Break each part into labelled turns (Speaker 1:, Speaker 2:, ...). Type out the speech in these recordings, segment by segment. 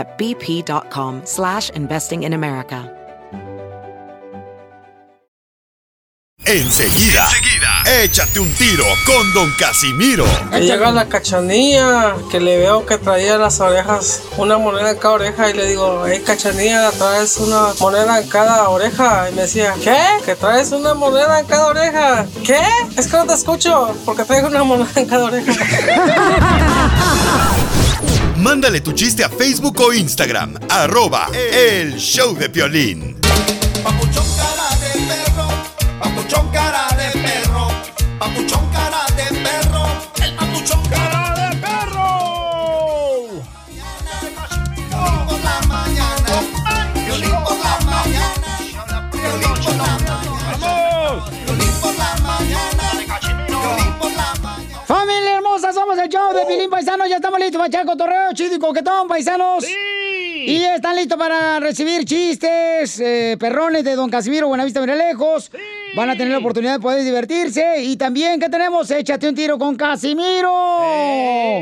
Speaker 1: at bp.com slash investing in America.
Speaker 2: Enseguida, échate un tiro con Don Casimiro.
Speaker 3: Ahí llega la cachanilla, que le veo que traía las orejas, una moneda en cada oreja, y le digo, hey cachanilla, traes una moneda en cada oreja. Y me decía, ¿qué? ¿Que traes una moneda en cada oreja? ¿Qué? Es que no te escucho, porque traigo una moneda en cada oreja.
Speaker 2: Mándale tu chiste a Facebook o Instagram, arroba el show de
Speaker 4: cara
Speaker 5: hermosa, somos el show de Pilín Paisano. Ya estamos listos para echar cotorreo chido y coquetón, paisanos. Y están listos para recibir chistes, eh, perrones de Don Casimiro Buenavista Lejos. Van a tener la oportunidad de poder divertirse. Y también, ¿qué tenemos? Échate un tiro con Casimiro.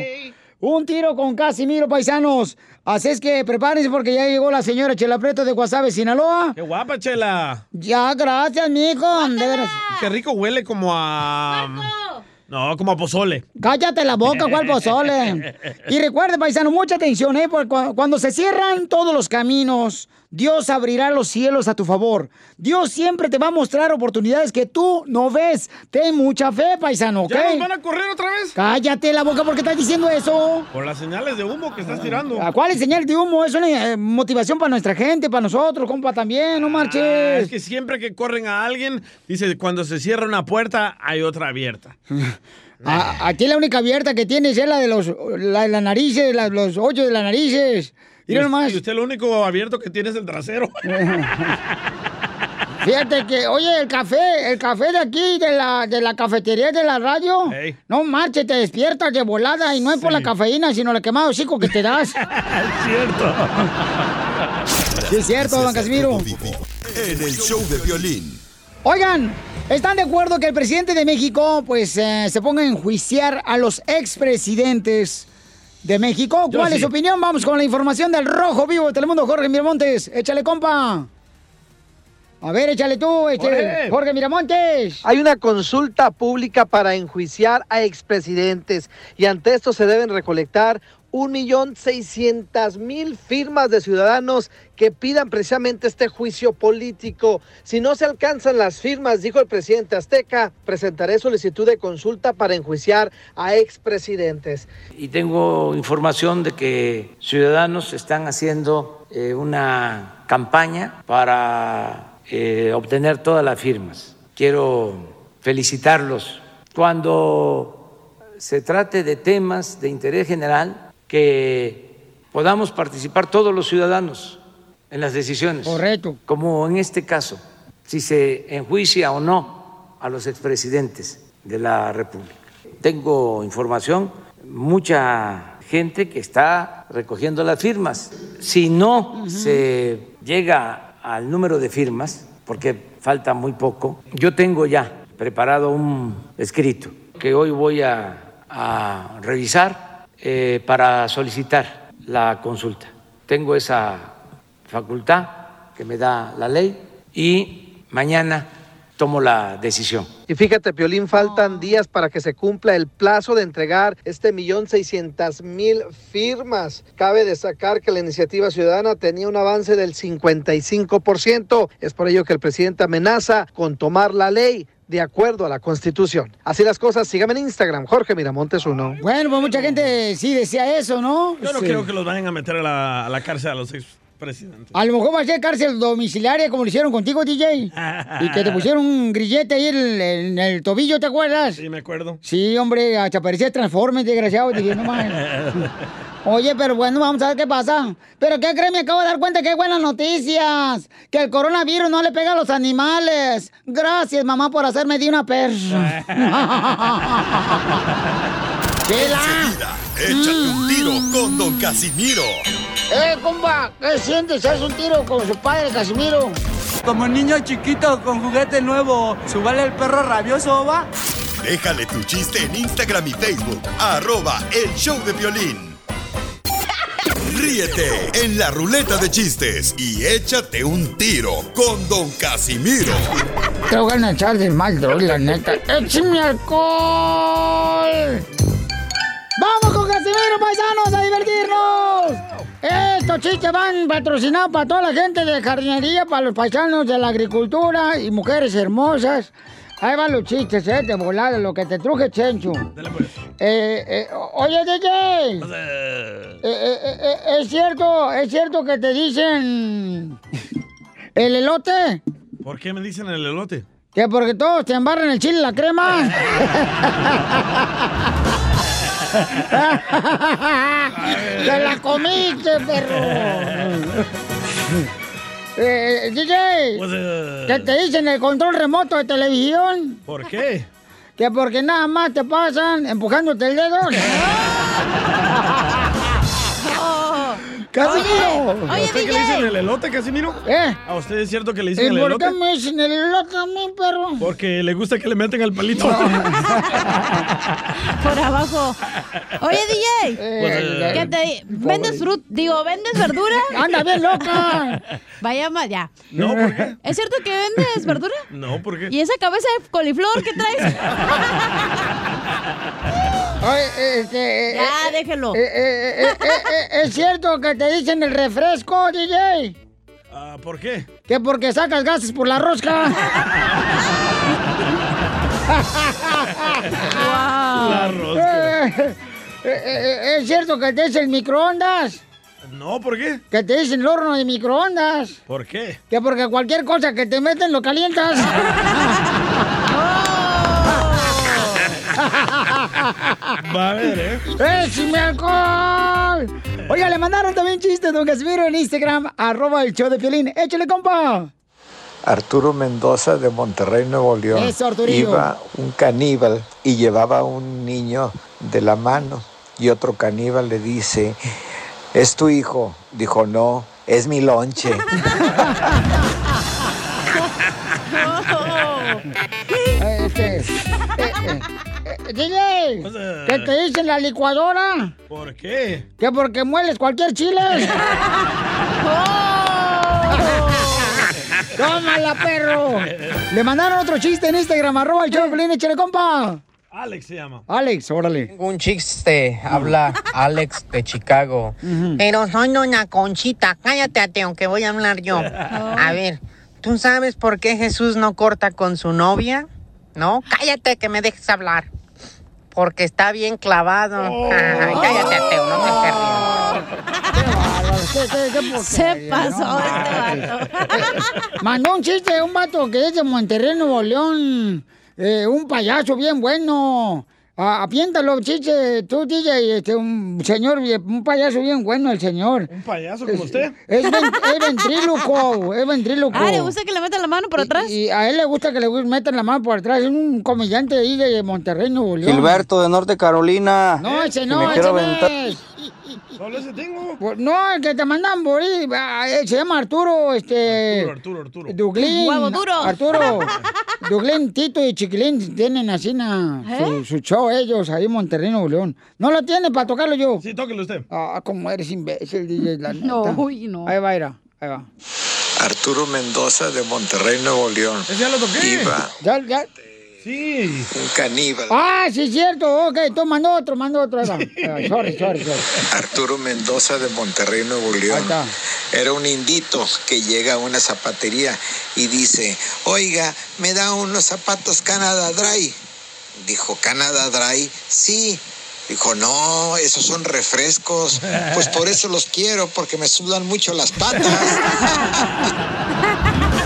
Speaker 5: Un tiro con Casimiro, paisanos. Así es que prepárense porque ya llegó la señora Chela Preto de Guasave, Sinaloa.
Speaker 6: ¡Qué guapa, Chela!
Speaker 5: Ya, gracias, mijo. De veras.
Speaker 6: ¡Qué rico huele como a... No, como a pozole.
Speaker 5: Cállate la boca, ¿cuál pozole? Y recuerde, paisano, mucha atención, ¿eh? Porque cu- cuando se cierran todos los caminos, Dios abrirá los cielos a tu favor. Dios siempre te va a mostrar oportunidades que tú no ves. Ten mucha fe, paisano, ¿ok?
Speaker 6: ¿Ya nos van a correr otra vez?
Speaker 5: Cállate la boca, ¿por qué estás diciendo eso?
Speaker 6: Por las señales de humo que estás tirando.
Speaker 5: ¿A cuál es señal de humo? Es una eh, motivación para nuestra gente, para nosotros, compa, también, no
Speaker 6: Ah,
Speaker 5: marches.
Speaker 6: es que siempre que corren a alguien, dice, cuando se cierra una puerta, hay otra abierta.
Speaker 5: A- aquí la única abierta que tienes es la de los, la de las narices, la- los hoyos de las narices.
Speaker 6: Y,
Speaker 5: Mira
Speaker 6: us-
Speaker 5: nomás.
Speaker 6: y usted lo único abierto que tiene es el trasero.
Speaker 5: Fíjate que, oye, el café, el café de aquí, de la, de la cafetería de la radio, no marches, te despiertas de volada y no es por la cafeína, sino el quemado hocico que te das.
Speaker 6: es cierto.
Speaker 5: Sí, es cierto, don Casimiro.
Speaker 2: En el show de Piolín.
Speaker 5: Oigan, ¿están de acuerdo que el presidente de México, pues, eh, se ponga a enjuiciar a los expresidentes de México?
Speaker 7: Yo
Speaker 5: ¿Cuál es
Speaker 7: sí.
Speaker 5: su opinión? Vamos con la información del Rojo Vivo de Telemundo, Jorge Miramontes. Échale, compa. A ver, échale tú, este,
Speaker 8: Jorge.
Speaker 5: Jorge Miramontes.
Speaker 8: Hay una consulta pública para enjuiciar a expresidentes y ante esto se deben recolectar 1.600.000 firmas de ciudadanos que pidan precisamente este juicio político. Si no se alcanzan las firmas, dijo el presidente Azteca, presentaré solicitud de consulta para enjuiciar a expresidentes.
Speaker 9: Y tengo información de que ciudadanos están haciendo eh, una campaña para eh, obtener todas las firmas. Quiero felicitarlos. Cuando se trate de temas de interés general, que podamos participar todos los ciudadanos en las decisiones.
Speaker 5: Correcto.
Speaker 9: Como en este caso, si se enjuicia o no a los expresidentes de la República. Tengo información, mucha gente que está recogiendo las firmas. Si no se llega al número de firmas, porque falta muy poco, yo tengo ya preparado un escrito que hoy voy a, a revisar eh, para solicitar la consulta. Tengo esa facultad que me da la ley y mañana tomo la decisión.
Speaker 8: Y fíjate, Piolín, faltan días para que se cumpla el plazo de entregar este millón seiscientas mil firmas. Cabe destacar que la iniciativa ciudadana tenía un avance del 55%. Es por ello que el presidente amenaza con tomar la ley de acuerdo a la Constitución. Así las cosas, síganme en Instagram, Jorge Miramontes uno.
Speaker 5: Bueno, pues mucha gente sí desea eso, ¿no?
Speaker 6: Yo no
Speaker 5: Sí.
Speaker 6: creo que los vayan a meter a la, a la cárcel a los expresidentes.
Speaker 5: A lo mejor va a ser cárcel domiciliaria como lo hicieron contigo, DJ. Y que te pusieron un grillete ahí en, en el tobillo, ¿te acuerdas?
Speaker 6: Sí, me acuerdo.
Speaker 5: Sí, hombre, hasta parecía Transformers, desgraciado. Dije, no mames. Oye, pero bueno, vamos a ver qué pasa. Pero ¿qué creen? Me acabo de dar cuenta que hay buenas noticias. Que el coronavirus no le pega a los animales. Gracias, mamá, por hacerme de una perra. ¡Chela!
Speaker 2: Échate un tiro con Don Casimiro.
Speaker 5: ¡Eh, compa! ¿Qué sientes? ¿Haz un tiro con su padre, Casimiro?
Speaker 7: Como niño chiquito con juguete nuevo, ¿subale el perro rabioso, va?
Speaker 2: Déjale tu chiste en Instagram y Facebook. Arroba el show de violín. Ríete en la ruleta de chistes y échate un tiro con Don Casimiro.
Speaker 5: Te voy a echar de mal, la neta. ¡Échame alcohol! ¡Vamos con Casimiro, paisanos, a divertirnos! Estos chistes van patrocinados para toda la gente de jardinería, para los paisanos de la agricultura y mujeres hermosas. Ahí van los chistes, ¿eh? De volada, lo que te truje, Chencho. Eh, eh, oye, DJ. Eh, eh, eh, eh, ¿Es cierto, es cierto que te dicen el elote?
Speaker 6: ¿Por qué me dicen el elote?
Speaker 5: Que porque todos te embarran el chile y la crema. ¡Te la comiste, perro! Eh, DJ,
Speaker 6: Pues,
Speaker 5: ¿qué te dicen el control remoto de televisión?
Speaker 6: ¿Por qué?
Speaker 5: Que porque nada más te pasan empujándote el dedo. ¡Casimiro!
Speaker 6: ¿A usted que le dicen el elote, Casimiro?
Speaker 5: ¿Eh?
Speaker 6: ¿A usted es cierto que le
Speaker 5: ¿Y
Speaker 6: dicen el
Speaker 5: por
Speaker 6: elote?
Speaker 5: qué me dicen el elote a mí, perro?
Speaker 6: Porque le gusta que le meten al palito.
Speaker 10: Por abajo. Oye, DJ.
Speaker 5: Eh,
Speaker 10: ¿qué te vendes fruta? Digo, ¿vendes verdura?
Speaker 5: Anda bien loca.
Speaker 10: Vaya más, ya.
Speaker 6: No, ¿por qué?
Speaker 10: ¿Es cierto que vendes verdura?
Speaker 6: No, ¿por qué?
Speaker 10: ¿Y esa cabeza de coliflor que traes?
Speaker 5: Este, eh,
Speaker 10: Ya,
Speaker 5: eh,
Speaker 10: déjelo.
Speaker 5: eh, eh, eh, eh, eh, ¿Es cierto que te dicen el refresco, DJ?
Speaker 6: Ah, ¿Por qué?
Speaker 5: Que porque sacas gases por la rosca.
Speaker 6: La rosca.
Speaker 5: Eh, eh, eh, ¿Es cierto que te dicen microondas?
Speaker 6: No, ¿por qué?
Speaker 5: Que te dicen el horno de microondas.
Speaker 6: ¿Por qué?
Speaker 5: Que porque cualquier cosa que te meten lo calientas.
Speaker 6: Va a ver, ¿eh?
Speaker 5: ¡Échame alcohol! Oiga, le mandaron también chistes, don Casimiro, en Instagram, arroba el show de Piolín. ¡Échale, compa!
Speaker 11: Arturo Mendoza de Monterrey, Nuevo León.
Speaker 5: Eso, Arturillo.
Speaker 11: Iba un caníbal y llevaba a un niño de la mano. Y otro caníbal le dice, ¿es tu hijo? Dijo, no, es mi lonche.
Speaker 5: Este, eh, eh, DJ, ¿qué te dicen la licuadora?
Speaker 6: ¿Por qué?
Speaker 5: Que porque mueles cualquier chile. ¡Tómala, perro! Le mandaron otro chiste en Instagram, arroba el show échale, compa.
Speaker 6: Alex se llama.
Speaker 5: Alex, órale.
Speaker 12: Tengo un chiste, habla Alex de Chicago. Pero soy doña Conchita, cállate, ateo, que voy a hablar yo. A ver, ¿tú sabes por qué Jesús no corta con su novia? ¿No? Cállate, que me dejes hablar. Porque está bien clavado. Ay, cállate, ateo, no me estés riendo.
Speaker 5: Se
Speaker 10: pasó
Speaker 5: Mandó un chiste un vato que es de Monterrey, Nuevo León. Eh, un payaso bien bueno. Ah, apiéntalo, chiste, tú, DJ, este, un señor, un payaso bien bueno, el señor.
Speaker 6: ¿Un payaso como usted?
Speaker 5: Es, ven- es ventríloco, es ventríloco.
Speaker 10: Ah, ¿le gusta que le metan la mano por atrás?
Speaker 5: Y, y a él le gusta que le metan la mano por atrás. Es un comediante ahí de Monterrey, Nuevo León.
Speaker 13: Gilberto de Norte Carolina.
Speaker 5: No, ese no,
Speaker 13: me
Speaker 5: ese
Speaker 13: quiero
Speaker 5: no
Speaker 13: aventar-
Speaker 5: es.
Speaker 6: Solo ese tengo.
Speaker 5: No, el que te mandan por ahí, ah, eh, se llama Arturo, este...
Speaker 6: Arturo, Arturo.
Speaker 5: Duglín.
Speaker 10: Huevo duro.
Speaker 5: Arturo. Duglín, Tito y Chiquilín tienen así na,
Speaker 10: ¿Eh?
Speaker 5: su, su show ellos ahí en Monterrey, Nuevo León. ¿No lo tiene para tocarlo yo?
Speaker 6: Sí, tóquelo usted.
Speaker 5: Ah, como eres imbécil, DJ, la neta.
Speaker 10: No, uy, no.
Speaker 5: Ahí va, mira, ahí va.
Speaker 11: Arturo Mendoza de Monterrey, Nuevo León.
Speaker 6: ya lo toqué.
Speaker 11: Iba
Speaker 5: Ya, ya.
Speaker 6: Sí.
Speaker 11: un caníbal.
Speaker 5: Ah, sí, es cierto. Ok, tú mando otro, mando otro. Eh, sorry, sorry, sorry.
Speaker 11: Arturo Mendoza de Monterrey, Nuevo León.
Speaker 5: está.
Speaker 11: Era un indito que llega a una zapatería y dice, oiga, ¿me da unos zapatos Canada Dry? Dijo, ¿Canada Dry? Sí. Dijo, no, esos son refrescos. Pues por eso los quiero, porque me sudan mucho las patas.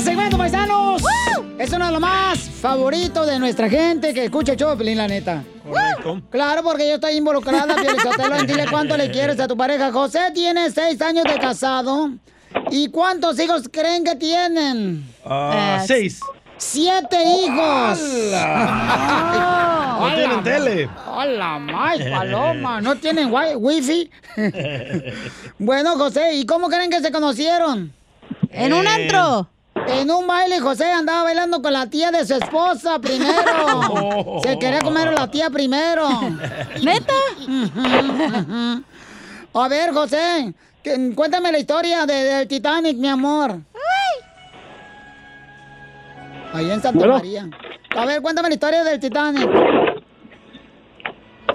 Speaker 5: Este segmento, paisanos, es uno de los más favoritos de nuestra gente que escucha Pelín, la neta.
Speaker 6: Correcto.
Speaker 5: Claro, porque yo estoy involucrada, Piolizotelo, en dile cuánto le quieres a tu pareja. José tiene seis años de casado. ¿Y cuántos hijos creen que tienen?
Speaker 6: Ah, seis.
Speaker 5: ¡Siete hijos!
Speaker 6: No tienen tele.
Speaker 5: ¡Hola, más paloma! ¿No tienen wi- wifi? bueno, José, ¿y cómo creen que se conocieron?
Speaker 10: En un antro.
Speaker 5: En un baile, José andaba bailando con la tía de su esposa primero. Se quería comer a la tía primero.
Speaker 10: ¿Neta?
Speaker 5: A ver, José, que- cuéntame la historia de- del Titanic, mi amor. Ahí en Santa
Speaker 14: Bueno.
Speaker 5: María. A ver, cuéntame la historia del Titanic.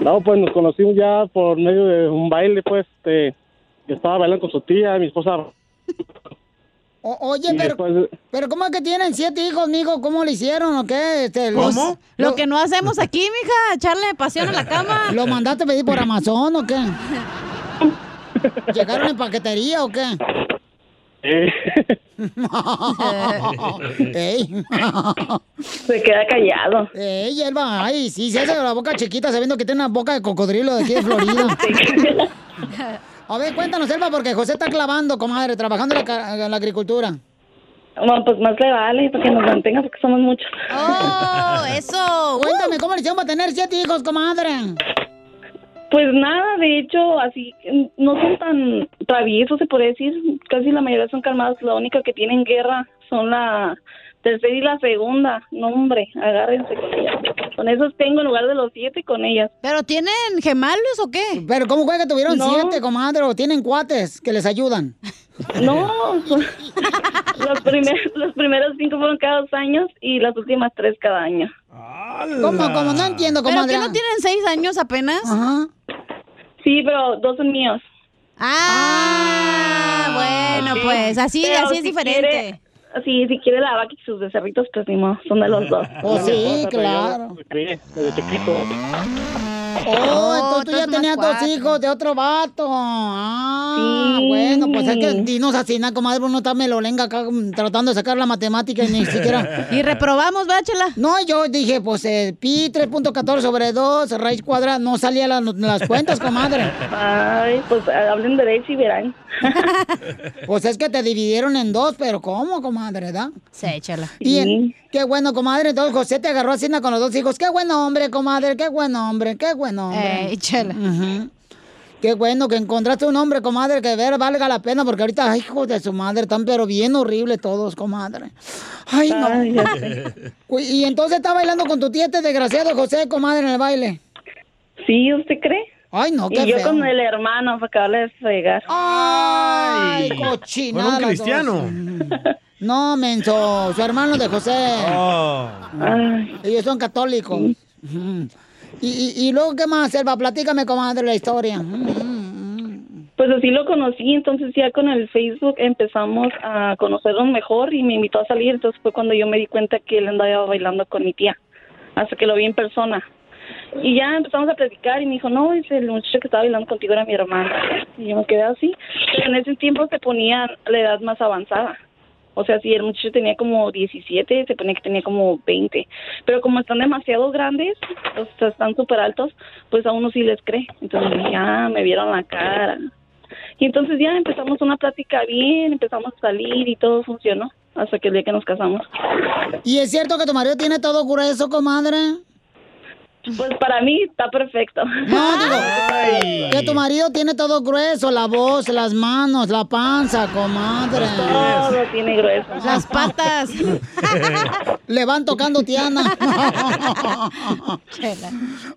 Speaker 14: No, pues nos conocimos ya por medio de un baile, pues. Este, yo estaba bailando con su tía, mi esposa.
Speaker 5: O- oye,
Speaker 14: Y
Speaker 5: pero,
Speaker 14: después-
Speaker 5: pero ¿cómo es que tienen siete hijos, mijo? ¿Cómo le hicieron o qué? Este, los-
Speaker 10: Lo que no hacemos aquí, mija, echarle pasión a la cama.
Speaker 5: ¿Lo mandaste a pedir por Amazon o qué? ¿Llegaron en paquetería o qué? Ey.
Speaker 15: Se queda callado.
Speaker 5: Ey, Elba, ay, sí, se hace la boca chiquita sabiendo que tiene una boca de cocodrilo de aquí de Florida. A ver, cuéntanos, Elba, porque José está clavando, comadre, trabajando en la, ca- en la agricultura.
Speaker 15: Bueno, pues más le vale para que nos mantenga porque somos muchos.
Speaker 5: ¡Oh, eso! Cuéntame, ¿cómo le hicieron para tener siete hijos, comadre?
Speaker 15: Pues nada, de hecho, así no son tan traviesos, se puede decir. Casi la mayoría son calmados. La única que tienen guerra son la tercera y la segunda. No, hombre, agárrense con ellas. Con esos tengo en lugar de los siete con ellas.
Speaker 10: ¿Pero tienen gemales o qué?
Speaker 5: ¿Pero cómo fue que tuvieron
Speaker 15: No.
Speaker 5: siete, comadre? ¿O tienen cuates que les ayudan?
Speaker 15: No, los, primer- los primeros cinco fueron cada dos años y las últimas tres cada año.
Speaker 5: ¿Cómo, cómo? No entiendo,
Speaker 10: ¿Pero
Speaker 5: comadre.
Speaker 10: que no tienen seis años apenas?
Speaker 5: Ajá.
Speaker 15: Sí, pero dos son míos.
Speaker 10: Ah, bueno, pues así,
Speaker 15: Pero
Speaker 10: así es
Speaker 15: si
Speaker 10: diferente.
Speaker 15: quiere- sí, si quiere la vaca y sus becerritos, pues ni modo, son de los dos.
Speaker 5: Oh, sí, claro.
Speaker 14: Desde chiquito.
Speaker 5: Oh, entonces tú ya tenías dos hijos de otro vato. Ah, bueno, pues es que dinos así, nada, comadre, uno está melolenga acá mm, tratando de sacar la matemática y ni siquiera...
Speaker 10: Y reprobamos, báchela.
Speaker 5: No, yo dije, pues eh, pi 3.14 sobre 2, raíz cuadrada, no salía la- las cuentas, comadre.
Speaker 15: Ay, pues hablen derecho y verán.
Speaker 5: Pues es que te dividieron en dos, pero ¿cómo, comadre, da?
Speaker 10: Sí, échala.
Speaker 5: Y en- qué bueno, comadre. Entonces José te agarró así con los dos hijos. Qué buen hombre, comadre. Qué buen hombre. Qué buen hombre.
Speaker 10: Eh, chela.
Speaker 5: Qué bueno que encontraste un hombre, comadre, que de ver valga la pena, porque ahorita, hijos de su madre, están pero bien horribles todos, comadre. Ay, no.
Speaker 15: Ay,
Speaker 5: Y entonces está bailando con tu tía este desgraciado José, comadre, en el baile.
Speaker 15: Sí, ¿usted cree?
Speaker 5: Ay, no, qué
Speaker 15: y yo
Speaker 5: feo.
Speaker 15: con el hermano para acabarle de fregar.
Speaker 5: Ay,
Speaker 6: Ay.
Speaker 5: cochina.
Speaker 6: Con un
Speaker 5: dos.
Speaker 6: cristiano.
Speaker 5: No, menso, su hermano de José.
Speaker 6: Oh.
Speaker 15: Ay,
Speaker 5: Ellos son católicos. Ujú. Y, y, luego, ¿qué más, Selva? Platícame, comadre, la historia.
Speaker 15: Pues así lo conocí, entonces ya con el Facebook empezamos a conocernos mejor y me invitó a salir, entonces fue cuando yo me di cuenta que él andaba bailando con mi tía, hasta que lo vi en persona. Y ya empezamos a platicar y me dijo, no, es el muchacho que estaba bailando contigo era mi hermano. Y yo me quedé así, pero en ese tiempo se ponía la edad más avanzada. O sea, si el muchacho tenía como 17, se ponía que tenía como 20. Pero como están demasiado grandes, o sea, están súper altos, pues a uno sí les cree. Entonces ya me vieron la cara. Y entonces ya empezamos una plática bien, empezamos a salir y todo funcionó. hasta que el día que nos casamos.
Speaker 5: ¿Y es cierto que tu marido tiene todo grueso, comadre?
Speaker 15: Pues para mí está perfecto.
Speaker 5: No, digo, que tu marido tiene todo grueso, la voz, las manos, la panza, comadre.
Speaker 15: Todo tiene grueso.
Speaker 10: Las patas.
Speaker 5: Le van tocando Tiana.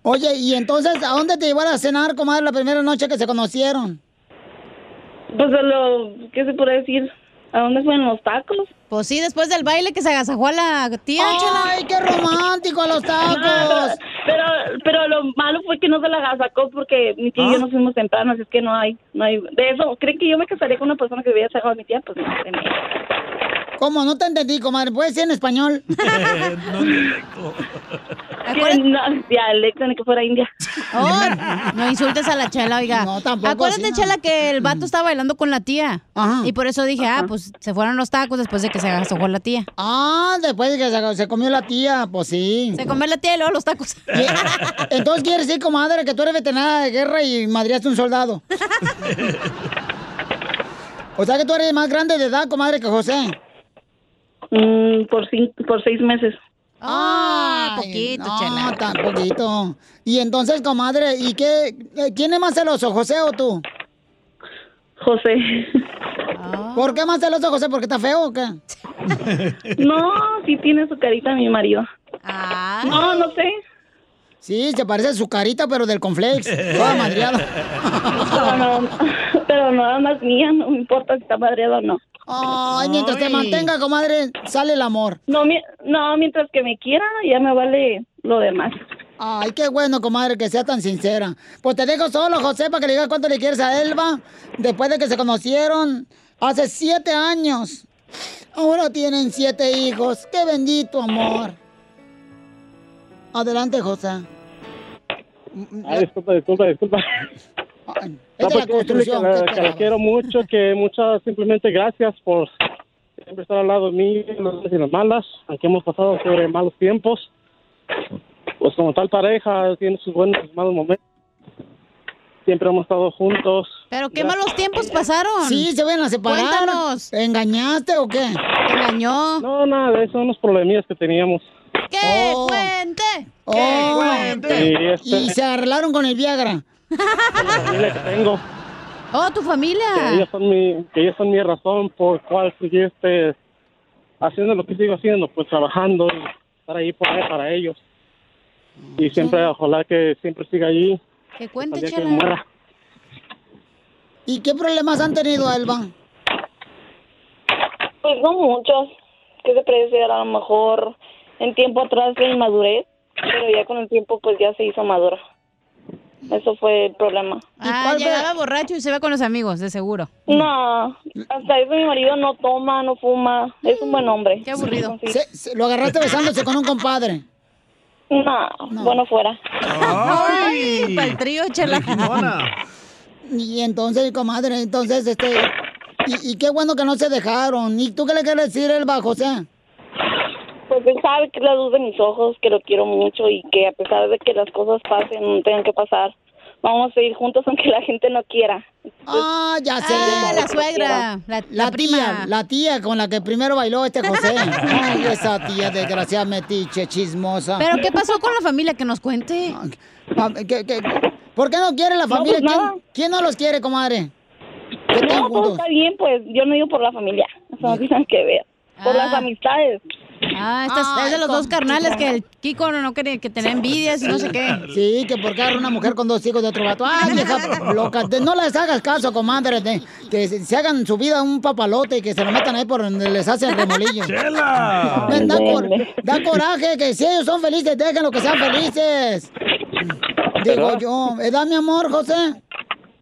Speaker 5: Oye, y entonces, ¿a dónde te llevó a cenar, comadre, la primera noche que se conocieron?
Speaker 15: Pues a lo, ¿qué se puede decir? ¿A dónde fueron los tacos?
Speaker 10: Pues sí, después del baile que se agasajó a la tía,
Speaker 5: ¡Ay, qué romántico a los tacos!
Speaker 15: pero, pero lo malo fue que no se la agasacó porque mi tía y yo
Speaker 5: ¿Ah?
Speaker 15: nos fuimos temprano, así es que no hay, no hay. De eso, ¿creen que yo me casaría con una persona que hubiera sacado a mi tía? Pues no, de mí.
Speaker 5: ¿Cómo? No te entendí, comadre. ¿Puedes decir en español?
Speaker 15: Sí, no, dialecto, ni que fuera india.
Speaker 10: Oh, no insultes a la chela, oiga.
Speaker 5: No, tampoco
Speaker 10: Acuérdate,
Speaker 5: así, no.
Speaker 10: chela, que el vato estaba bailando con la tía. Y por eso dije, ah, pues se fueron los tacos después de que se agasajó la tía.
Speaker 5: Ah, después de que se, se comió la tía, pues sí.
Speaker 10: Se comió la tía y luego los tacos.
Speaker 5: Entonces quiere decir, comadre, que tú eres veterana de guerra y madriaste un soldado. O sea que tú eres más grande de edad, comadre, que José.
Speaker 15: Mm, por, cinco, por seis meses.
Speaker 5: Ah, poquito, no, tan poquito. Y entonces, comadre, ¿y qué? eh, ¿Quién es más celoso, José o tú?
Speaker 15: José.
Speaker 5: ¿Por qué más celoso, José? ¿Porque está feo o qué?
Speaker 15: No, sí tiene su carita mi marido. No, no sé.
Speaker 5: Sí, se parece a su carita, pero del conflex. Toda madreada.
Speaker 15: Pero no, pero nada más mía, no me importa si está madreado o no.
Speaker 5: Ay, mientras te mantenga, comadre, sale el amor.
Speaker 15: No, mi- no, mientras que me quiera, ya me vale lo demás.
Speaker 5: Ay, qué bueno, comadre, que sea tan sincera. Pues te dejo solo, José, para que le digas cuánto le quieres a Elba. Después de que se conocieron hace siete años. Ahora tienen siete hijos. Qué bendito amor. Adelante, José.
Speaker 16: Ah, disculpa, disculpa, disculpa.
Speaker 5: La
Speaker 16: pues, quiero decirle Que,
Speaker 5: ¿qué
Speaker 16: la, que la quiero mucho, que muchas simplemente gracias por siempre estar al lado de mí en las buenas y en las malas, aunque hemos pasado sobre malos tiempos. Pues como tal pareja, tiene sus buenos y malos momentos. Siempre hemos estado juntos.
Speaker 10: Pero qué malos tiempos pasaron.
Speaker 5: Sí, se van a separar.
Speaker 10: Cuéntanos.
Speaker 5: ¿Engañaste o qué?
Speaker 10: ¿Te engañó?
Speaker 16: No, nada de eso, unos problemillas que teníamos.
Speaker 10: ¡Que
Speaker 5: Oh.
Speaker 10: cuente!
Speaker 5: Oh,
Speaker 16: Y este-
Speaker 5: y se arreglaron con el Viagra.
Speaker 16: La familia que tengo.
Speaker 10: Oh, tu
Speaker 16: que
Speaker 10: familia.
Speaker 16: ellos son mi que ellos son mi razón por cual seguir este haciendo lo que sigo haciendo pues trabajando y estar ahí para, para ellos y siempre ojalá que siempre siga allí
Speaker 10: Que cuente,
Speaker 16: que muera
Speaker 5: ¿Y qué problemas han tenido, Elba?
Speaker 15: Pues no muchos. ¿Qué se puede decir? A lo mejor en tiempo atrás la inmadurez, pero ya con el tiempo pues ya se hizo madura. Eso fue el problema.
Speaker 10: Ah, llegaba borracho y se iba con los amigos, de seguro.
Speaker 15: No, hasta eso mi marido no toma, no fuma, es un buen hombre.
Speaker 10: Qué aburrido.
Speaker 5: Se- se- lo agarraste besándose con un compadre.
Speaker 15: No, bueno fuera.
Speaker 10: Ay, para el trío, chela.
Speaker 5: Y entonces, comadre, entonces, este... Y, y qué bueno que no se dejaron. ¿Y tú qué le quieres decir, Elba, José?
Speaker 15: Pues él sabe que es la luz de mis ojos, que lo quiero mucho y que a pesar de que las cosas pasen, tengan que pasar, vamos a seguir juntos aunque la gente no quiera.
Speaker 5: Ah, ya sé.
Speaker 10: Ah, la suegra, la,
Speaker 5: La,
Speaker 10: la
Speaker 5: tía,
Speaker 10: prima.
Speaker 5: la tía con la que primero bailó este José. Ay, esa tía desgraciada metiche, chismosa.
Speaker 10: ¿Pero qué pasó con la familia? Que nos cuente.
Speaker 5: Ah, ¿qué- qué- ¿Por qué no quiere la
Speaker 15: No,
Speaker 5: familia?
Speaker 15: pues nada.
Speaker 5: ¿Quién, quién no los quiere, comadre?
Speaker 15: No, todo
Speaker 5: juntos.
Speaker 15: está bien, pues yo no digo por la familia, eso no tiene que ver. Por las amistades.
Speaker 10: Ah, esta es- es de los dos carnales que el Kiko no quería que tenía envidias y no sé qué.
Speaker 5: Sí, que porque agarra una mujer con dos hijos de otro vato. Ay, vieja loca. No les hagas caso, comadre. de- que se, se hagan su vida un papalote y que se lo metan ahí por donde les hacen remolillo.
Speaker 6: ¡Chela!
Speaker 5: Da, cor- da coraje que si ellos son felices, déjenlo que sean felices. Digo
Speaker 16: ¿Verdad?
Speaker 5: yo. ¿Verdad, mi amor, José?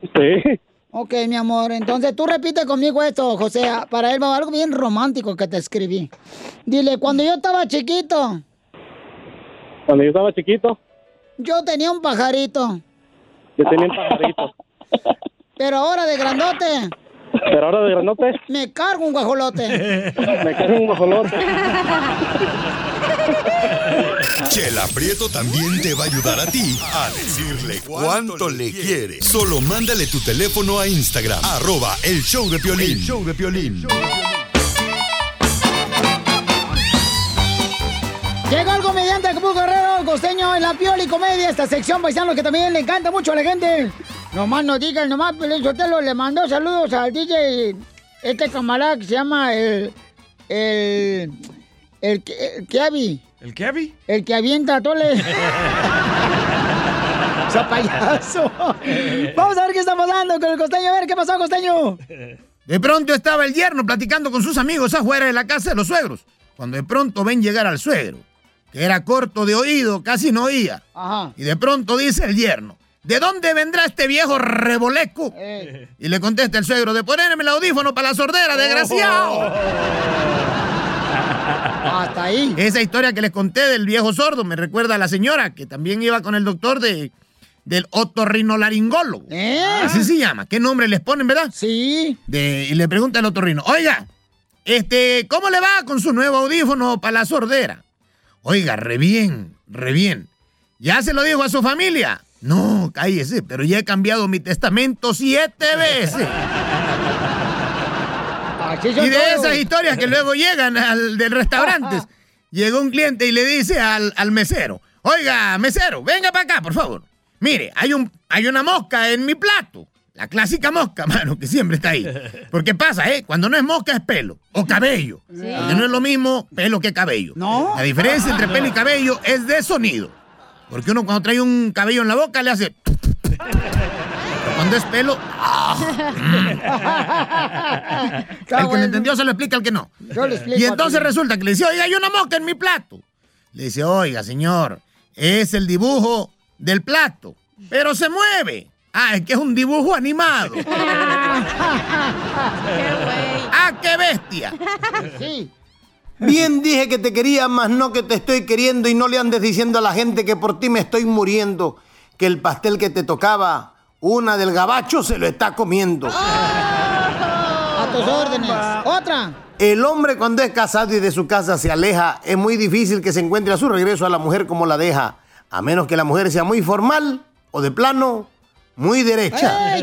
Speaker 16: sí
Speaker 5: Ok, mi amor. Entonces tú repite conmigo esto, José. Para él va algo bien romántico que te escribí. Dile, cuando yo estaba chiquito,
Speaker 16: cuando yo estaba chiquito
Speaker 5: yo tenía un pajarito.
Speaker 16: yo tenía un pajarito
Speaker 5: Pero ahora de grandote,
Speaker 16: pero ahora de granote
Speaker 5: me cargo un guajolote.
Speaker 16: me cae un guajolote
Speaker 2: Chela Prieto también te va a ayudar a ti a decirle cuánto le quiere. Solo mándale tu teléfono a Instagram, arroba el show de Piolín.
Speaker 4: El
Speaker 2: show de Piolín.
Speaker 5: Llega el comediante Acapulco Guerrero, el costeño en la piola y comedia, esta sección paisano que también le encanta mucho a la gente. Nomás no digan, nomás Pelín Sotelo le mandó saludos al DJ, este camarada que se llama el... el... el, el Kevi.
Speaker 17: ¿El Kevin?
Speaker 5: El que avienta tole. ¡Ese payaso! Vamos a ver qué está pasando con el costeño. A ver, ¿qué pasó, costeño?
Speaker 6: De pronto estaba el yerno platicando con sus amigos afuera de la casa de los suegros. Cuando de pronto ven llegar al suegro, que era corto de oído, casi no oía.
Speaker 5: Ajá.
Speaker 6: Y de pronto dice el yerno, ¿de dónde vendrá este viejo reboleco?
Speaker 5: Eh.
Speaker 6: Y le contesta el suegro, de ponerme el audífono para la sordera, desgraciado.
Speaker 5: Hasta ahí.
Speaker 6: Esa historia que les conté del viejo sordo me recuerda a la señora que también iba con el doctor de, del otorrinolaringólogo.
Speaker 5: ¿Eh?
Speaker 6: Así se llama. ¿Qué nombre les ponen, verdad?
Speaker 5: Sí.
Speaker 6: De, y le pregunta al otorrino, oiga, este, ¿cómo le va con su nuevo audífono para la sordera? Oiga, re bien, re bien. ¿Ya se lo dijo a su familia? No, cállese, pero ya he cambiado mi testamento siete veces. Y de esas historias que luego llegan al del restaurante, llegó un cliente y le dice al, al mesero, oiga, mesero, venga para acá, por favor. Mire, hay, un, hay una mosca en mi plato. La clásica mosca, mano, que siempre está ahí. Porque pasa, ¿eh? Cuando no es mosca es pelo o cabello. Porque no es lo mismo pelo que cabello.
Speaker 5: No.
Speaker 6: La diferencia entre pelo y cabello es de sonido. Porque uno cuando trae un cabello en la boca le hace... Pero cuando es pelo... El que lo entendió se lo explica al que no.
Speaker 5: Yo le explico
Speaker 6: Y entonces resulta que le dice, oiga, hay una mosca en mi plato. Le dice, oiga, señor, es el dibujo del plato, pero se mueve. Ah, es que es un dibujo animado. ¡Ah, qué bestia!
Speaker 5: Sí.
Speaker 18: Bien dije que te quería, más no que te estoy queriendo y no le andes diciendo a la gente que por ti me estoy muriendo, que el pastel que te tocaba, una del gabacho se lo está comiendo.
Speaker 5: A tus órdenes. Otra.
Speaker 18: El hombre cuando es casado y de su casa se aleja, es muy difícil que se encuentre a su regreso a la mujer como la deja, a menos que la mujer sea muy formal o de plano muy derecha.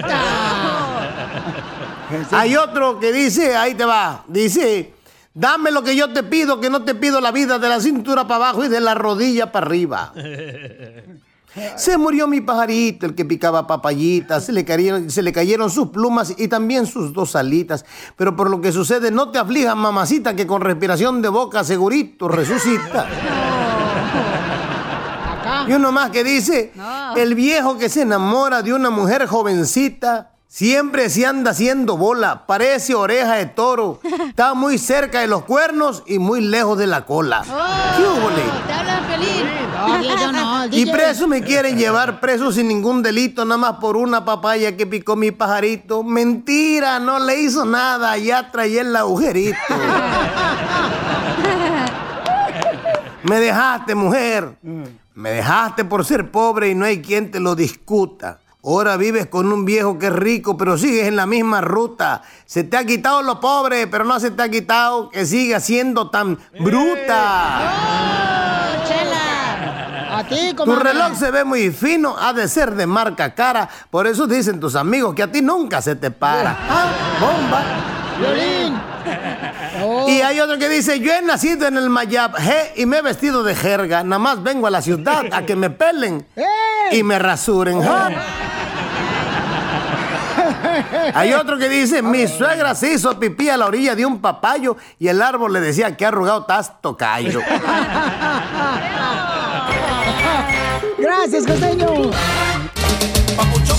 Speaker 18: Hay otro que dice, ahí te va, dice, dame lo que yo te pido, que no te pido la vida de la cintura para abajo y de la rodilla para arriba. Se murió mi pajarito, el que picaba papayitas, se le, cayeron, se le cayeron sus plumas y también sus dos alitas. Pero por lo que sucede, no te aflijas, mamacita, que con respiración de boca segurito resucita. Y uno más que dice, el viejo que se enamora de una mujer jovencita, siempre se anda haciendo bola, parece oreja de toro, está muy cerca de los cuernos y muy lejos de la cola. ¿Qué húbole?
Speaker 10: Te hablan feliz.
Speaker 5: No, yo no.
Speaker 18: Y preso me quieren llevar preso sin ningún delito, nada más por una papaya que picó mi pajarito. Mentira, no le hizo nada, ya traía el agujerito. Me dejaste, mujer. Me dejaste por ser pobre y no hay quien te lo discuta. Ahora vives con un viejo que es rico, pero sigues en la misma ruta. Se te ha quitado lo pobre, pero no se te ha quitado que sigas siendo tan bruta.
Speaker 5: A ti,
Speaker 18: Tu reloj se ve muy fino, ha de ser de marca cara. Por eso dicen tus amigos que a ti nunca se te para. ¡Ah, bomba!
Speaker 5: Violín.
Speaker 18: Y hay otro que dice, yo he nacido en el Mayab je, y me he vestido de jerga. Nada más vengo a la ciudad a que me pelen y me rasuren. ja. Hay otro que dice, mi suegra se hizo pipí a la orilla de un papayo y el árbol le decía que arrugado estás tocayo.
Speaker 5: Gracias, costeño. ¡Familia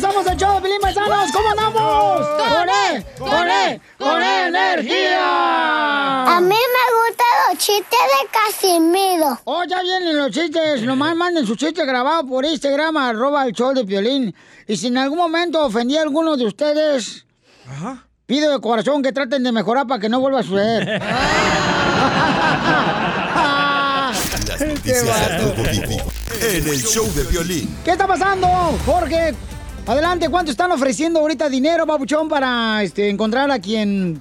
Speaker 5: ¡Somos el show de Pilín Paisanos! ¿Cómo andamos? ¡Con él! ¡Con él! ¡Con energía!
Speaker 19: A mí me gustan los chistes de Casimiro.
Speaker 5: Oh, ya vienen los chistes. Nomás manden su chiste grabado por Instagram, arroba el show de Piolín. Y si en algún momento ofendí a alguno de ustedes, pido de corazón que traten de mejorar para que no vuelva a suceder.
Speaker 2: Las noticias en el show de violín.
Speaker 5: ¿Qué está pasando, Jorge? Adelante, ¿cuánto están ofreciendo ahorita dinero, babuchón, para este, encontrar a quien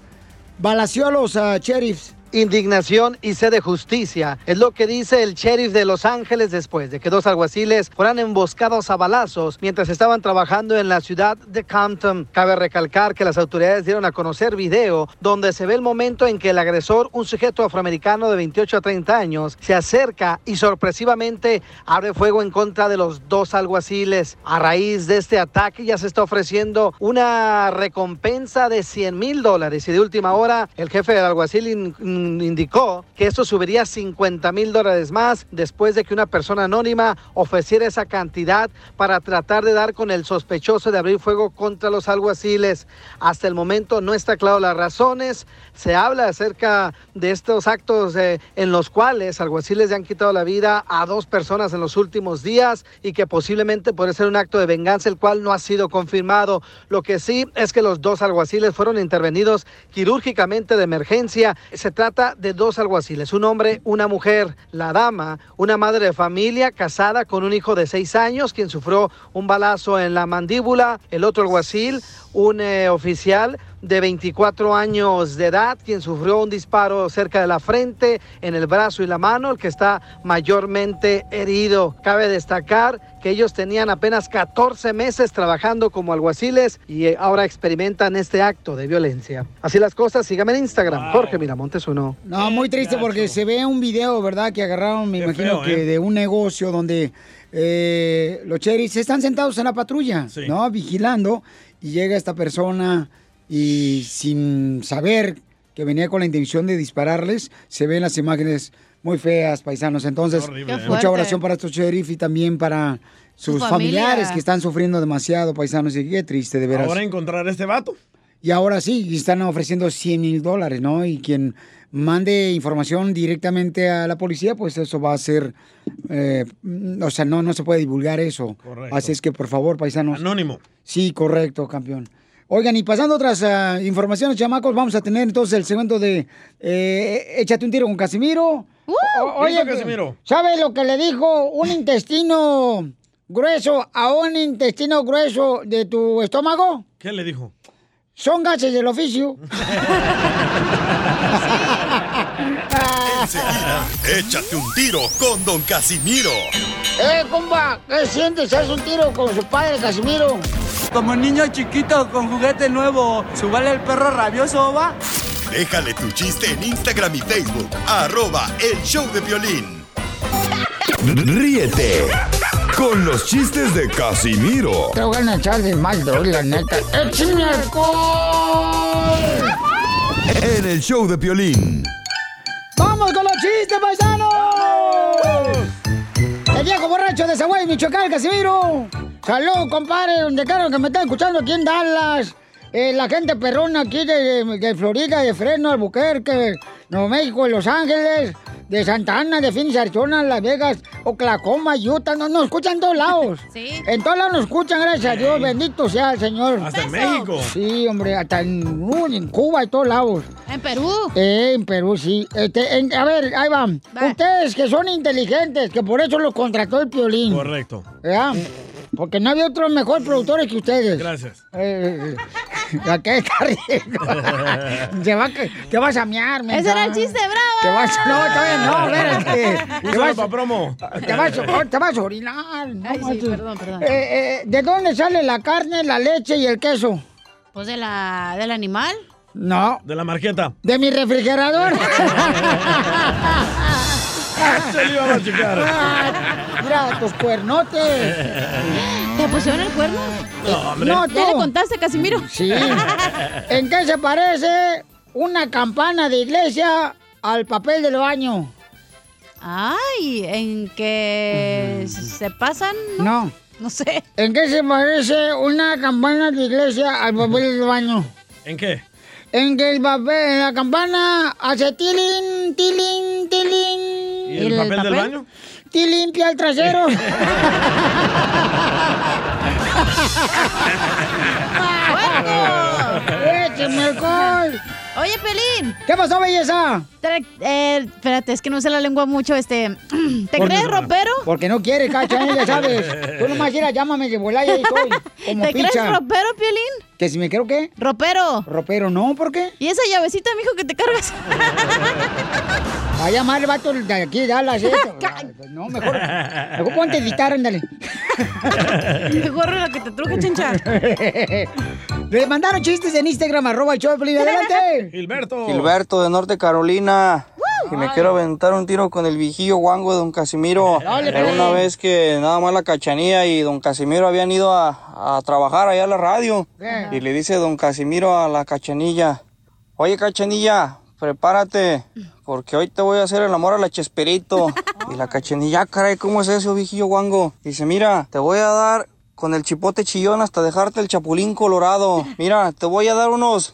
Speaker 5: balació a los ah, sheriffs
Speaker 8: indignación y sed de justicia. Es lo que dice el sheriff de Los Ángeles después de que dos alguaciles fueran emboscados a balazos mientras estaban trabajando en la ciudad de Compton. Cabe recalcar que las autoridades dieron a conocer video donde se ve el momento en que el agresor, un sujeto afroamericano de 28 a 30 años, se acerca y sorpresivamente abre fuego en contra de los dos alguaciles. A raíz de este ataque ya se está ofreciendo una recompensa de 100 mil dólares y de última hora el jefe del alguacil indicó que esto subiría a 50 mil dólares más después de que una persona anónima ofreciera esa cantidad para tratar de dar con el sospechoso de abrir fuego contra los alguaciles. Hasta el momento no está claro las razones. Se habla acerca de estos actos eh, en los cuales alguaciles le han quitado la vida a dos personas en los últimos días y que posiblemente puede ser un acto de venganza, el cual no ha sido confirmado. Lo que sí es que los dos alguaciles fueron intervenidos quirúrgicamente de emergencia. Se trata de dos alguaciles, un hombre, una mujer. La dama, una madre de familia casada con un hijo de seis años, quien sufrió un balazo en la mandíbula. El otro alguacil, un eh, oficial de 24 años de edad, quien sufrió un disparo cerca de la frente, en el brazo y la mano, el que está mayormente herido. Cabe destacar que ellos tenían apenas 14 meses trabajando como alguaciles y eh, ahora experimentan este acto de violencia. Así las cosas, sígame en Instagram, Jorge Miramontes uno.
Speaker 5: No, muy triste porque se ve un video, ¿verdad? Que agarraron, me
Speaker 8: Qué
Speaker 5: imagino
Speaker 8: feo,
Speaker 5: que
Speaker 8: ¿eh?
Speaker 5: de un negocio donde eh, los cheris están sentados en la patrulla, ¿no? Vigilando y llega esta persona y sin saber que venía con la intención de dispararles, se ven las imágenes muy feas, paisanos. Entonces,
Speaker 6: Horrible, ¿eh?
Speaker 5: Mucha oración para estos sheriff y también para sus
Speaker 6: Su
Speaker 5: familiares
Speaker 6: familia.
Speaker 5: que están sufriendo demasiado, paisanos. Y qué triste, de veras.
Speaker 6: Ahora encontrar a este vato.
Speaker 5: Y ahora sí, y están ofreciendo 100 mil dólares, ¿no? Y quien mande información directamente a la policía, pues eso va a ser, eh, o sea, no, no se puede divulgar eso.
Speaker 6: Correcto.
Speaker 5: Así es que, por favor, paisanos.
Speaker 6: Anónimo.
Speaker 5: Sí, correcto, campeón. Oigan, y pasando a otras ah, informaciones, chamacos, vamos a tener entonces el segmento de eh, Échate un tiro con Casimiro. O-
Speaker 6: ¿Qué hizo Casimiro?
Speaker 5: ¿sabe lo que le dijo un intestino grueso a un intestino grueso de tu estómago?
Speaker 6: ¿Qué le dijo?
Speaker 5: Son gases del oficio.
Speaker 2: Enseguida, échate un tiro con Don Casimiro.
Speaker 5: ¡Eh, compa! ¿Qué sientes? ¿Haz un tiro con su padre, Casimiro?
Speaker 7: Como niño chiquito con juguete nuevo, ¿subale el perro rabioso, va?
Speaker 2: Déjale tu chiste en Instagram y Facebook. Arroba El Show de Violín. Ríete con los chistes de Casimiro
Speaker 5: Te voy a echar de mal, droga, la neta. ¡Échame alcohol!
Speaker 2: en el Show de Violín.
Speaker 5: ¡Vamos con los chistes, paisanos! El viejo borracho de Zaguay, Michoacán, Casimiro. Salud, compadre, donde quiera que me está escuchando aquí en Dallas. Eh, la gente perrona aquí de, de Florida, de Fresno, Albuquerque, Nuevo México, Los Ángeles, de Santa Ana, de Phoenix, Arizona, Las Vegas, Oklahoma, Utah, no, nos escuchan en todos lados.
Speaker 10: Sí.
Speaker 5: En todos lados nos escuchan, gracias a Dios, bendito sea el Señor.
Speaker 6: Hasta en México.
Speaker 5: Sí, hombre, hasta en, uh, en Cuba y todos lados.
Speaker 10: En Perú.
Speaker 5: Eh, en Perú, sí. Este, en- a ver, ahí van. Ustedes que son inteligentes, que por eso los contrató el Piolín.
Speaker 6: Correcto.
Speaker 5: ¿Verdad? Porque no había otros mejor productores que ustedes.
Speaker 6: Gracias.
Speaker 5: Eh, ¿A qué está riendo? te, va, que- te vas a mear,
Speaker 10: Ese
Speaker 5: mensa.
Speaker 10: era el chiste, bravo.
Speaker 5: Te vas, no, todavía no, espérate. Te vas,
Speaker 6: pa' promo.
Speaker 5: te vas, a- te vas a orinar. no
Speaker 10: Ay, sí, perdón, perdón.
Speaker 5: Eh, eh, ¿De dónde sale la carne, la leche y el queso?
Speaker 10: Pues de la, del animal.
Speaker 5: No,
Speaker 6: De la marqueta.
Speaker 5: de mi refrigerador.
Speaker 6: Se le iba a machucar.
Speaker 5: Ah, Mira, tus cuernotes.
Speaker 10: ¿Te pusieron el cuerno?
Speaker 6: No, hombre.
Speaker 5: No,
Speaker 10: ¿Ya le contaste, Casimiro?
Speaker 5: Sí. ¿En qué se parece una campana de iglesia al papel del baño?
Speaker 10: Ay, en que se pasan.
Speaker 5: No.
Speaker 10: No sé.
Speaker 5: ¿En qué se parece una campana de iglesia al papel del baño?
Speaker 6: ¿En qué?
Speaker 5: En que el papel, la campana hace tilín, tilín, tilín.
Speaker 6: ¿Y el, papel, del baño?
Speaker 5: Te limpia el trasero. ¡Écheme alcohol!
Speaker 10: Oye, Pelín.
Speaker 5: ¿Qué pasó, belleza?
Speaker 10: Eh, espérate, es que no sé la lengua mucho, este... ¿Te crees ropero?
Speaker 5: Porque no quiere, cacha, ya sabes. Tú nomás ir, llámame de volar y ahí estoy. Como
Speaker 10: ¿Te crees
Speaker 5: picha.
Speaker 10: ropero, Piolín?
Speaker 5: ¿Que si me quiero qué?
Speaker 10: Ropero.
Speaker 5: Ropero, no, ¿por qué?
Speaker 10: ¿Y esa llavecita, mijo, que te cargas?
Speaker 5: Va a llamar el vato de aquí de Dallas, ¿eh? No, mejor. Mejor ponte a editar, ándale.
Speaker 10: Mejor la que te truje, chencha.
Speaker 5: Le mandaron chistes en Instagram, arroba el show de Piolín. ¡Adelante!
Speaker 6: Gilberto.
Speaker 20: Gilberto de Norte Carolina. Y me quiero aventar un tiro con el viejillo guango de don Casimiro.
Speaker 5: Dale,
Speaker 20: Era
Speaker 5: pues.
Speaker 20: una vez que nada más la cachanía y don Casimiro habían ido a, a trabajar allá a la radio.
Speaker 5: Eh.
Speaker 20: Y le dice don Casimiro a la cachanilla, oye cachanilla, prepárate, porque hoy te voy a hacer el amor a la Chesperito. y la cachanilla, "Ah, caray, ¿cómo es eso, viejillo guango? Dice, mira, te voy a dar con el chipote chillón hasta dejarte el chapulín colorado. Mira, te voy a dar unos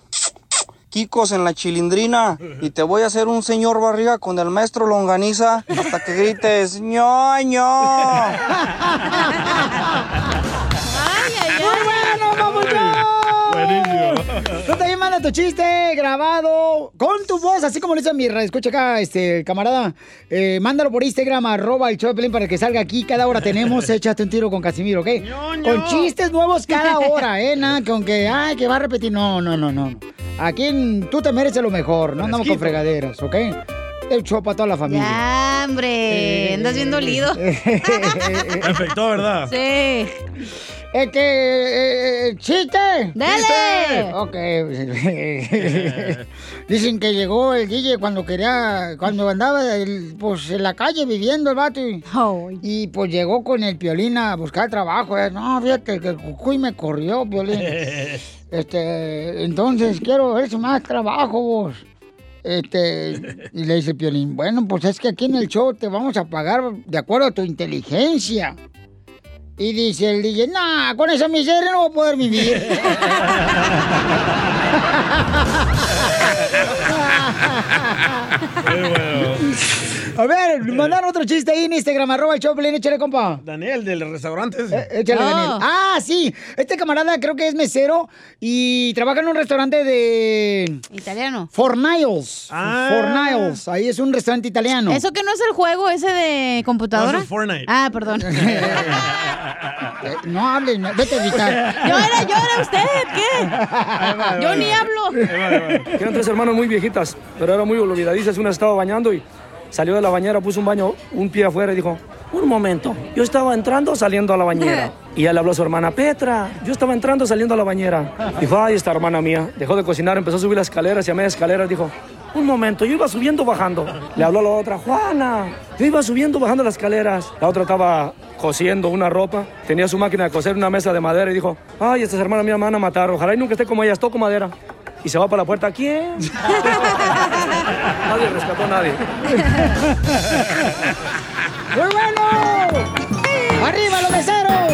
Speaker 20: quicos en la chilindrina y te voy a hacer un señor barriga con el maestro longaniza hasta que grites ñoño.
Speaker 5: ¡Muy bueno, papuchón! Tú también manda tu chiste grabado con tu voz, así como lo hizo mi. Escucha acá, este, camarada. Eh, mándalo por Instagram, arroba el show de Piolín para que salga aquí. Cada hora tenemos Échate un tiro con Casimiro, ¿ok? Con chistes nuevos cada hora, ¿eh? Nada, con que, ay, que va a repetir. No, no, no, no. Aquí en- tú te mereces lo mejor. No andamos con fregaderas, ¿ok? El show para toda la familia.
Speaker 10: Ya, hombre. Andas bien dolido.
Speaker 6: Me afectó, ¿verdad?
Speaker 10: Sí.
Speaker 5: Es que, eh, eh, chiste.
Speaker 10: Dale.
Speaker 5: Ok. Dicen que llegó el DJ cuando quería, cuando andaba el- pues en la calle viviendo el vato y, y, pues llegó con el piolín a buscar trabajo. eh. No, fíjate que el cucuy me corrió, piolín. Este, entonces quiero ver si más trabajo vos. Este, y le dice Piolín, bueno, pues es que aquí en el show te vamos a pagar de acuerdo a tu inteligencia. Y dice el DJ, nah, con esa miseria no voy a poder vivir. A ver, mandaron otro chiste ahí en Instagram, arroba el Choplin, échale, compa.
Speaker 6: Daniel, del restaurante. ese.
Speaker 5: Eh, Échale, Daniel. Ah, sí. Este camarada creo que es mesero y trabaja en un restaurante de...
Speaker 10: Italiano.
Speaker 5: Forniles.
Speaker 10: Ah.
Speaker 5: Forniles. Ahí es un restaurante italiano.
Speaker 10: ¿Eso que no es el juego ese de computadora?
Speaker 5: No, es Fortnite.
Speaker 10: Ah, perdón.
Speaker 5: Eh, No hables, no, vete a evitar.
Speaker 10: Yo era, yo era usted, ¿qué? Yo ni hablo.
Speaker 21: Eran tres hermanas muy viejitas, pero eran muy olvidadizas. Una estaba bañando y salió de la bañera, puso un baño, un pie afuera y dijo, un momento, yo estaba entrando saliendo a la bañera. Y ella le habló a su hermana, Petra, yo estaba entrando saliendo a la bañera. Dijo, ay, esta hermana mía. Dejó de cocinar, empezó a subir las escaleras y a media escalera dijo, un momento, yo iba subiendo, bajando. Le habló a la otra, Juana, yo iba subiendo, bajando las escaleras. La otra estaba cosiendo una ropa, tenía su máquina de coser una mesa de madera y dijo, ay, estas hermanas mías me van a matar, ojalá y nunca esté como ellas, toco madera. Y se va para la puerta, ¿quién? nadie rescató a nadie.
Speaker 5: ¡Muy bueno! ¡Arriba los meseros!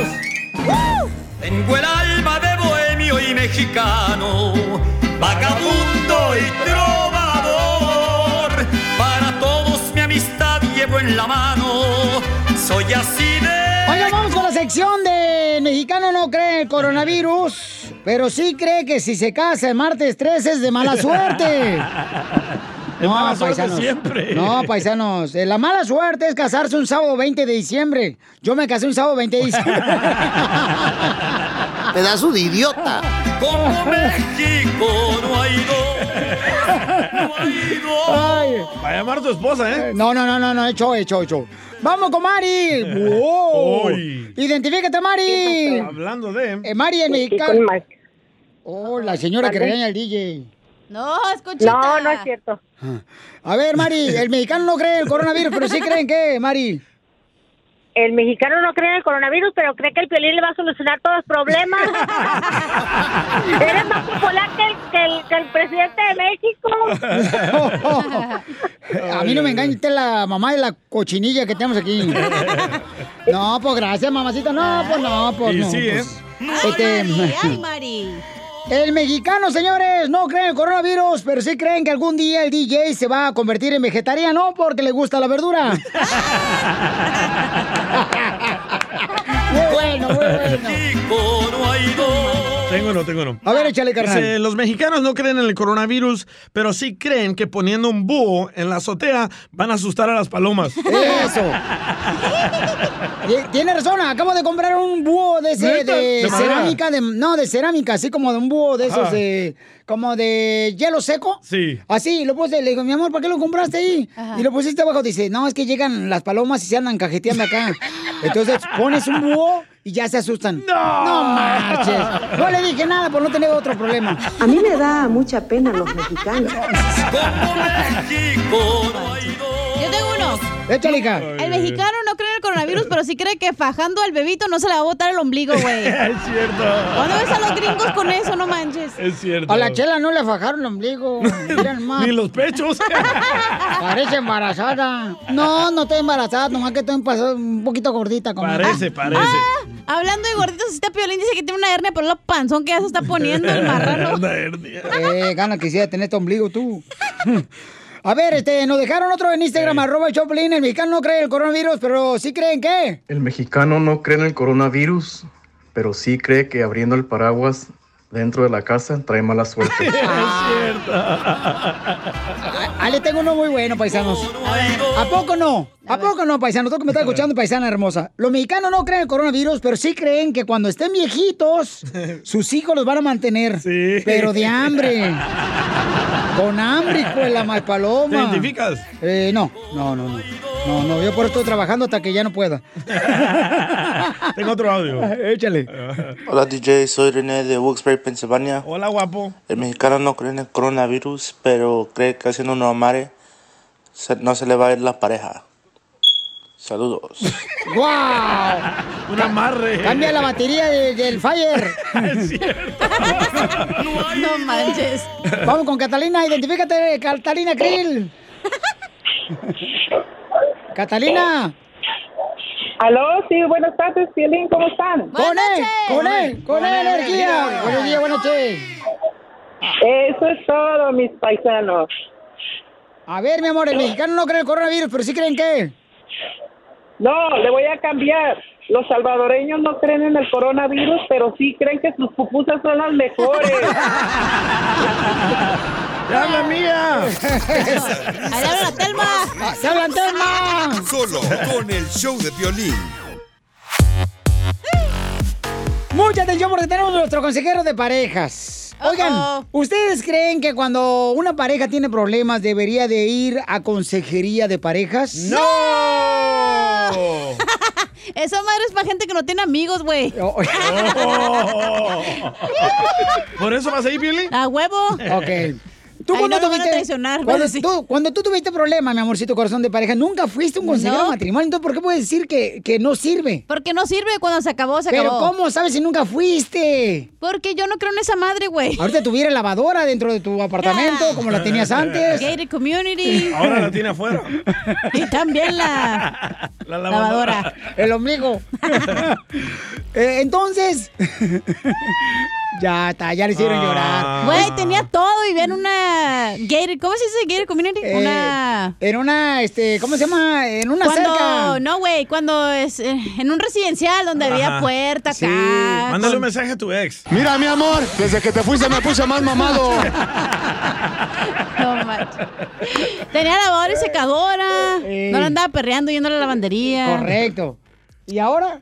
Speaker 22: Tengo el alma de bohemio y mexicano, vagabundo y trovador. Para todos mi amistad llevo en la mano, soy así de...
Speaker 5: Oiga, vamos con la sección de Mexicano no cree en el coronavirus, pero sí cree que si se casa el martes 13 es de mala suerte.
Speaker 6: De mala suerte siempre.
Speaker 5: No, paisanos. eh, La mala suerte es casarse un sábado 20 de diciembre. Yo me casé un sábado 20 de diciembre.
Speaker 13: Pedazo de idiota.
Speaker 22: Como México no hay dos, no hay dos.
Speaker 5: Ay.
Speaker 6: Va a llamar a tu esposa, ¿eh?
Speaker 5: No, no, no, no, no, hecho, hecho, hecho. Vamos con Mari. Wow.
Speaker 6: Uy.
Speaker 5: Identifícate, Mari.
Speaker 6: Hablando de...
Speaker 5: Eh, Mari en
Speaker 6: Pues, ¿qué
Speaker 5: mexicano.
Speaker 6: con
Speaker 5: Oh, la señora que regaña al DJ.
Speaker 10: No, es Conchita.
Speaker 23: No, no es cierto.
Speaker 5: A ver, Mari, el mexicano no cree en el coronavirus, pero sí creen que, Mari.
Speaker 23: El mexicano no cree en el coronavirus, pero cree que el piolín le va a solucionar todos los problemas. Eres más popular que el, que el, que el presidente de México.
Speaker 5: A mí no me engañe, usted es la mamá de la cochinilla que tenemos aquí. No, pues gracias, mamacita. No, pues no, pues
Speaker 6: Y
Speaker 5: no.
Speaker 6: sí, ¿eh?
Speaker 5: pues,
Speaker 10: Ay,
Speaker 5: este,
Speaker 10: Mari, ay, Mari.
Speaker 5: El mexicano, señores, no creen en el coronavirus, pero sí creen que algún día el DJ se va a convertir en vegetariano porque le gusta la verdura. Muy bueno, muy bueno.
Speaker 22: México no.
Speaker 6: Tengo uno, tengo uno.
Speaker 5: A ver, échale, carnal.
Speaker 6: Dice, los mexicanos no creen en el coronavirus, pero sí creen que poniendo un búho en la azotea van a asustar a las palomas.
Speaker 5: Eso. Ti- Tiene razón, acabo de comprar un búho de ese de, cerámica, de, no, de cerámica, así como de un búho de esos de, como de hielo seco.
Speaker 6: Sí.
Speaker 5: Así, lo puse, le digo, mi amor, ¿para qué lo compraste ahí? Y lo pusiste abajo, dice, no, es que llegan las palomas y se andan cajeteando acá. Entonces pones un búho y ya se asustan. No. No marches. No le dije nada por no tener otro problema.
Speaker 24: A mí me da mucha pena los mexicanos.
Speaker 10: Yo tengo uno.
Speaker 5: Échale, hija.
Speaker 10: El mexicano no cree en el coronavirus, pero sí cree que fajando al bebito no se le va a botar el ombligo, güey.
Speaker 6: es cierto.
Speaker 10: ¿Cuándo ves a los gringos con eso? No manches.
Speaker 6: Es cierto.
Speaker 5: A la chela no le fajaron el ombligo.
Speaker 6: Ni los pechos.
Speaker 5: Parece embarazada. No, no estoy embarazada, nomás que estoy un poquito gordita. Como
Speaker 6: Parece, parece.
Speaker 10: Ah, hablando de gorditos, este piolín dice que tiene una hernia por lo panzón que ya se está poniendo el marrano.
Speaker 6: Una hernia.
Speaker 5: Eh, gana quisiera tener este ombligo tú. A ver, este, nos dejaron otro en Instagram, arroba el Choplin. El mexicano no cree en el coronavirus, pero sí creen que.
Speaker 25: El mexicano no cree en el coronavirus, pero sí cree que abriendo el paraguas dentro de la casa trae mala suerte.
Speaker 5: Ah, le tengo uno muy bueno, paisanos. ¿A poco no? ¿A poco no, paisano? Tú que me estás escuchando, paisana hermosa. Los mexicanos no creen en el coronavirus, pero sí creen que cuando estén viejitos, sus hijos los van a mantener. Pero de hambre. Con hambre, de la mal paloma.
Speaker 6: ¿Te identificas?
Speaker 5: Eh, no, no, no, no. No, no, yo por eso estoy trabajando hasta que ya no pueda.
Speaker 6: Tengo otro audio.
Speaker 5: Échale.
Speaker 26: Hola DJ, soy René de Wilkes-Barre, Pensilvania.
Speaker 6: Hola, guapo.
Speaker 26: El mexicano no cree en el coronavirus, pero cree que haciendo un amare se- no se le va a ir la pareja. Saludos.
Speaker 5: ¡Guau!
Speaker 6: Un amarre.
Speaker 5: Cambia la batería de- del Fire.
Speaker 10: No manches.
Speaker 5: Vamos con Catalina, identifícate, Catalina Krill. Catalina.
Speaker 27: Aló, sí, buenas tardes, Piolín, ¿cómo están?
Speaker 5: Con él, con él, con él, energía. Buenos días, buenas noches.
Speaker 27: Eso es todo, mis paisanos.
Speaker 5: A ver, mi amor, el mexicano no cree en el coronavirus, pero sí creen que.
Speaker 27: No, le voy a cambiar. Los salvadoreños no creen en el coronavirus, pero sí creen que sus pupusas son las mejores.
Speaker 6: ¡Ya habla mía!
Speaker 10: ¡Ahí habla la Telma!
Speaker 5: ¡Se hablan Telma!
Speaker 2: Solo con el show de violín.
Speaker 5: Mucha atención porque tenemos nuestro consejero de parejas. Oigan, ¿ustedes creen que cuando una pareja tiene problemas debería de ir a consejería de parejas?
Speaker 6: ¡No!
Speaker 10: Esa madre es para gente que no tiene amigos, güey.
Speaker 6: Oh. ¿Por eso vas ahí, Piolín?
Speaker 10: A huevo.
Speaker 5: Ok. ¿Tú cuando
Speaker 10: no
Speaker 5: tuviste,
Speaker 10: traicionar,
Speaker 5: cuando, tú, cuando tú tuviste problemas, mi amorcito corazón de pareja, nunca fuiste un consejero
Speaker 10: No.
Speaker 5: de matrimonio. Entonces, ¿por qué puedes decir que, que no sirve?
Speaker 10: Porque no sirve cuando se acabó, se
Speaker 5: Pero
Speaker 10: acabó.
Speaker 5: ¿cómo sabes si nunca fuiste?
Speaker 10: Porque yo no creo en esa madre, güey.
Speaker 5: Ahorita tuviera lavadora dentro de tu apartamento, como la tenías antes.
Speaker 10: Gated community.
Speaker 6: Ahora la tiene afuera.
Speaker 10: Y también la
Speaker 6: La
Speaker 10: lavadora.
Speaker 5: El ombligo. Eh, entonces. Ya está, ya le hicieron
Speaker 6: Ah.
Speaker 5: llorar.
Speaker 10: Güey, tenía todo. Vivía en una gated, ¿cómo se dice gated community?
Speaker 5: Eh,
Speaker 10: una...
Speaker 5: En una, este, ¿cómo se llama? En una
Speaker 10: cuando,
Speaker 5: cerca.
Speaker 10: no, güey, cuando es eh, en un residencial donde había puerta acá.
Speaker 6: Mándale un mensaje a tu ex.
Speaker 28: Mira, mi amor, desde que te fuiste me puse más mamado.
Speaker 10: No manches. Tenía lavadora y secadora.
Speaker 5: Ey.
Speaker 10: No la andaba perreando yendo a la lavandería.
Speaker 5: Correcto. ¿Y ahora?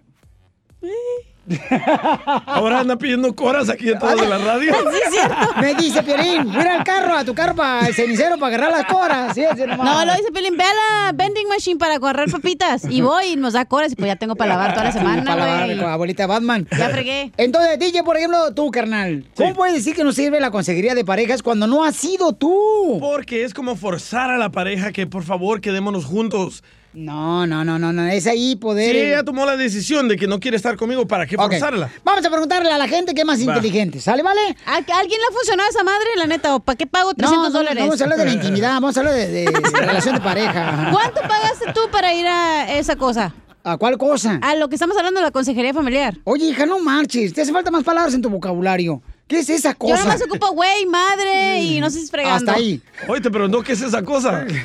Speaker 6: Ahora anda pidiendo coras aquí en todo de la radio.
Speaker 10: Sí, es cierto.
Speaker 5: Me dice, Piolín, a ir al carro, a tu carro, para el cenicero, para agarrar las coras. Sí.
Speaker 10: No, lo dice Pelín, ve a la vending machine para correr papitas. Y voy y nos da coras y pues ya tengo para lavar toda la
Speaker 5: Sí,
Speaker 10: semana,
Speaker 5: para lavar
Speaker 10: güey.
Speaker 5: con abuelita Batman.
Speaker 10: Ya fregué.
Speaker 5: Entonces, DJ, por ejemplo, tú, carnal, ¿cómo puedes decir que no sirve la consejería de parejas cuando no has sido tú?
Speaker 6: Porque es como forzar a la pareja que por favor quedémonos juntos.
Speaker 5: No, no, no, no, no. Es ahí poder.
Speaker 6: Si ella tomó la decisión de que no quiere estar conmigo, ¿para qué
Speaker 5: Ok.
Speaker 6: forzarla?
Speaker 5: Vamos a preguntarle a la gente que es más
Speaker 6: Va.
Speaker 5: inteligente. ¿Sale, vale?
Speaker 10: ¿A, a alguien le ha funcionado esa madre, la neta? ¿O para qué pago 300
Speaker 5: no, no,
Speaker 10: dólares?
Speaker 5: No, vamos a hablar de la intimidad, vamos a hablar de, de relación de pareja.
Speaker 10: ¿Cuánto pagaste tú para ir a esa cosa?
Speaker 5: ¿A cuál cosa?
Speaker 10: A lo que estamos hablando de la consejería familiar.
Speaker 5: Oye, hija, no marches. Te hace falta más palabras en tu vocabulario. ¿Qué es esa cosa?
Speaker 10: Yo nomás ocupo güey, madre y no sé si fregando.
Speaker 5: Hasta ahí.
Speaker 6: Hoy te preguntó qué es esa cosa.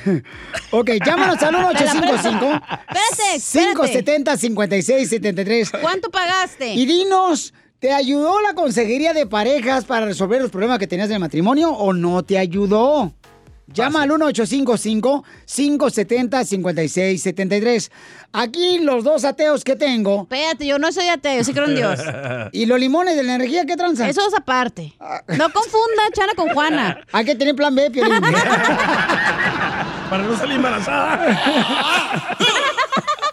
Speaker 5: Ok, llámanos al
Speaker 10: Te la
Speaker 5: 1855
Speaker 10: Espérate, espérate.
Speaker 5: 570 5673
Speaker 10: ¿Cuánto pagaste?
Speaker 5: Y dinos ¿Te ayudó la consejería de parejas para resolver los problemas que tenías en el matrimonio o no te ayudó? Llama al 1855-570-5673. Aquí los dos ateos que tengo.
Speaker 10: Espérate, yo no soy ateo, sí creo en Dios.
Speaker 5: ¿Y los limones de la energía qué tranza?
Speaker 10: Eso es aparte. No confunda Chana con Juana.
Speaker 5: Hay que tener plan B, Piolín.
Speaker 6: Para no salir embarazada.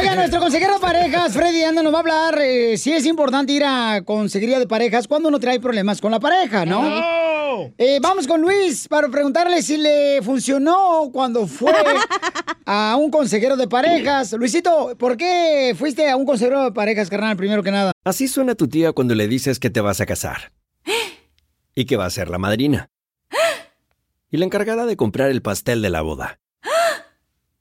Speaker 5: Oiga, nuestro consejero de parejas, Freddy Anda, nos va a hablar eh, si es importante ir a consejería de parejas cuando uno trae problemas con la pareja, ¿no? Eh, vamos con Luis para preguntarle si le funcionó cuando fue a un consejero de parejas. Luisito, ¿por qué fuiste a un consejero de parejas, carnal, primero que nada?
Speaker 29: Así suena tu tía cuando le dices que te vas a casar. Y que va a ser la madrina. Y la encargada de comprar el pastel de la boda.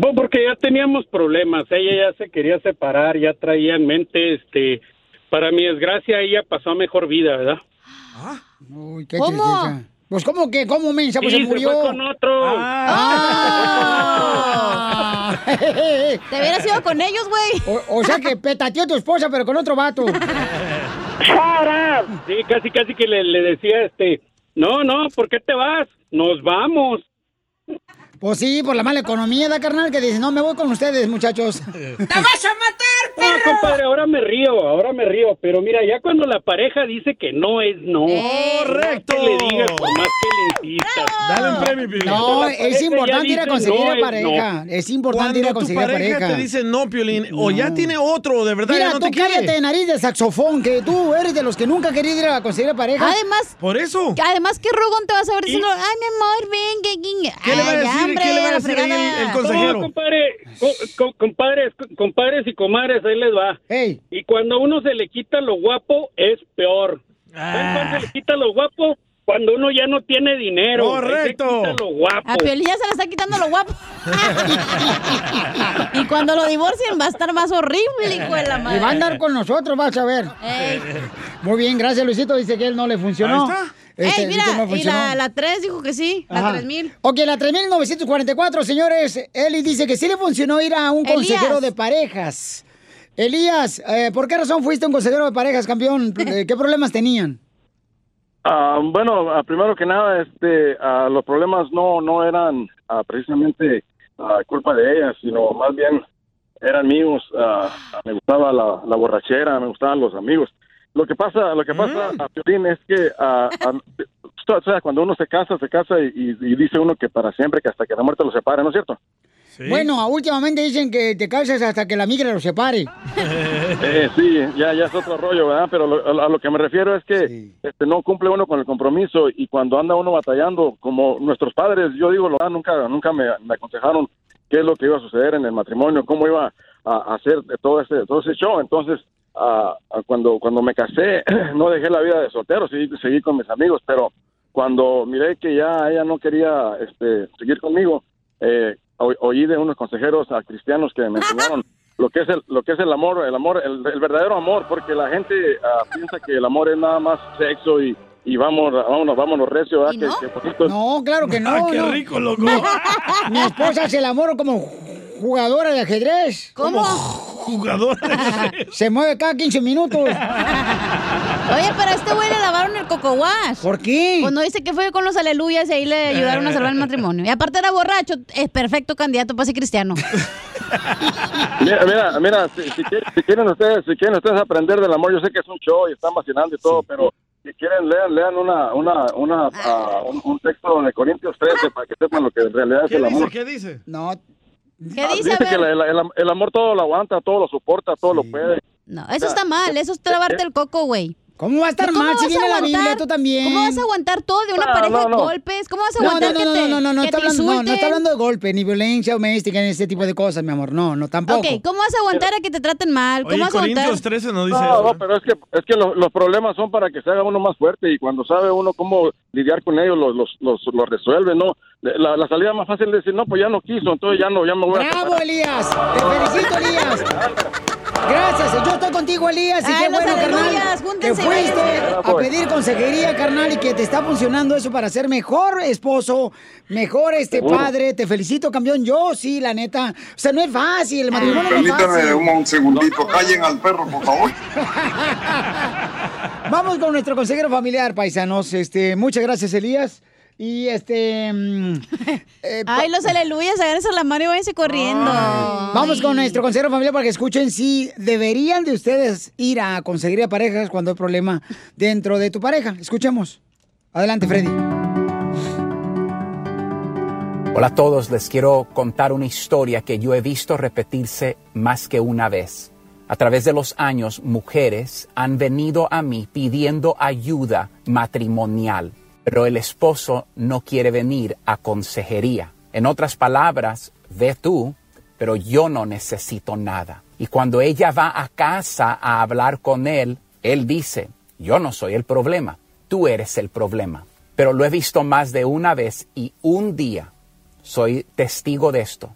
Speaker 30: Bueno, porque ya teníamos problemas, ella ya se quería separar, ya traía en mente, este, para mi desgracia, ella pasó a mejor vida, ¿verdad?
Speaker 5: Uy, qué
Speaker 10: ¿Cómo?
Speaker 5: tristeza. Pues, ¿cómo que? ¿Cómo, mensa? Pues
Speaker 30: Sí,
Speaker 5: se
Speaker 30: se
Speaker 5: murió.
Speaker 30: fue con otro.
Speaker 5: Ah.
Speaker 10: Te hubieras ido con ellos, güey.
Speaker 5: O, o sea que petateó a tu esposa, pero con otro vato.
Speaker 30: Sí, casi, casi que le, le decía, este, no, no, ¿por qué te vas? Nos vamos.
Speaker 5: Pues sí, por la mala economía, da carnal, que dice, no, me voy con ustedes, muchachos.
Speaker 4: ¡Te vas a matar,
Speaker 30: No, compadre, ahora me río, ahora me río, pero mira, ya cuando la pareja dice que no es no.
Speaker 6: ¡Correcto!
Speaker 30: Que le digas, por más que le insistas.
Speaker 6: Dale un premio, Piolín.
Speaker 5: No, es importante ir a conseguir
Speaker 30: no
Speaker 5: a
Speaker 30: es
Speaker 5: pareja.
Speaker 30: no.
Speaker 5: Es importante ir a
Speaker 6: Cuando tu
Speaker 5: conseguir a
Speaker 6: pareja,
Speaker 5: pareja.
Speaker 6: te dice no, Piolín, o ya tiene otro, de verdad,
Speaker 5: Mira,
Speaker 6: ya no
Speaker 5: tú
Speaker 6: te quiere.
Speaker 5: cállate, nariz de saxofón, que tú eres de los que nunca querías ir a conseguir a pareja.
Speaker 10: Además,
Speaker 6: Por eso.
Speaker 10: además, ¿qué rogón te vas a ver diciendo? Ay, mi amor, ven, que...
Speaker 6: ¿Qué le va a
Speaker 10: Ay,
Speaker 6: decir?
Speaker 10: Hambre,
Speaker 6: ¿Qué le va a decir ahí el- el consejero?
Speaker 30: No, compadre, co- co- compadres, compadres y comadres, ahí les va. Y cuando a uno se le quita lo guapo, es peor. ¿Saben cuándo se le quita lo guapo? Cuando uno ya no tiene dinero. Ahí se
Speaker 6: Correcto.
Speaker 30: quita lo guapo.
Speaker 10: A Piolín ya se le está quitando lo guapo. y cuando lo divorcien va a estar más horrible, hijo de la madre.
Speaker 5: Y va a andar con nosotros, vas a ver. Muy bien, gracias, Luisito. Dice que él no le funcionó.
Speaker 10: Ahí está.
Speaker 5: Este,
Speaker 10: Ey,
Speaker 5: no
Speaker 10: mira, y la, la 3 dijo que sí, la
Speaker 5: Ajá.
Speaker 10: 3000.
Speaker 5: Ok, la 3944, señores. Eli dice que sí le funcionó ir a un
Speaker 10: Elías.
Speaker 5: consejero de parejas. Elías, eh, ¿por qué razón fuiste un consejero de parejas, campeón? Eh, ¿Qué problemas tenían?
Speaker 31: Ah, bueno, ah, primero que nada, este, ah, los problemas no no eran precisamente culpa de ellas, sino más bien eran míos. Ah, me gustaba la, la borrachera, me gustaban los amigos. Lo que pasa, lo que pasa, ah, Piolín, es que o sea, cuando uno se casa, se casa y, y- y dice uno que para siempre, que hasta que la muerte los separe, ¿no es cierto?
Speaker 5: Bueno, últimamente dicen que te casas hasta que la migra los separe.
Speaker 31: Eh, sí, ya, ya es otro rollo, ¿verdad? Pero lo- a, lo que me refiero es que este, no cumple uno con el compromiso y cuando anda uno batallando, como nuestros padres, yo digo, lo, nunca, nunca me, me aconsejaron qué es lo que iba a suceder en el matrimonio, cómo iba a, a hacer todo ese, todo ese show. Entonces, ah, ah, cuando, cuando me casé, no dejé la vida de soltero, seguí, seguí con mis amigos, pero cuando miré que ya ella no quería este, seguir conmigo, eh, o- oí de unos consejeros ah, cristianos que me enseñaron lo que es el lo que es el amor el amor el, el verdadero amor porque la gente ah, piensa que el amor es nada más sexo y y vamos vámonos vámonos recio ¿verdad? Que- que poquito-
Speaker 5: No, claro que no.
Speaker 31: Ah, qué
Speaker 5: no.
Speaker 31: rico, loco.
Speaker 5: Mi esposa hace el amor como jugadora de ajedrez.
Speaker 10: ¿Cómo?
Speaker 6: Jugadora
Speaker 5: Se mueve cada 15 minutos.
Speaker 10: Oye, pero a este güey le lavaron el coco wash.
Speaker 5: ¿Por qué?
Speaker 10: Cuando dice que fue con los aleluyas y ahí le ayudaron a salvar el matrimonio. Y aparte era borracho, es perfecto candidato para ser cristiano.
Speaker 31: mira mira mira si, si quieren, si quieren ustedes si quieren ustedes aprender del amor yo sé que es un show y están vacinando y todo pero si quieren lean lean una una una ah, un, un texto de Corintios 13 para que sepan lo que en realidad es el amor
Speaker 6: ¿Qué dice?
Speaker 5: No.
Speaker 10: ¿Qué
Speaker 31: Ah,
Speaker 10: dice? A
Speaker 31: que
Speaker 10: ver.
Speaker 31: la- la- el, el amor todo lo aguanta todo lo soporta todo lo puede
Speaker 10: No, eso está mal, eso es trabarte el coco, güey.
Speaker 5: ¿Cómo va a estar
Speaker 10: ¿Cómo
Speaker 5: mal si viene la
Speaker 10: aguantar?
Speaker 5: Biblia, tú también?
Speaker 10: ¿Cómo vas a aguantar todo de una
Speaker 5: No,
Speaker 10: pareja
Speaker 5: no,
Speaker 10: de
Speaker 5: no.
Speaker 10: golpes? ¿Cómo vas a aguantar
Speaker 5: no, no,
Speaker 10: que
Speaker 5: no,
Speaker 10: te,
Speaker 5: no, no, no,
Speaker 10: que
Speaker 5: está
Speaker 10: te
Speaker 5: hablando, no, no está hablando de golpe, ni violencia doméstica, ni ese tipo de cosas, mi amor. No, no, tampoco.
Speaker 10: Ok, ¿cómo vas a aguantar a que te traten mal? ¿Cómo
Speaker 31: Oye,
Speaker 10: vas a aguantar?
Speaker 31: Corintios
Speaker 6: 13 no
Speaker 31: dice no, no, pero es que, es que lo- los problemas son para que se haga uno más fuerte y cuando sabe uno cómo lidiar con ellos, los, los, los, los resuelve, ¿no? La, la salida más fácil es decir, no, pues ya no quiso, entonces ya no, ya me voy a...
Speaker 5: ¡Bravo, Elías! ¡Te felicito, Elías! Gracias, yo estoy contigo, Elías, y
Speaker 10: Ay,
Speaker 5: qué bueno, carnal, que fuiste
Speaker 10: váyanse.
Speaker 5: a pedir consejería, carnal, y que te está funcionando eso para ser mejor esposo, mejor este
Speaker 32: Seguro.
Speaker 5: padre. Te felicito, campeón. Yo sí, la neta. O sea, no es fácil, el matrimonio no es
Speaker 32: Permítame
Speaker 5: fácil.
Speaker 32: un, un segundito, callen al perro, por favor.
Speaker 5: Vamos con nuestro consejero familiar, paisanos. Este, muchas gracias, Elías. Y este. mm, eh,
Speaker 10: Ay, los aleluyas, agárrense la mano y váyanse corriendo.
Speaker 5: Vamos con nuestro consejero familiar para que escuchen si deberían de ustedes ir a conseguir parejas cuando hay problema dentro de tu pareja. Escuchemos. Adelante, Freddy.
Speaker 33: Hola a todos, les quiero contar una historia que yo he visto repetirse más que una vez. A través de los años, mujeres han venido a mí pidiendo ayuda matrimonial, pero el esposo no quiere venir a consejería. En otras palabras, ve tú, pero yo no necesito nada. Y cuando ella va a casa a hablar con él, él dice, yo no soy el problema, tú eres el problema. Pero lo he visto más de una vez y un día soy testigo de esto.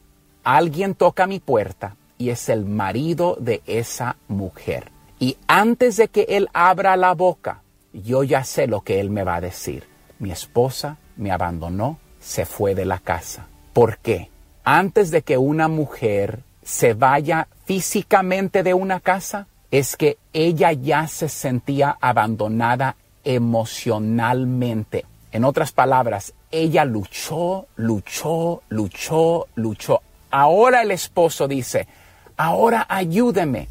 Speaker 33: Alguien toca mi puerta y es el marido de esa mujer. Y antes de que él abra la boca, yo ya sé lo que él me va a decir. Mi esposa me abandonó, se fue de la casa. ¿Por qué? Antes de que una mujer se vaya físicamente de una casa, es que ella ya se sentía abandonada emocionalmente. En otras palabras, ella luchó, luchó, luchó, luchó. Ahora el esposo dice, ahora ayúdeme.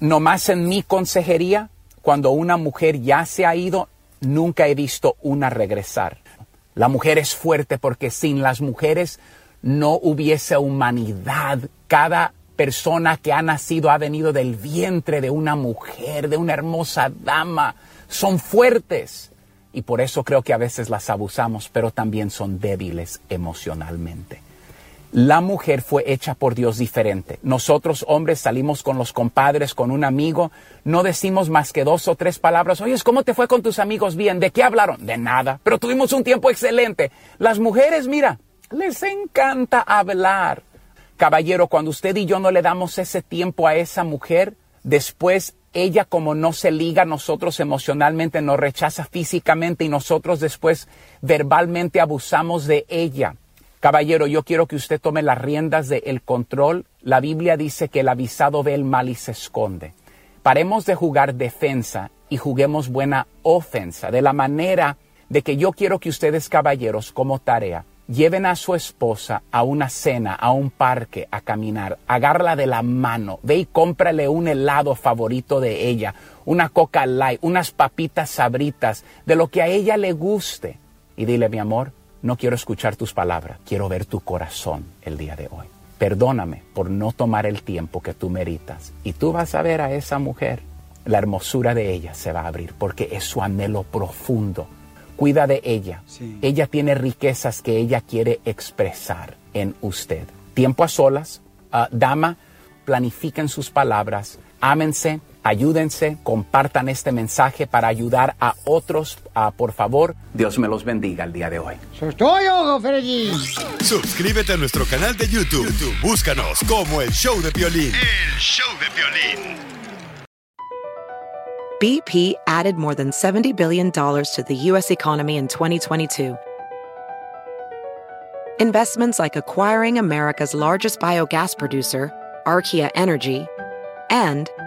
Speaker 33: Nomás en mi consejería, cuando una mujer ya se ha ido, nunca he visto una regresar. La mujer es fuerte porque sin las mujeres no hubiese humanidad. Cada persona que ha nacido ha venido del vientre de una mujer, de una hermosa dama. Son fuertes. Y por eso creo que a veces las abusamos, pero también son débiles emocionalmente. La mujer fue hecha por Dios diferente. Nosotros hombres salimos con los compadres, con un amigo, no decimos más que dos o tres palabras. Oye, ¿cómo te fue con tus amigos? Bien, ¿de qué hablaron? De nada, pero tuvimos un tiempo excelente. Las mujeres, mira, les encanta hablar. Caballero, cuando usted y yo no le damos ese tiempo a esa mujer, después ella como no se liga nosotros emocionalmente, nos rechaza físicamente y nosotros después verbalmente abusamos de ella. Caballero, yo quiero que usted tome las riendas del control. La Biblia dice que el avisado ve el mal y se esconde. Paremos de jugar defensa y juguemos buena ofensa, de la manera de que yo quiero que ustedes, caballeros, como tarea, lleven a su esposa a una cena, a un parque, a caminar, agárrala de la mano, ve y cómprale un helado favorito de ella, una coca light, unas papitas sabritas, de lo que a ella le guste. Y dile, mi amor, no quiero escuchar tus palabras, quiero ver tu corazón el día de hoy. Perdóname por no tomar el tiempo que tú meritas. Y tú vas a ver a esa mujer, la hermosura de ella se va a abrir, porque es su anhelo profundo. Cuida de ella. Ella tiene riquezas que ella quiere expresar en usted. Tiempo a solas, ah, dama, planifiquen sus palabras, ámense, ayúdense, compartan este mensaje para ayudar a otros. Ah, por favor, Dios me los bendiga el día de hoy.
Speaker 5: Soy yo, Freddy.
Speaker 2: Suscríbete a nuestro canal de YouTube. YouTube, Búscanos como el show de violín.
Speaker 34: El show de violín.
Speaker 35: BP added more than $70 billion to the U.S. economy in 2022. Investments like acquiring America's largest biogas producer, Archaea Energy, and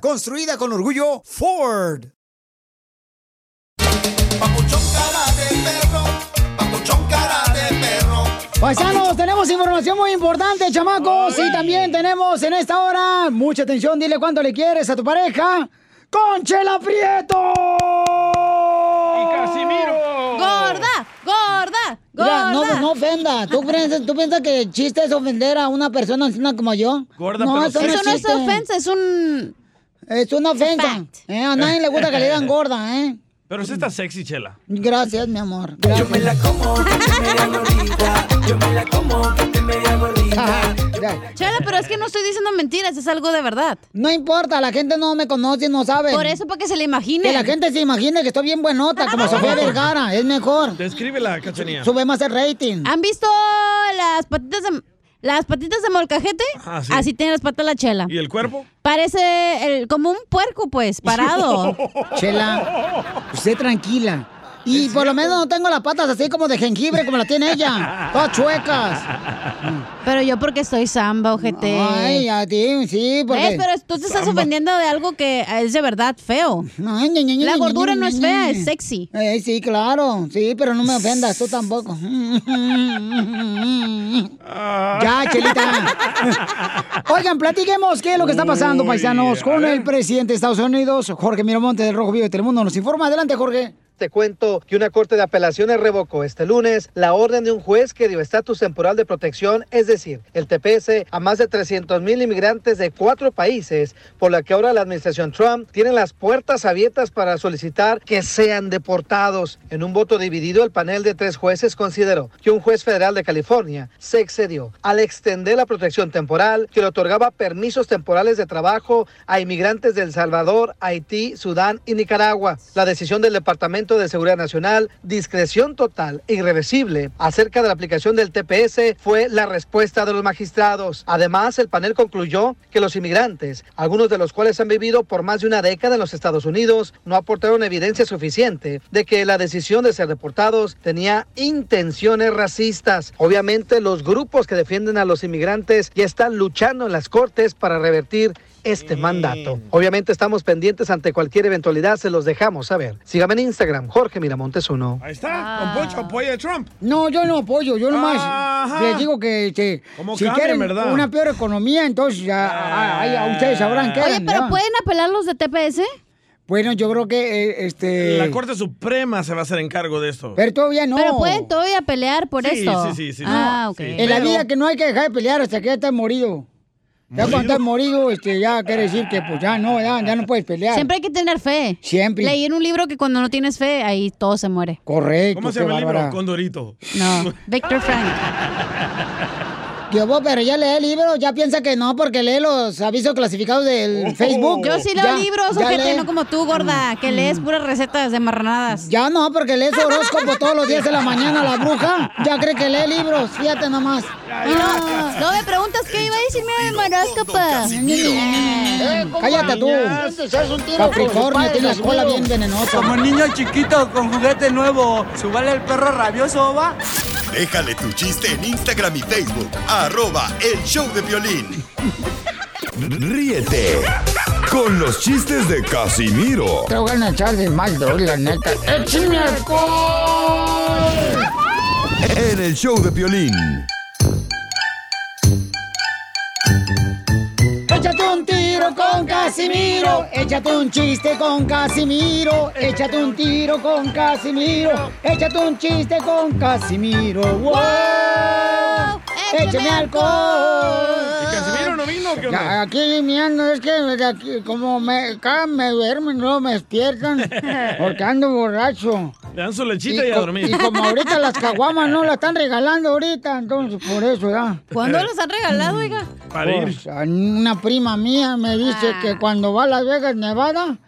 Speaker 5: Construida con orgullo Ford. Paisanos, tenemos información muy importante, chamacos. Y también tenemos en esta hora, mucha atención, dile cuánto le quieres a tu pareja. ¡Con Chela Prieto!
Speaker 6: ¡Y Casimiro!
Speaker 10: ¡Gorda! ¡Gorda!
Speaker 5: Mira, no, no ofenda. ¿Tú piensas, ¿Tú piensas que el chiste es ofender a una persona anciana como yo?
Speaker 6: Gorda,
Speaker 5: no,
Speaker 6: pero
Speaker 5: eso, no,
Speaker 10: Eso no es ofensa, es un...
Speaker 5: Es una ofensa. Eh, a nadie le gusta que le digan gorda, ¿eh?
Speaker 6: Pero sí está sexy, Chela.
Speaker 5: Gracias, mi amor. Yo me la
Speaker 10: Chela, pero es que no estoy diciendo mentiras, es algo de verdad.
Speaker 5: No importa, la gente no me conoce, no sabe.
Speaker 10: Por eso, para que se le imagine.
Speaker 5: Que la gente se imagine que estoy bien buenota, como Sofía Vergara, es mejor.
Speaker 6: Descríbela, Cachanía.
Speaker 5: Sube más el rating.
Speaker 10: ¿Han visto las patitas de... Las patitas de molcajete?
Speaker 6: Sí.
Speaker 10: Así tiene las patas la chela.
Speaker 6: ¿Y el cuerpo?
Speaker 10: Parece el- como un puerco, pues, parado.
Speaker 5: Chela, usted tranquila. Y por lo menos no tengo las patas así como de jengibre como la tiene ella. Todas chuecas.
Speaker 10: Pero yo porque soy samba, ojete.
Speaker 5: Ay, a ti, sí, porque...
Speaker 10: ¿Ves? Pero tú te estás ofendiendo de algo que es de verdad feo.
Speaker 5: Ay, ña, ña, ña,
Speaker 10: La
Speaker 5: ña,
Speaker 10: gordura
Speaker 5: ña,
Speaker 10: no
Speaker 5: ña,
Speaker 10: es fea,
Speaker 5: ña.
Speaker 10: es sexy.
Speaker 5: Eh, sí, claro. Sí, pero no me ofendas, tú tampoco. ya, Chelita. Oigan, platiquemos qué es lo que está pasando, paisanos, con el presidente de Estados Unidos, Jorge Miramonte del Rojo Vivo de Telemundo. Nos informa. Adelante, Jorge.
Speaker 8: Te cuento que una corte de apelaciones revocó este lunes la orden de un juez que dio estatus temporal de protección, es decir, el TPS, a más de 300 mil inmigrantes de cuatro países, por lo que ahora la administración Trump tiene las puertas abiertas para solicitar que sean deportados. En un voto dividido, el panel de tres jueces consideró que un juez federal de California se excedió al extender la protección temporal que le otorgaba permisos temporales de trabajo a inmigrantes de El Salvador, Haití, Sudán y Nicaragua. La decisión del Departamento de Seguridad Nacional, discreción total irreversible acerca de la aplicación del TPS fue la respuesta de los magistrados. Además, el panel concluyó que los inmigrantes, algunos de los cuales han vivido por más de una década en los Estados Unidos, no aportaron evidencia suficiente de que la decisión de ser deportados tenía intenciones racistas. Obviamente, los grupos que defienden a los inmigrantes ya están luchando en las cortes para revertir este mandato. Obviamente estamos pendientes ante cualquier eventualidad, se los dejamos saber. Sígame en Instagram, Jorge Miramontes 1.
Speaker 6: Ahí está, Don Poncho apoya a Trump.
Speaker 5: No, yo no apoyo, yo nomás
Speaker 6: Ajá.
Speaker 5: les digo que, que
Speaker 6: ¿Cómo
Speaker 5: si quieren
Speaker 6: verdad?
Speaker 5: una peor economía, entonces ya, a, a- a ustedes sabrán qué.
Speaker 10: Oye, pero ¿pueden apelar los de TPS?
Speaker 5: Bueno, yo creo que eh, este.
Speaker 6: La Corte Suprema se va a hacer encargo de esto.
Speaker 5: Pero todavía no.
Speaker 10: Pero pueden todavía pelear por
Speaker 6: Sí,
Speaker 10: esto.
Speaker 6: sí, sí, sí,
Speaker 10: Ah, ok.
Speaker 6: Sí.
Speaker 5: En la vida que no hay que dejar de pelear hasta que ya estás morido. Ya cuando estás morido, este, ya quiere decir que pues ya no, ya, ya no puedes pelear.
Speaker 10: Siempre hay que tener fe.
Speaker 5: Siempre.
Speaker 10: Leí en un libro que cuando no tienes fe, ahí todo se muere.
Speaker 5: Correcto.
Speaker 6: ¿Cómo se llama el libro? Condorito.
Speaker 10: No, Víctor Frank.
Speaker 5: Yo, vos, pero ya lee el libro, ya piensa que no, porque lee los avisos clasificados del Facebook.
Speaker 10: Yo sí leo
Speaker 5: Ya-
Speaker 10: libros,
Speaker 5: ya
Speaker 10: ojete,
Speaker 5: lee.
Speaker 10: no como tú, gorda, que lees puras recetas de marranadas.
Speaker 5: Ya no, porque lees horóscopo todos los días de la mañana, la bruja. Ya cree que lee libros, fíjate nomás.
Speaker 10: Y no, no me preguntas qué iba a decirme de horóscopo.
Speaker 5: Eh, cállate tú. Capricornio, tiene la cola bien venenosa.
Speaker 36: Como niño chiquito con juguete nuevo, ¿subale el perro rabioso va?
Speaker 2: Déjale tu chiste en Instagram y Facebook. Arroba el show de violín. Ríete con los chistes de Casimiro
Speaker 5: Te voy a echar de mal, droga, la neta. ¡Échame alcohol!
Speaker 2: en el show de violín.
Speaker 5: Échate un tiro con Casimiro, échate un chiste con Casimiro, échate un tiro con Casimiro, échate un chiste con Casimiro. ¡Wow! ¡Échame alcohol!
Speaker 6: ¿Y Casimiro no vino? o ¿Qué
Speaker 5: Ya,
Speaker 6: onda?
Speaker 5: aquí mirando, es que aquí, como me, acá me duermen, no me despiertan, porque ando borracho.
Speaker 6: Le dan su lechita y, a
Speaker 5: co-
Speaker 6: dormir.
Speaker 5: y como ahorita las caguamas no la están regalando ahorita, entonces por eso ya.
Speaker 10: ¿Cuándo los han regalado, oiga?
Speaker 6: Para.
Speaker 5: Pues, a una prima mía me dice
Speaker 10: Ah.
Speaker 5: que cuando va a Las Vegas, Nevada,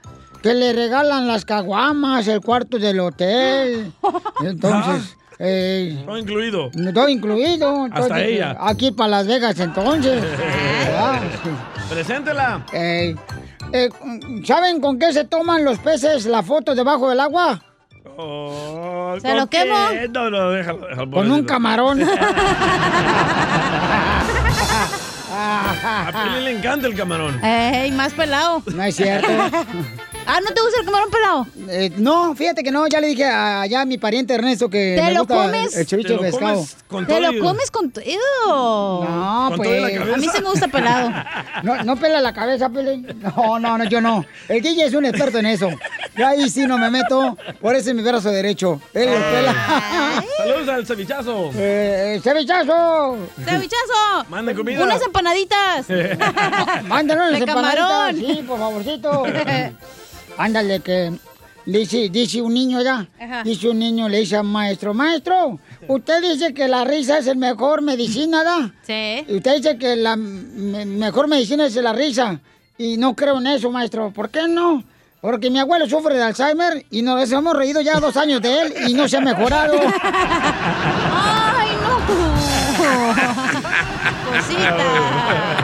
Speaker 5: que le regalan las caguamas, el cuarto del hotel. Entonces, eh,
Speaker 6: Todo incluido.
Speaker 5: todo incluido.
Speaker 6: Hasta
Speaker 5: entonces,
Speaker 6: ella.
Speaker 5: Aquí para Las Vegas, entonces.
Speaker 6: Preséntela.
Speaker 5: Eh, eh, ¿Saben con qué se toman los peces la foto debajo del agua?
Speaker 6: Oh,
Speaker 10: ¿Se lo quemo?
Speaker 6: No, no, déjalo. déjalo
Speaker 5: Con un camarón.
Speaker 6: A Pili le encanta el camarón.
Speaker 10: Ey, más pelado.
Speaker 5: No es cierto.
Speaker 10: Ah, ¿no te gusta el camarón pelado?
Speaker 5: Eh, no, fíjate que no, ya le dije a, allá a mi pariente Ernesto que
Speaker 10: ¿Te
Speaker 5: me
Speaker 10: lo
Speaker 5: gusta
Speaker 10: comes?
Speaker 5: el ceviche
Speaker 6: ¿Te
Speaker 5: de
Speaker 6: lo
Speaker 5: pescado.
Speaker 6: comes con
Speaker 10: Te lo comes con...
Speaker 5: No,
Speaker 6: ¿Con todo la
Speaker 5: pues.
Speaker 10: A mí sí me gusta pelado.
Speaker 5: No, no pela la cabeza, pele. No, no, no, yo no. El DJ es un experto en eso. Yo ahí sí no me meto. Por eso es mi brazo derecho. Él lo pela.
Speaker 6: Saludos al cevichazo.
Speaker 5: Eh, ¡Cevichazo!
Speaker 10: ¡Cevichazo!
Speaker 6: Manden comida.
Speaker 10: Unas empanaditas.
Speaker 5: Mándanos
Speaker 10: camarón.
Speaker 5: empanaditas. Sí, por favorcito. Ándale, que dice, dice un niño ya. Dice un niño, le dice al maestro, maestro, usted dice que la risa es el mejor medicina, ¿da?
Speaker 10: Sí.
Speaker 5: Y usted dice que la me- mejor medicina es la risa. Y no creo en eso, maestro. ¿Por qué no? Porque mi abuelo sufre de Alzheimer y nos hemos reído ya dos años de él y no se ha mejorado.
Speaker 10: ¡Ay, no! Cosita.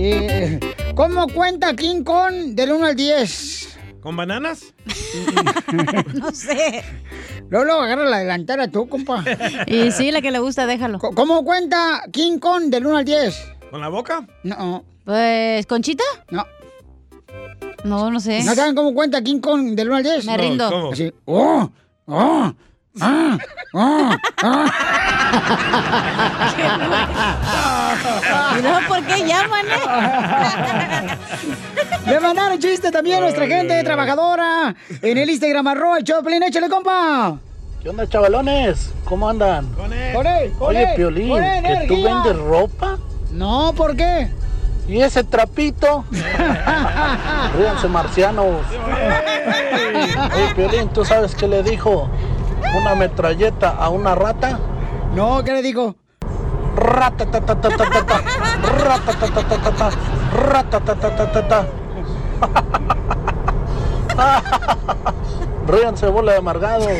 Speaker 5: Eh, ¿Cómo cuenta King Kong del 1 al 10?
Speaker 6: ¿Con bananas?
Speaker 10: No sé.
Speaker 5: Luego, luego agarra la delantera tú, compa.
Speaker 10: Y sí, la que le gusta, déjalo.
Speaker 5: ¿Cómo cuenta King Kong del 1 al 10?
Speaker 6: ¿Con la boca?
Speaker 5: No,
Speaker 10: Pues, ¿Conchita?
Speaker 5: no.
Speaker 10: No, no sé.
Speaker 5: ¿No saben cómo cuenta King Kong del 1 al 10?
Speaker 10: Me rindo.
Speaker 6: ¿Cómo?
Speaker 5: Así. ¡Oh! ¡Oh! ¡Ah! ¡Ah! ¡Ah!
Speaker 10: ¿Y luego por qué llaman, eh?
Speaker 5: Le mandaron chiste también a nuestra gente trabajadora en el Instagram arroba Choplin. ¡Échale, compa!
Speaker 36: ¿Qué onda, chavalones? ¿Cómo andan?
Speaker 5: ¡Con él! ¡Con él!
Speaker 36: Oye, Piolín,
Speaker 5: ¡Con él,
Speaker 36: ¿que tú vendes ropa?
Speaker 5: No, ¿por qué?
Speaker 36: ¿Y ese trapito? Ríanse, marcianos. Oye, Piolín, ¿tú sabes qué le dijo una metralleta a una rata?
Speaker 5: No, ¿qué le digo?
Speaker 36: Ratatatatata, ratatatatata, ratatatatata. Ríanse, bola de amargados.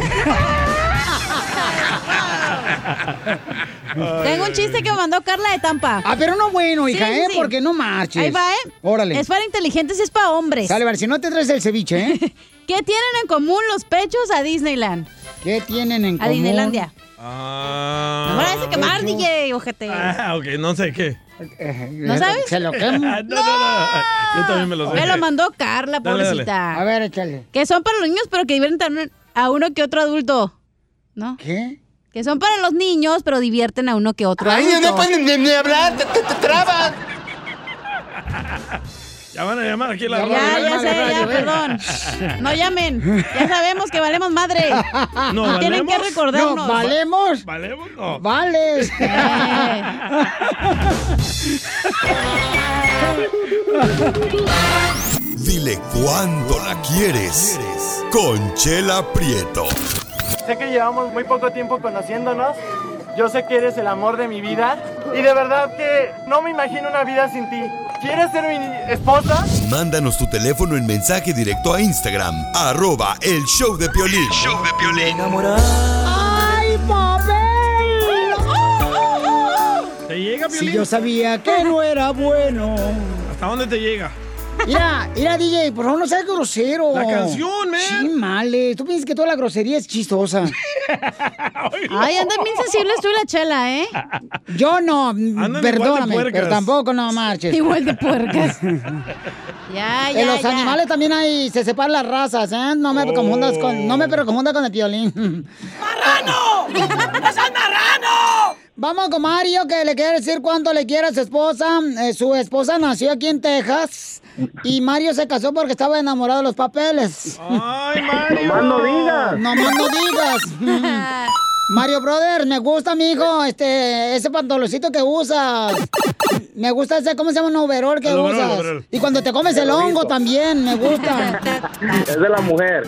Speaker 10: Tengo un chiste que me mandó Carla de Tampa.
Speaker 5: Ah, pero no bueno, hija,
Speaker 10: Sí,
Speaker 5: ¿eh?
Speaker 10: sí.
Speaker 5: Porque no marches.
Speaker 10: Ahí va, ¿eh?
Speaker 5: Órale.
Speaker 10: Es para inteligentes y es para hombres.
Speaker 5: Sale, vale, si no te traes el ceviche, ¿eh?
Speaker 10: ¿Qué tienen en común los pechos a Disneyland?
Speaker 5: ¿Qué tienen en
Speaker 10: A
Speaker 5: común?
Speaker 10: Disneylandia.
Speaker 6: Ah.
Speaker 10: No me la vas a quemar. DJ, ojete.
Speaker 6: Ah, ok, no sé qué.
Speaker 5: Eh,
Speaker 10: ¿No sabes?
Speaker 5: Se lo quemo.
Speaker 6: no, no, no. Yo también me lo sé.
Speaker 10: Me lo mandó Carla,
Speaker 6: Dale, dale.
Speaker 10: pobrecita.
Speaker 5: A ver, échale.
Speaker 10: Que son para los niños, pero que divierten a uno que otro adulto. ¿No?
Speaker 5: ¿Qué?
Speaker 10: Que son para los niños, pero divierten a uno que otro adulto.
Speaker 4: pueden ni, hablar, te, te, trabas.
Speaker 6: Ya van a llamar aquí a la
Speaker 10: Ya,
Speaker 6: radio.
Speaker 10: ya sé, ya, perdón. No llamen. Ya sabemos que valemos madre.
Speaker 6: No,
Speaker 10: Tienen que
Speaker 6: ¿valemos?
Speaker 10: recordarnos.
Speaker 5: No, ¿valemos?
Speaker 6: ¿Valemos? No.
Speaker 5: Vales.
Speaker 2: Dile cuándo la quieres. Conchela Prieto.
Speaker 37: Sé que llevamos muy poco tiempo conociéndonos. Yo sé que eres el amor de mi vida. Y de verdad que no me imagino una vida sin ti. ¿Quieres ser mi esposa?
Speaker 2: Mándanos tu teléfono en mensaje directo a Instagram, arroba el show de Piolín. show de Piolín.
Speaker 5: ¡Ay, papel!
Speaker 6: ¿Te llega,
Speaker 5: Si
Speaker 6: Piolín?
Speaker 5: yo sabía que no era bueno.
Speaker 6: ¿Hasta dónde te llega?
Speaker 5: Mira, mira, DJ, por favor, no seas grosero.
Speaker 6: La canción, man.
Speaker 5: Sí, male. Tú piensas que toda la grosería es chistosa.
Speaker 10: Ay, andan bien sensibles tú y la chela, ¿eh?
Speaker 5: Yo no,
Speaker 10: igual de
Speaker 5: perdóname,
Speaker 10: puercas.
Speaker 5: pero tampoco no marches.
Speaker 10: Igual de puercas. Ya, ya,
Speaker 5: En los
Speaker 10: ya.
Speaker 5: animales también hay, se separan las razas, ¿eh? No me confundas con, no me confundas con el violín. ¡Marrano! ¡No seas marrano! Vamos con Mario, que le quiere decir cuánto le quiere a su esposa. Eh, su esposa nació aquí en Texas. Y Mario se casó porque estaba enamorado de los papeles.
Speaker 6: ¡Ay, Mario!
Speaker 37: Nomás no digas.
Speaker 5: Nomás no digas. Mario Brother, me gusta, mijo, este, ese pantaloncito que usas. Me gusta ese, ¿cómo se llama? Un overol que
Speaker 37: El
Speaker 5: usas. Y cuando te comes el hongo también, me gusta.
Speaker 37: Es de la mujer.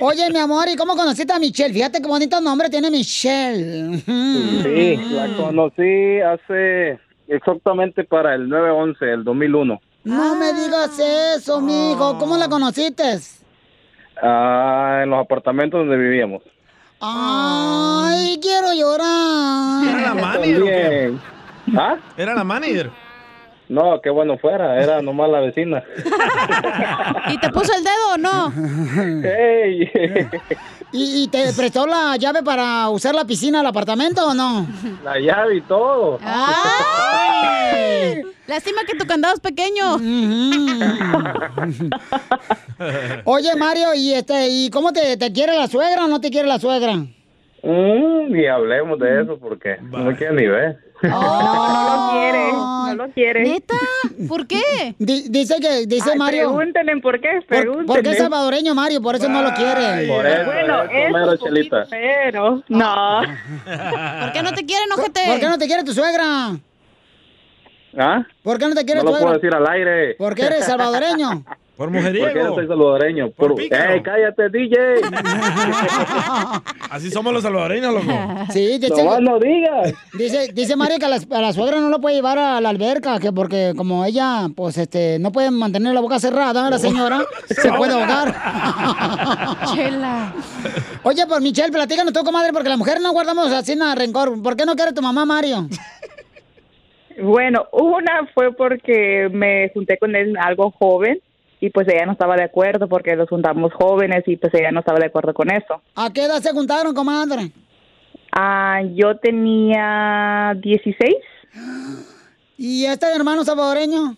Speaker 5: Oye, mi amor, ¿y cómo conociste a Michelle? Fíjate qué bonito nombre tiene Michelle.
Speaker 37: Sí, la conocí hace exactamente para el 9-11, el 2001.
Speaker 5: No me digas eso, mijo. ¿Cómo la conociste?
Speaker 37: Ah, en los apartamentos donde vivíamos.
Speaker 5: Ay, quiero llorar.
Speaker 6: ¿Era la manager o qué?
Speaker 37: También. ¿Ah?
Speaker 6: ¿Era la manager?
Speaker 37: No, qué bueno fuera, era nomás la vecina.
Speaker 10: ¿Y te puso el dedo o no?
Speaker 37: Ey.
Speaker 5: ¿Y, y te prestó la llave para usar la piscina del apartamento o no?
Speaker 37: La llave y todo.
Speaker 10: ¡Ay! Lástima que tu candado es pequeño.
Speaker 5: Oye, Mario, ¿y este, y cómo te, te quiere la suegra o no te quiere la suegra?
Speaker 37: Mm, ni hablemos de eso porque no me quiere ni ver.
Speaker 5: No,
Speaker 27: no lo quiere, no lo quiere.
Speaker 10: ¿Neta? ¿Por qué?
Speaker 5: dice que, dice
Speaker 27: Ay,
Speaker 5: Mario.
Speaker 27: Pregúntenle por qué,
Speaker 5: Por-
Speaker 27: pregúntenle.
Speaker 5: porque es salvadoreño, Mario, por eso no lo quiere.
Speaker 37: Por eso,
Speaker 27: Bueno,
Speaker 37: eso,
Speaker 27: eso
Speaker 37: Chelita.
Speaker 27: Pero, no.
Speaker 10: ¿Por qué no te quieren, ojete?
Speaker 5: ¿Por qué no te quiere tu suegra?
Speaker 37: ¿Ah?
Speaker 5: ¿Por qué no te quiere
Speaker 37: No
Speaker 5: tu
Speaker 37: lo
Speaker 5: suegra?
Speaker 37: puedo decir al aire.
Speaker 5: Porque eres salvadoreño.
Speaker 6: Por
Speaker 37: Porque no
Speaker 6: mujeriego.
Speaker 37: soy salvadoreño. Por... ¡Ey, cállate, DJ!
Speaker 6: Así somos los salvadoreños, loco.
Speaker 5: Sí, dice,
Speaker 37: Nomás no digas.
Speaker 5: dice, dice Mario que a la, a la suegra no lo puede llevar a la alberca, que porque como ella, pues, este, no puede mantener la boca cerrada, la señora, se puede ahogar.
Speaker 10: Chela.
Speaker 5: Oye, pues, Michelle, platícanos tú, comadre, porque la mujer no guardamos así nada rencor. ¿Por qué no quiere tu mamá, Mario?
Speaker 27: Bueno, una fue porque me junté con él algo joven y pues ella no estaba de acuerdo porque los juntamos jóvenes y pues ella no estaba de acuerdo con eso.
Speaker 5: ¿A qué edad se juntaron, comadre?
Speaker 27: Ah, yo tenía 16,
Speaker 5: ¿Y este hermano salvadoreño?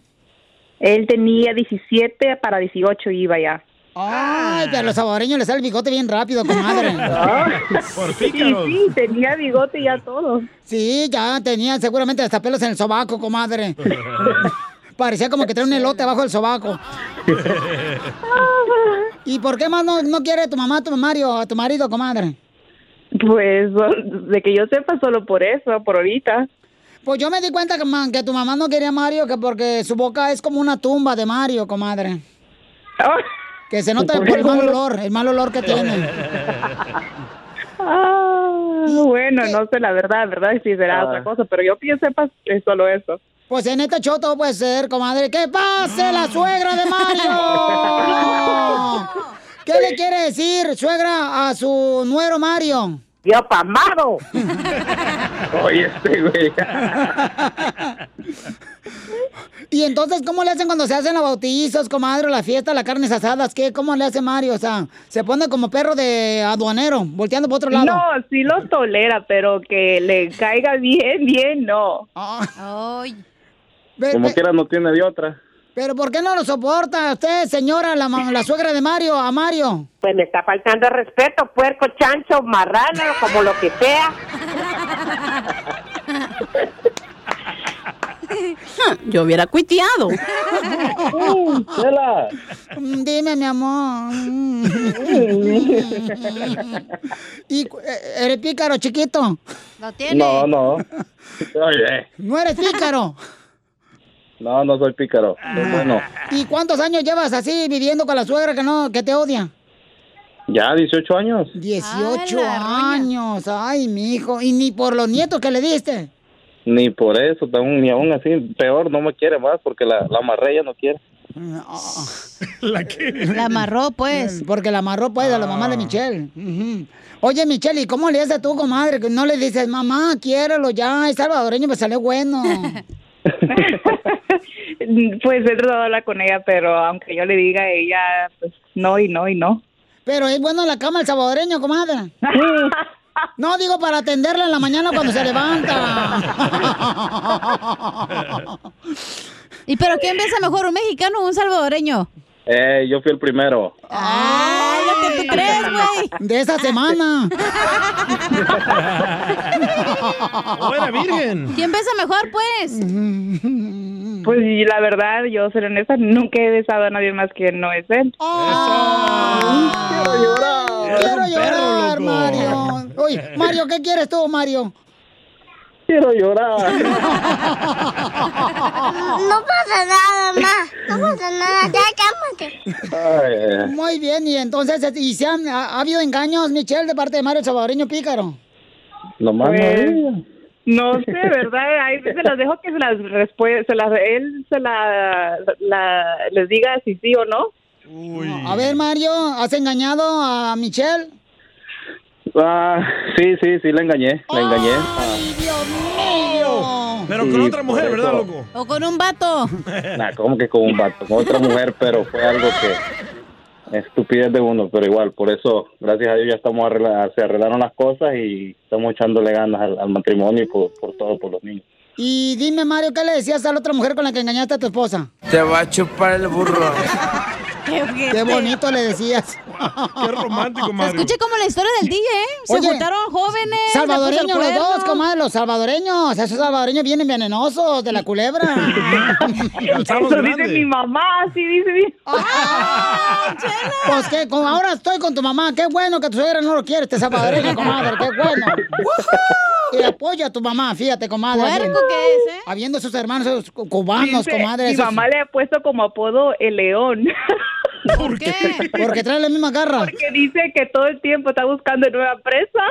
Speaker 27: él tenía 17 para 18 iba ya.
Speaker 5: Ay, pero a los salvadoreños les sale el bigote bien rápido, comadre.
Speaker 6: Por
Speaker 27: Sí, sí, tenía bigote ya todo.
Speaker 5: Sí, ya tenía seguramente hasta pelos en el sobaco, comadre. Parecía como que trae un elote abajo del sobaco. ¿Y por qué más no, no quiere tu mamá, a tu Mario, a tu marido, comadre?
Speaker 27: Pues de que yo sepa solo por eso, por ahorita.
Speaker 5: Pues yo me di cuenta que, man, que tu mamá no quería a Mario, que porque su boca es como una tumba de Mario, comadre. Que se nota por el mal olor, el mal olor que tiene.
Speaker 27: Ah, bueno, no sé la verdad, verdad, si será
Speaker 5: Ah.
Speaker 27: otra cosa, pero yo pienso sepa es solo eso.
Speaker 5: Pues en este show todo puede ser, comadre. ¡Que pase la suegra de Mario! ¿Qué le quiere decir, suegra, a su nuero Mario?
Speaker 27: ¡Yo pamado!
Speaker 37: Oye, este güey.
Speaker 5: Y entonces, ¿cómo le hacen cuando se hacen los bautizos, comadre, la fiesta, las carnes asadas? ¿Qué? ¿Cómo le hace Mario? O sea, se pone como perro de aduanero, volteando por otro lado.
Speaker 27: No, sí lo tolera, pero que le caiga bien, bien, no.
Speaker 10: Ay.
Speaker 37: Como
Speaker 5: ve-
Speaker 37: quiera no tiene de otra.
Speaker 5: Pero ¿por qué no lo soporta usted, señora, la, suegra de Mario, a Mario?
Speaker 27: Pues me está faltando respeto, puerco, chancho, marrano, como lo que sea.
Speaker 18: Yo hubiera cuiteado.
Speaker 5: Mm, Dime, mi amor. ¿Y eh, eres pícaro, chiquito?
Speaker 10: Lo
Speaker 38: No, no. Oye,
Speaker 5: ¿No eres pícaro?
Speaker 38: No, no soy pícaro. Soy bueno.
Speaker 5: ¿Y cuántos años llevas así viviendo con la suegra que no que te odia?
Speaker 38: Ya, 18 años.
Speaker 5: 18 años. Ay, mi hijo. ¿Y ni por los nietos que le diste?
Speaker 38: Ni por eso, ni aún así, peor, no me quiere más porque la, la amarré, ya no quiere.
Speaker 6: ¿La qué?
Speaker 10: La amarró, pues.
Speaker 5: Porque la amarró, pues, a la mamá de Michelle. Ujú. Oye, Michelle, ¿y cómo le haces tú, comadre? Que no le dices, mamá, quiérelo ya, es salvadoreño, me salió bueno.
Speaker 27: Pues he tratado de hablar con ella, pero aunque yo le diga, ella, pues no y no y no.
Speaker 5: Pero es bueno en la cama el salvadoreño, comadre. No, digo para atenderla en la mañana cuando se levanta.
Speaker 10: ¿Y pero quién besa mejor, un mexicano o un salvadoreño?
Speaker 38: Eh, yo fui el primero.
Speaker 10: ¡Ay, lo que tú crees, güey!
Speaker 5: De esa semana.
Speaker 6: ¿O era virgen?
Speaker 10: ¿Quién besa mejor, pues?
Speaker 27: Pues y la verdad, yo soy honesta, nunca he besado a nadie más que no es él.
Speaker 5: Quiero llorar. Quiero llorar, Mario. Oye, Mario, ¿qué quieres tú, Mario?
Speaker 38: Quiero llorar.
Speaker 39: No pasa nada, ma. No pasa nada. Ya cálmate.
Speaker 38: Ay,
Speaker 5: Muy bien, y entonces, ¿y se han, ha, ha habido engaños, Michelle, de parte de Mario salvadoreño pícaro?
Speaker 38: nomás
Speaker 27: Pues,
Speaker 38: no
Speaker 27: sé, ¿verdad? Hay veces las dejo que se las respuesta, se las, él se la, la- les diga si sí o no.
Speaker 5: A ver, Mario, ¿has engañado a Michelle?
Speaker 38: Ah, sí, sí, sí, la engañé, la engañé. Ah,
Speaker 6: Pero con
Speaker 38: Sí,
Speaker 6: otra mujer,
Speaker 38: por
Speaker 6: ¿verdad,
Speaker 38: eso.
Speaker 6: loco?
Speaker 10: ¿O con un vato?
Speaker 38: nah, como que con un vato, con otra mujer, pero fue algo que estupidez de uno, pero igual, por eso, gracias a Dios ya estamos arregla- se arreglaron las cosas y estamos echándole ganas al, al matrimonio y por, por todo, por los niños.
Speaker 5: Y dime, Mario, ¿qué le decías a la otra mujer con la que engañaste a tu esposa?
Speaker 40: Te va a chupar el burro.
Speaker 5: Qué bonito le decías.
Speaker 6: Qué romántico,
Speaker 10: Escuche como la historia del DJ, ¿eh? Se
Speaker 5: Oye,
Speaker 10: juntaron jóvenes.
Speaker 5: Salvadoreños los dos, comadre, los salvadoreños. Esos salvadoreños vienen venenosos de la culebra.
Speaker 27: Eso dice mi mamá, sí dice mi
Speaker 5: Pues que como ahora estoy con tu mamá, qué bueno que tu suegra no lo quiere, este salvadoreño, comadre, qué bueno. Y apoya a tu mamá, fíjate, comadre.
Speaker 27: Puerco
Speaker 5: que es, ¿eh? Habiendo sus hermanos esos cubanos,
Speaker 27: Dice,
Speaker 5: comadre.
Speaker 27: Mi
Speaker 5: esos-
Speaker 27: mamá le ha puesto como apodo el león.
Speaker 10: ¿Por qué?
Speaker 5: Porque trae la misma garra.
Speaker 27: Porque dice que todo el tiempo está buscando nueva presa.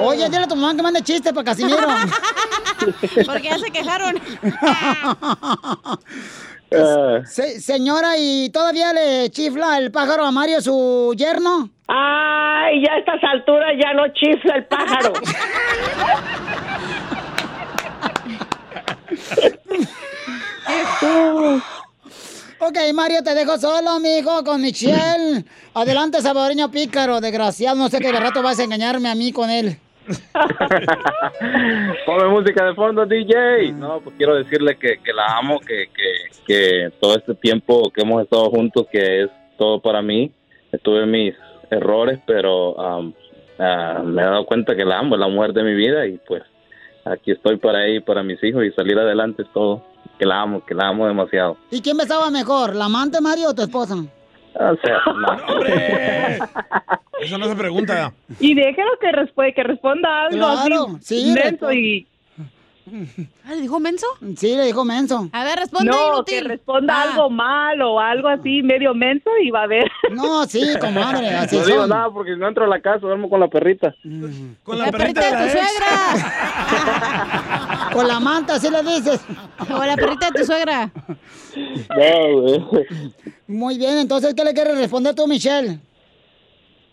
Speaker 5: Oye, dile a tu mamá que mande chistes para Casimiro.
Speaker 10: Porque ya se quejaron.
Speaker 5: Se- señora, ¿y todavía le chifla el pájaro a Mario, su yerno?
Speaker 41: Ay, ya a estas alturas ya no chifla el pájaro.
Speaker 5: Ok, Mario, te dejo solo, amigo, con Michelle. Adelante, salvadoreño pícaro, desgraciado. No sé qué de rato vas a engañarme a mí con él.
Speaker 38: Ponme música de fondo, DJ. No, pues quiero decirle que, que la amo, que, que, que todo este tiempo que hemos estado juntos, que es todo para mí. Tuve mis errores, pero um, ah, me he dado cuenta que la amo, es la mujer de mi vida y pues aquí estoy para ella y para mis hijos y salir adelante es todo. Que la amo, que la amo demasiado.
Speaker 5: ¿Y quién besaba mejor, la amante, Mario, o tu esposa?
Speaker 38: O sea, no.
Speaker 6: Eso no se pregunta.
Speaker 27: Y déjelo que, resp- que responda algo
Speaker 5: Claro,
Speaker 27: así.
Speaker 5: sí,
Speaker 27: y
Speaker 10: ¿Ah, ¿Le dijo menso?
Speaker 5: Sí, le dijo menso.
Speaker 10: A ver, responde
Speaker 27: no,
Speaker 10: inútil.
Speaker 27: que responda
Speaker 10: Ah.
Speaker 27: algo mal o algo así, medio menso y va a ver.
Speaker 5: No, sí, comadre, así
Speaker 38: No digo
Speaker 5: son.
Speaker 38: nada porque si no entro a la casa, duermo con la perrita.
Speaker 6: Con
Speaker 10: La perrita de tu suegra.
Speaker 5: Con la manta, así le dices.
Speaker 10: O la perrita de tu suegra.
Speaker 38: No, güey.
Speaker 5: Muy bien, entonces, ¿qué le quieres responder tú, Michelle?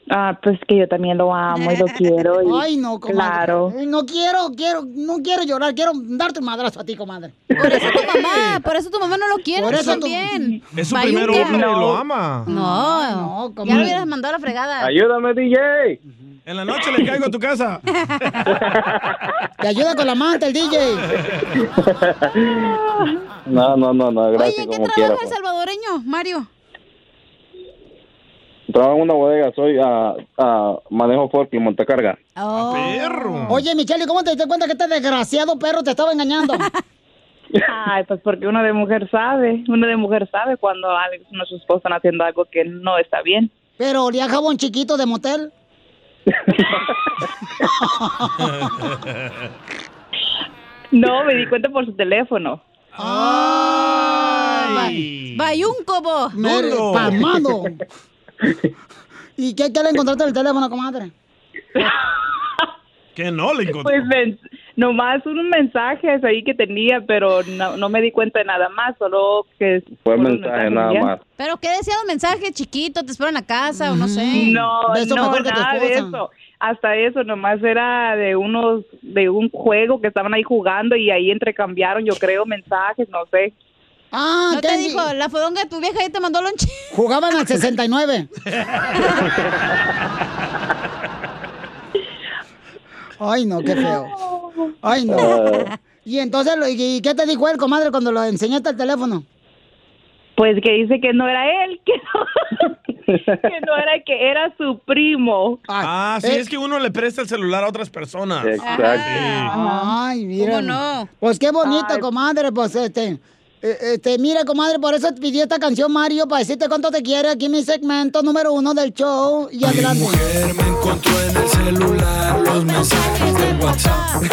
Speaker 27: Ah, pues que yo también lo amo y lo quiero. Y,
Speaker 5: Ay, no, comadre.
Speaker 27: Claro.
Speaker 5: No quiero, quiero, no quiero llorar, quiero darte un madrazo a ti, comadre.
Speaker 10: Por eso tu mamá, por eso tu mamá no lo quiere
Speaker 5: Por eso tu-
Speaker 10: también.
Speaker 6: Es su primer hombre y lo ama.
Speaker 10: No,
Speaker 5: no,
Speaker 10: ya lo hubieras mandado a la fregada.
Speaker 38: Ayúdame, DJ.
Speaker 6: En la noche le caigo a tu casa.
Speaker 5: Te ayuda con la manta el DJ.
Speaker 38: No, no, no, no,
Speaker 10: Oye,
Speaker 38: gracias
Speaker 10: ¿en qué
Speaker 38: como
Speaker 10: trabaja
Speaker 38: quiera.
Speaker 10: el salvadoreño, Mario?
Speaker 38: Trabajo en una bodega, soy a manejo forklift, montacarga.
Speaker 10: Oh.
Speaker 6: perro.
Speaker 5: Oye, Michelle, ¿y cómo te diste cuenta que este desgraciado perro te estaba engañando?
Speaker 27: Ay, pues porque uno de mujer sabe, uno de mujer sabe cuando Alex y su esposo están haciendo algo que no está bien.
Speaker 5: Pero olía a jabón chiquito de motel.
Speaker 27: No, me di cuenta por su teléfono.
Speaker 10: Ay. Bayunco,
Speaker 5: Mere- Palmado. ¿Y qué, qué le encontraste en el teléfono, comadre?
Speaker 6: Que no le encontré.
Speaker 27: Pues men- nomás unos mensajes ahí que tenía, pero no, no me di cuenta de nada más, solo que...
Speaker 38: Fue
Speaker 27: fueron
Speaker 38: mensaje
Speaker 27: mensajes
Speaker 38: nada
Speaker 27: ya.
Speaker 38: más.
Speaker 10: ¿Pero qué decía un mensaje chiquito? ¿Te espero en la casa o no sé?
Speaker 27: No,
Speaker 10: Beso
Speaker 27: no,
Speaker 10: mejor que tu
Speaker 27: nada de eso. Hasta eso, nomás era de unos, de un juego que estaban ahí jugando y ahí intercambiaron, yo creo, mensajes, no sé.
Speaker 5: Ah,
Speaker 10: ¿No te dijo, la fodonga de tu vieja ahí te mandó lonche?
Speaker 5: Jugaban al 69. Ay, no, qué feo. Ay, no. Y entonces, ¿y qué te dijo él, comadre, cuando lo enseñaste el teléfono?
Speaker 27: Pues que dice que no era él, que no, que no era, que era su primo.
Speaker 6: Ah, sí, es que uno le presta el celular a otras personas.
Speaker 5: Ay, mira.
Speaker 10: ¿Cómo no?
Speaker 5: Pues qué bonita, comadre, pues este. Eh, Este, mira, comadre, por eso pidió esta canción Mario para decirte cuánto te quiere aquí en mi segmento número uno del show. Y adelante.
Speaker 4: me encontró en el celular los mensajes de WhatsApp.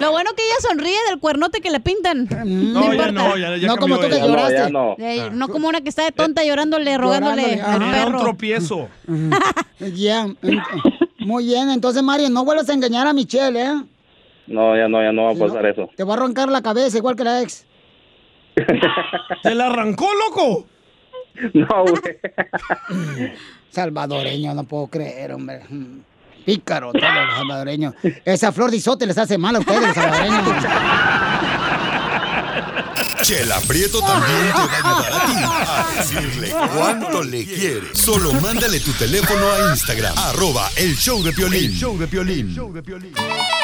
Speaker 10: Lo bueno que ella sonríe del cuernote que le pintan.
Speaker 6: No, ya
Speaker 10: importa.
Speaker 6: no, ya, ya
Speaker 5: No como tú que lloraste. Ya
Speaker 38: no.
Speaker 10: Eh, no como una que está de tonta llorándole, rogándole al
Speaker 6: Era un
Speaker 10: perro.
Speaker 6: tropiezo.
Speaker 5: Ya. ent- Muy bien, entonces, Mario, no vuelvas a engañar a Michelle, ¿eh?
Speaker 38: No, ya no, ya no va a pasar eso.
Speaker 5: Te va a arrancar la cabeza igual que la ex.
Speaker 6: ¿Te la arrancó, loco?
Speaker 38: No, güey.
Speaker 5: Salvadoreño, no puedo creer, hombre. Pícaro, todos los salvadoreños. Esa flor de isote les hace mal a ustedes, los salvadoreños.
Speaker 2: Chela Prieto también te va a ayudar a ti a decirle cuánto le quiere. Solo mándale tu teléfono a Instagram, arroba el show de Piolín. El show de Piolín.
Speaker 5: ¡Te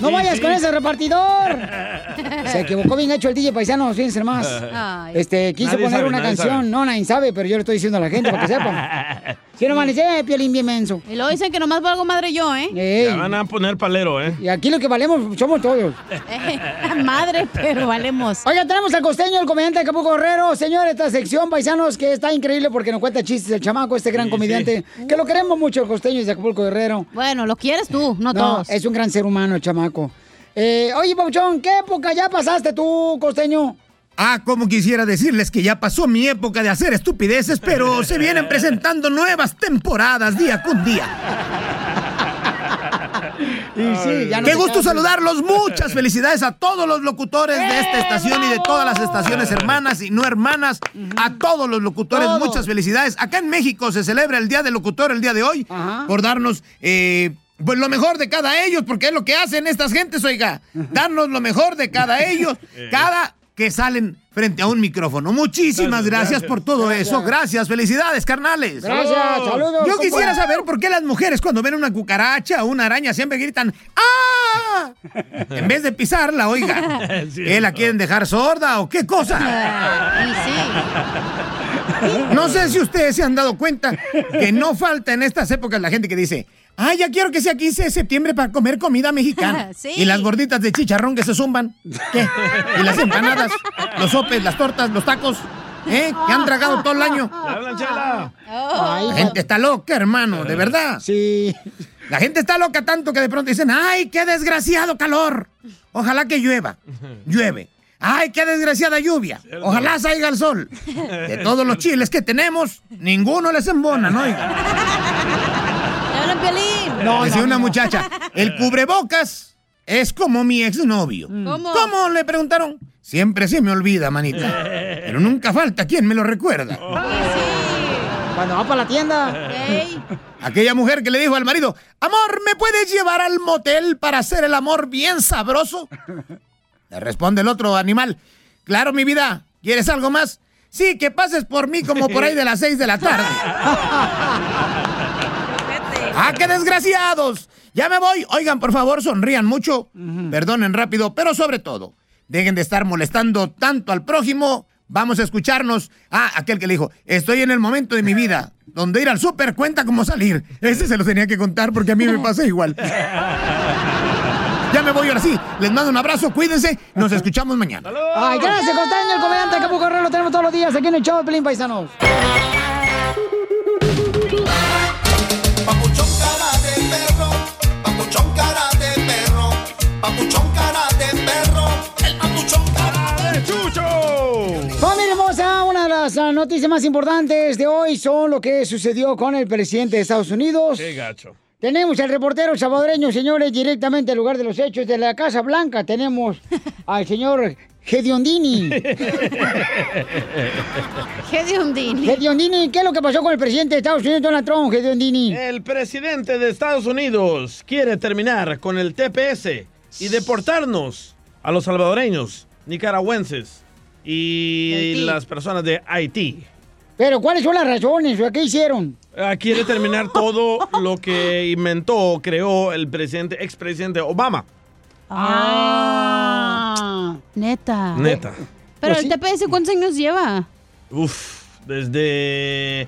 Speaker 5: ¡No
Speaker 6: Sí,
Speaker 5: vayas
Speaker 6: sí.
Speaker 5: con ese repartidor! Se equivocó bien hecho el DJ paisano, fíjense más.
Speaker 10: Ay.
Speaker 5: Este, quiso
Speaker 6: Nadie
Speaker 5: poner
Speaker 6: sabe,
Speaker 5: una canción.
Speaker 6: sabe.
Speaker 5: No, nadie sabe, pero yo le estoy diciendo a la gente para que sepan. Si no van a decir, eh, Piolín bien menso.
Speaker 10: Y luego dicen que nomás valgo madre yo, ¿eh?
Speaker 5: Ey,
Speaker 6: Ya van a poner palero, ¿eh?
Speaker 5: Y aquí lo que valemos somos todos.
Speaker 10: madre, pero valemos.
Speaker 5: Oiga, tenemos al costeño, el comediante de Acapulco Guerrero. Señor, esta sección, paisanos, que está increíble porque nos cuenta chistes el chamaco, este gran comediante. Que lo queremos mucho, el costeño de Acapulco Guerrero.
Speaker 10: Bueno, lo quieres tú, no,
Speaker 5: No,
Speaker 10: todos.
Speaker 5: es un gran ser humano, el chamaco. Eh, oye, Pauchón, ¿qué época ya pasaste tú, costeño?
Speaker 18: Ah, como quisiera decirles que ya pasó mi época de hacer estupideces, pero se vienen presentando nuevas temporadas día con día.
Speaker 5: Y sí, ya no
Speaker 18: Qué gusto saludarlos. Muchas felicidades a todos los locutores de esta estación y de todas las estaciones hermanas y no hermanas. A todos los locutores,
Speaker 5: Todos.
Speaker 18: muchas felicidades. Acá en México se celebra el Día del Locutor el día de hoy por darnos eh, pues lo mejor de cada ellos, porque es lo que hacen estas gentes, oiga. Darnos lo mejor de cada ellos, cada que salen frente a un micrófono. Muchísimas gracias, por todo eso. Gracias, felicidades, carnales.
Speaker 5: Gracias, saludos,
Speaker 18: Yo quisiera saber por qué las mujeres cuando ven una cucaracha o una araña siempre gritan ¡Ah! En vez de pisarla, oiga.
Speaker 6: Sí,
Speaker 18: ¿Qué la quieren dejar sorda o qué cosa?
Speaker 10: Y sí.
Speaker 18: No sé si ustedes se han dado cuenta que no falta en estas épocas la gente que dice, ah, ya quiero que sea 15 de septiembre para comer comida mexicana.
Speaker 10: Sí.
Speaker 18: Y las gorditas de chicharrón que se zumban. ¿Qué? Y las empanadas, los sopes, las tortas, los tacos. ¿Eh? Que han tragado todo el año. La gente está loca, hermano, de verdad.
Speaker 5: Sí.
Speaker 18: La gente está loca tanto que de pronto dicen, ¡ay, qué desgraciado calor! Ojalá que llueva. Llueve. ¡Ay, qué desgraciada lluvia! Ojalá salga el sol. De todos los chiles que tenemos, ninguno les embona, ¿no? Oiga.
Speaker 10: ¿Le hablan Piolín?
Speaker 5: No,
Speaker 18: Decía
Speaker 5: no,
Speaker 18: una
Speaker 5: no.
Speaker 18: muchacha, el cubrebocas es como mi exnovio.
Speaker 10: ¿Cómo?
Speaker 18: ¿Cómo? Le preguntaron. Siempre se me olvida, manita. Pero nunca falta quien me lo recuerda.
Speaker 5: Cuando va para la tienda.
Speaker 10: Ey.
Speaker 18: Aquella mujer que le dijo al marido, amor, ¿me puedes llevar al motel para hacer el amor bien sabroso? Le responde el otro animal, claro, mi vida, ¿quieres algo más? Sí, que pases por mí como por ahí de las seis de la tarde. ¡Ah, qué desgraciados! Ya me voy. Oigan, por favor, sonrían mucho. Perdonen rápido, pero sobre todo, dejen de estar molestando tanto al prójimo. Vamos a escucharnos. Ah, aquel que le dijo, estoy en el momento de mi vida donde ir al súper cuenta como salir. Ese se lo tenía que contar porque a mí me pasa igual. Ya me voy ahora sí. Les mando un abrazo, cuídense. Nos escuchamos mañana.
Speaker 5: Ay, gracias, Costeño, el comediante Guerrero. Lo tenemos todos los días aquí en el show de Pelín Paisanos. Las noticias más importantes de hoy son lo que sucedió con el presidente de Estados Unidos.
Speaker 6: Qué gacho.
Speaker 5: Tenemos al reportero salvadoreño, señores, directamente al lugar de los hechos de la Casa Blanca. Tenemos al señor Gediondini.
Speaker 10: Gediondini.
Speaker 5: Gediondini, ¿qué es lo que pasó con el presidente de Estados Unidos, Donald Trump, Gediondini?
Speaker 6: El presidente de Estados Unidos quiere terminar con el TPS y deportarnos a los salvadoreños, nicaragüenses y
Speaker 5: Haití.
Speaker 6: las personas de Haití.
Speaker 5: Pero, ¿cuáles son las razones? ¿O ¿Qué hicieron?
Speaker 6: Quiere terminar todo lo que inventó creó el presidente, expresidente Obama.
Speaker 10: Ah. Neta.
Speaker 6: Neta.
Speaker 10: Pero
Speaker 5: Pues
Speaker 10: el TPS, ¿cuántos años lleva?
Speaker 6: Uf, desde...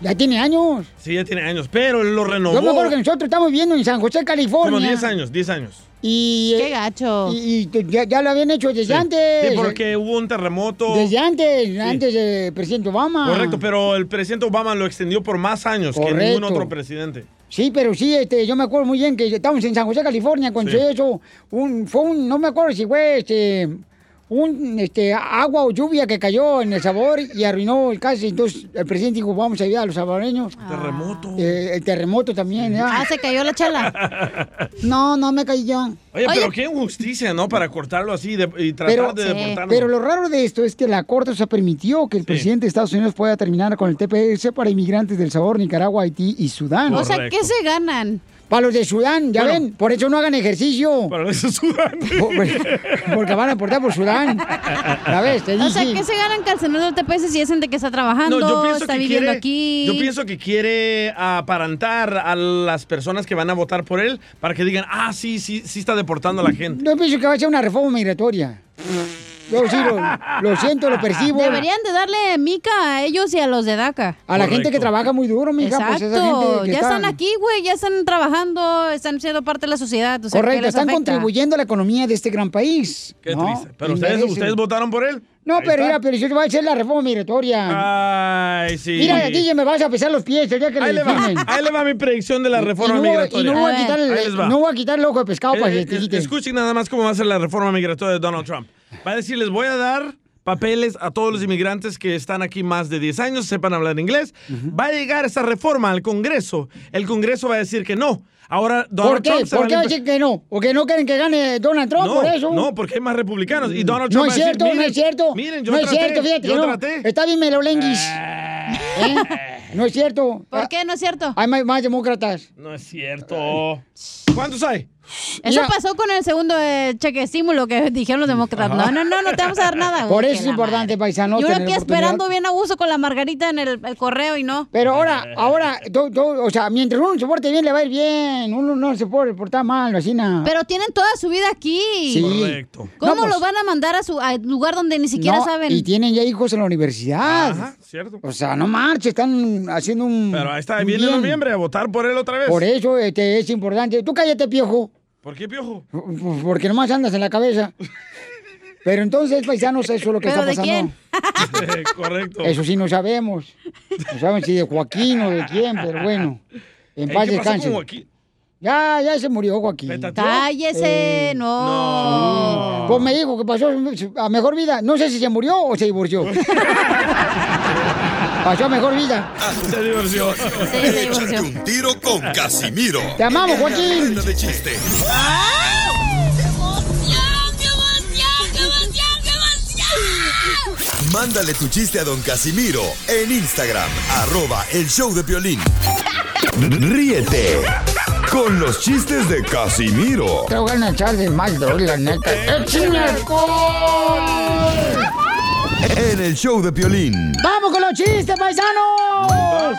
Speaker 5: Ya tiene años.
Speaker 6: Sí, ya tiene años, pero él lo renovó.
Speaker 5: Yo me acuerdo que nosotros estamos viviendo en San José, California.
Speaker 6: Como 10 años, 10 años.
Speaker 5: Y,
Speaker 10: Qué gacho.
Speaker 5: Y, y ya, ya lo habían hecho desde
Speaker 6: Sí.
Speaker 5: antes.
Speaker 6: Sí, porque hubo un terremoto.
Speaker 5: Desde antes, antes del presidente Obama.
Speaker 6: Correcto, pero el presidente Obama lo extendió por más años que ningún otro presidente.
Speaker 5: Sí, pero sí, este, yo me acuerdo muy bien que estábamos en San José, California, cuando
Speaker 6: Sí.
Speaker 5: se hizo un, fue un, no me acuerdo si fue este, un, este, agua o lluvia que cayó en el sabor y arruinó el casi. Entonces el presidente dijo, vamos a ayudar a los salvadoreños.
Speaker 6: Terremoto.
Speaker 5: Eh, el terremoto también, ¿ya?
Speaker 10: Ah, se cayó la chala.
Speaker 5: No, no me caí yo.
Speaker 6: Oye, pero qué injusticia, ¿no? Para cortarlo así de- y tratar
Speaker 5: Pero,
Speaker 6: de deportarlo.
Speaker 5: pero lo raro de esto es que la Corte se permitió que el presidente de Estados Unidos pueda terminar con el TPS para inmigrantes del Sabor, Nicaragua, Haití y Sudán.
Speaker 10: O sea, ¿qué se ganan?
Speaker 5: Para los de Sudán, ya ven, por eso no hagan ejercicio.
Speaker 6: Para los de Sudán.
Speaker 5: Porque van a aportar por Sudán. Ya ves, te
Speaker 10: O sea,
Speaker 5: dije.
Speaker 10: ¿qué se ganan calcenando el TPS si es gente que está trabajando,
Speaker 6: No, yo pienso
Speaker 10: está
Speaker 6: que
Speaker 10: viviendo
Speaker 6: quiere,
Speaker 10: aquí?
Speaker 6: Yo pienso que quiere aparentar a las personas que van a votar por él para que digan, ah, sí, sí, sí está deportando a la gente.
Speaker 5: Yo pienso que va a ser una reforma migratoria. Yo sí, lo, lo siento, lo percibo.
Speaker 10: Deberían de darle mica a ellos y a los de DACA.
Speaker 5: A la gente que trabaja muy duro, mija.
Speaker 10: Exacto.
Speaker 5: Pues esa gente que
Speaker 10: ya
Speaker 5: está-
Speaker 10: están aquí, güey. Ya están trabajando, están siendo parte de la sociedad. O sea, ¿qué
Speaker 5: Correcto, están
Speaker 10: afecta?
Speaker 5: contribuyendo a la economía de este gran país.
Speaker 6: Qué
Speaker 5: ¿no?
Speaker 6: triste. Pero ustedes, ustedes votaron por él.
Speaker 5: No,
Speaker 6: Ahí
Speaker 5: pero
Speaker 6: está.
Speaker 5: mira, pero yo te voy a hacer la reforma migratoria.
Speaker 6: Ay, sí.
Speaker 5: Mira, DJ, me vas a pesar los pies el día que
Speaker 6: Ahí
Speaker 5: le
Speaker 6: le, va, ahí le va mi predicción de la reforma
Speaker 5: y no,
Speaker 6: migratoria.
Speaker 5: Y no voy a, quitar el,
Speaker 6: Ahí les va.
Speaker 5: no voy a quitar el ojo de pescado para
Speaker 6: Eh,
Speaker 5: que te
Speaker 6: eh. Escuchen nada más cómo va a ser la reforma migratoria de Donald Trump. Va a decir, les voy a dar papeles a todos los inmigrantes que están aquí más de 10 años, sepan hablar inglés. Va a llegar esa reforma al Congreso. El Congreso va a decir que no. Ahora Donald
Speaker 5: ¿Por qué?
Speaker 6: Trump se
Speaker 5: ¿Por qué va a decir que no? ¿O que no quieren que gane Donald Trump
Speaker 6: no,
Speaker 5: por eso?
Speaker 6: no, porque hay más republicanos. Y Donald
Speaker 5: No
Speaker 6: Trump
Speaker 5: es
Speaker 6: va a decir,
Speaker 5: cierto, no
Speaker 6: "Miren,
Speaker 5: es cierto.
Speaker 6: Miren, yo
Speaker 5: no es
Speaker 6: traté,
Speaker 5: cierto, fíjate
Speaker 6: yo
Speaker 5: no.
Speaker 6: traté".
Speaker 5: Está bien melolenguis. ¿Eh? No es cierto.
Speaker 10: ¿Por qué no es cierto?
Speaker 5: Hay más, más demócratas.
Speaker 6: No es cierto. ¿Cuántos hay?
Speaker 10: Eso pasó con el segundo eh, cheque estímulo que dijeron los demócratas. No, no, no, no te vamos a dar nada.
Speaker 5: Por eso es importante, paisano.
Speaker 10: Y uno
Speaker 5: tener
Speaker 10: aquí esperando bien a gusto con la margarita en el, el correo y no.
Speaker 5: Pero ahora, ahora, o sea, mientras uno se porte bien, le va a ir bien. Uno no se puede portar mal, vecina.
Speaker 10: Pero tienen toda su vida aquí.
Speaker 5: Sí. Correcto.
Speaker 10: ¿Cómo
Speaker 5: No, pues-
Speaker 10: lo van a mandar a su lugar donde ni siquiera
Speaker 5: No,
Speaker 10: saben?
Speaker 5: Y tienen ya hijos en la universidad.
Speaker 6: Ajá, cierto.
Speaker 5: O sea, no marche, están haciendo un.
Speaker 6: Pero ahí está, viene
Speaker 5: bien.
Speaker 6: noviembre a votar por él otra vez.
Speaker 5: Por eso este, es importante. Tú cállate, piojo.
Speaker 6: ¿Por qué, piojo?
Speaker 5: Porque nomás andas en la cabeza. Pero entonces, paisanos, eso es lo que
Speaker 10: ¿Pero
Speaker 5: está
Speaker 10: de
Speaker 5: pasando.
Speaker 6: Correcto.
Speaker 5: Eso sí no sabemos. No saben si de Joaquín o de quién, pero bueno. En
Speaker 6: Ey,
Speaker 5: paz
Speaker 6: ¿qué pasó
Speaker 5: descanse.
Speaker 6: con Joaquín?
Speaker 5: Ya, ya se murió Joaquín.
Speaker 10: Cállese,
Speaker 5: Eh,
Speaker 10: no.
Speaker 5: Pues me dijo que pasó a mejor vida. No sé si se murió o se divorció. pasó mejor vida.
Speaker 6: Se divorció.
Speaker 2: Échate un tiro con Casimiro.
Speaker 5: Te amamos, Joaquín.
Speaker 2: De chiste. Mándale tu chiste a don Casimiro en Instagram, arroba el show de violín. Ríete con los chistes de Casimiro
Speaker 5: Te voy a echar de mal, la neta. ¡Échame alcohol!
Speaker 2: En el show de Piolín.
Speaker 5: ¡Vamos con los chistes, paisanos!
Speaker 6: ¡Vamos!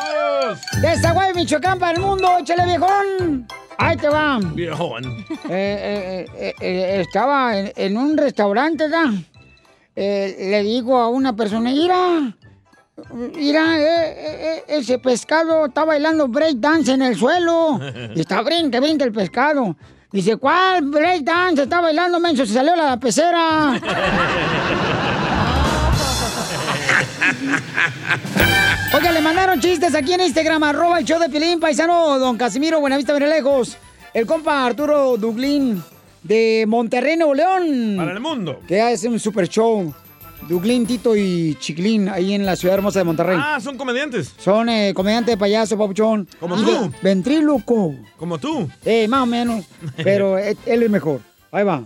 Speaker 5: De Zaguay, Michoacán, para el mundo. ¡Échale, viejón! Ahí te va.
Speaker 6: Viejón.
Speaker 5: Eh, eh, eh, eh, estaba en, en un restaurante, ¿verdad? Eh, le digo a una persona, mira, mira, eh, eh, ese pescado está bailando break dance en el suelo. Y está brinca, brinca el pescado. Dice, ¿cuál break dance? Está bailando, menso, se salió la pecera. Oiga, le mandaron chistes aquí en Instagram, arroba el show de Pilín, paisano, don Casimiro, Buenavista, lejos. El compa Arturo Duglín de Monterrey, Nuevo León.
Speaker 6: Para el mundo.
Speaker 5: Que hace un super show. Duglín, Tito y Chiclín, ahí en la ciudad hermosa de Monterrey.
Speaker 6: Ah, son comediantes.
Speaker 5: Son eh, comediantes de payaso, papuchón.
Speaker 6: Como tú.
Speaker 5: ve- Ventríloco.
Speaker 6: Como tú.
Speaker 5: Eh, más o menos. Pero él es mejor. Ahí va.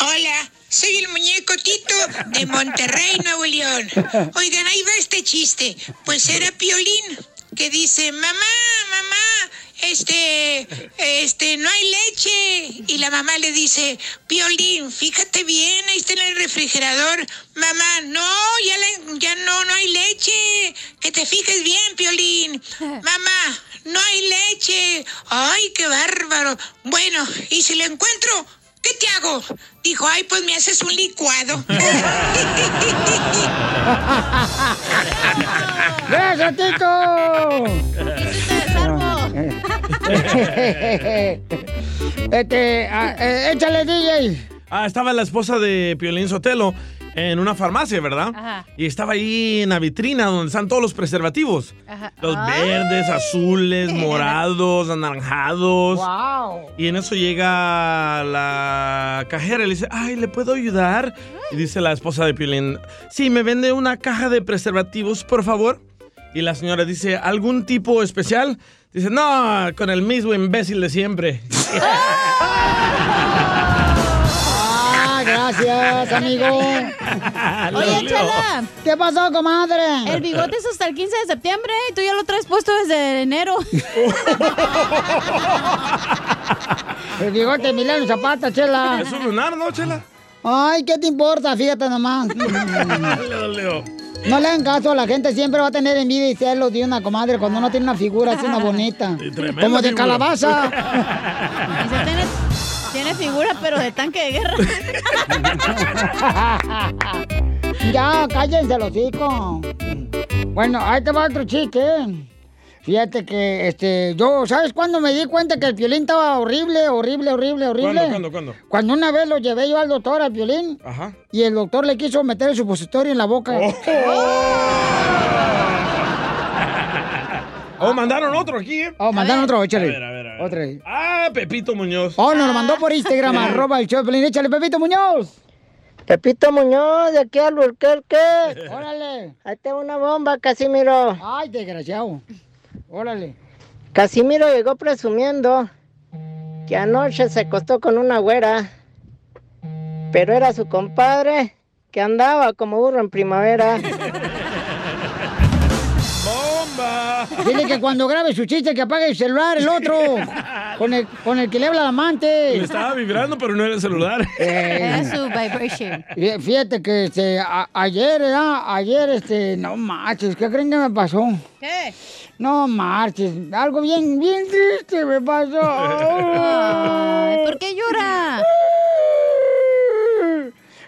Speaker 42: Hola, soy el muñeco Tito de Monterrey, Nuevo León. Oigan, ahí va este chiste. Pues era Piolín que dice, mamá, mamá, este, este, no hay leche. Y la mamá le dice, Piolín, fíjate bien, ahí está en el refrigerador. Mamá, no, ya, ya no, no hay leche. Que te fijes bien, Piolín. Mamá, no hay leche. Ay, qué bárbaro. Bueno, y si lo encuentro, ¿qué te hago? Dijo, ay, pues me haces un licuado.
Speaker 5: ¡Gracias, Tito! este, ah, eh, échale, DJ.
Speaker 6: Ah, estaba la esposa de Piolín Sotelo en una farmacia, ¿verdad?
Speaker 10: Ajá.
Speaker 6: Y estaba ahí en la vitrina donde están todos los preservativos.
Speaker 10: Ajá.
Speaker 6: Los verdes, azules, morados, anaranjados.
Speaker 5: ¡Wow!
Speaker 6: Y en eso llega la cajera y le dice, ay, ¿le puedo ayudar? Y dice la esposa de Piolín, sí, ¿me vende una caja de preservativos, por favor? Y la señora dice, ¿algún tipo especial? Dice, no, con el mismo imbécil de siempre.
Speaker 5: Gracias, amigo.
Speaker 10: Oye, Chala.
Speaker 5: ¿Qué pasó, comadre?
Speaker 10: El bigote es hasta el 15 de septiembre y tú ya lo traes puesto desde enero.
Speaker 5: El bigote de Milano Zapata, chela.
Speaker 6: Es un lunar, ¿no, Chela?
Speaker 5: Ay, ¿qué te importa? Fíjate nomás. No le hagan caso, la gente siempre va a tener envidia y celos de una comadre cuando uno tiene una figura así, una bonita. Como de
Speaker 6: figura.
Speaker 5: calabaza.
Speaker 10: Tiene, tiene figura, pero de tanque de guerra.
Speaker 5: ya, cállense los hijos. Bueno, ahí te va otro chiste. ¿eh? Fíjate que, este, yo, ¿sabes cuándo me di cuenta que el violín estaba horrible, horrible, horrible, horrible?
Speaker 6: ¿Cuándo, cuándo, cuándo?
Speaker 5: Cuando una vez lo llevé yo al doctor, al violín,
Speaker 6: Ajá.
Speaker 5: y el doctor le quiso meter el supositorio en la boca.
Speaker 6: Oh, mandaron otro aquí, ¿eh?
Speaker 5: Oh, mandaron otro, échale.
Speaker 6: A ver, a ver, a ver.
Speaker 5: Otro.
Speaker 6: Ah, Pepito Muñoz.
Speaker 5: Oh, nos lo mandó por Instagram, arroba el show de Piolín. Échale, Pepito Muñoz.
Speaker 39: Pepito Muñoz, de aquí al Burquerque.
Speaker 5: Órale.
Speaker 39: Ahí tengo una bomba, Casimiro.
Speaker 5: Ay, desgraciado. Órale.
Speaker 39: Casimiro llegó presumiendo que anoche se acostó con una güera, pero era su compadre que andaba como burro en primavera.
Speaker 5: Dile que cuando grabe su chiste que apague el celular, el otro. Con el, con el que le habla al amante.
Speaker 6: Le estaba vibrando, pero no era el celular.
Speaker 5: Eh,
Speaker 10: Era su vibration.
Speaker 5: Fí- Fíjate que este, a- ayer, ¿verdad? Ayer, este, no marches, ¿qué creen que me pasó?
Speaker 10: ¿Qué?
Speaker 5: No marches, algo bien, bien triste me pasó.
Speaker 10: Ay, ¿Por qué llora?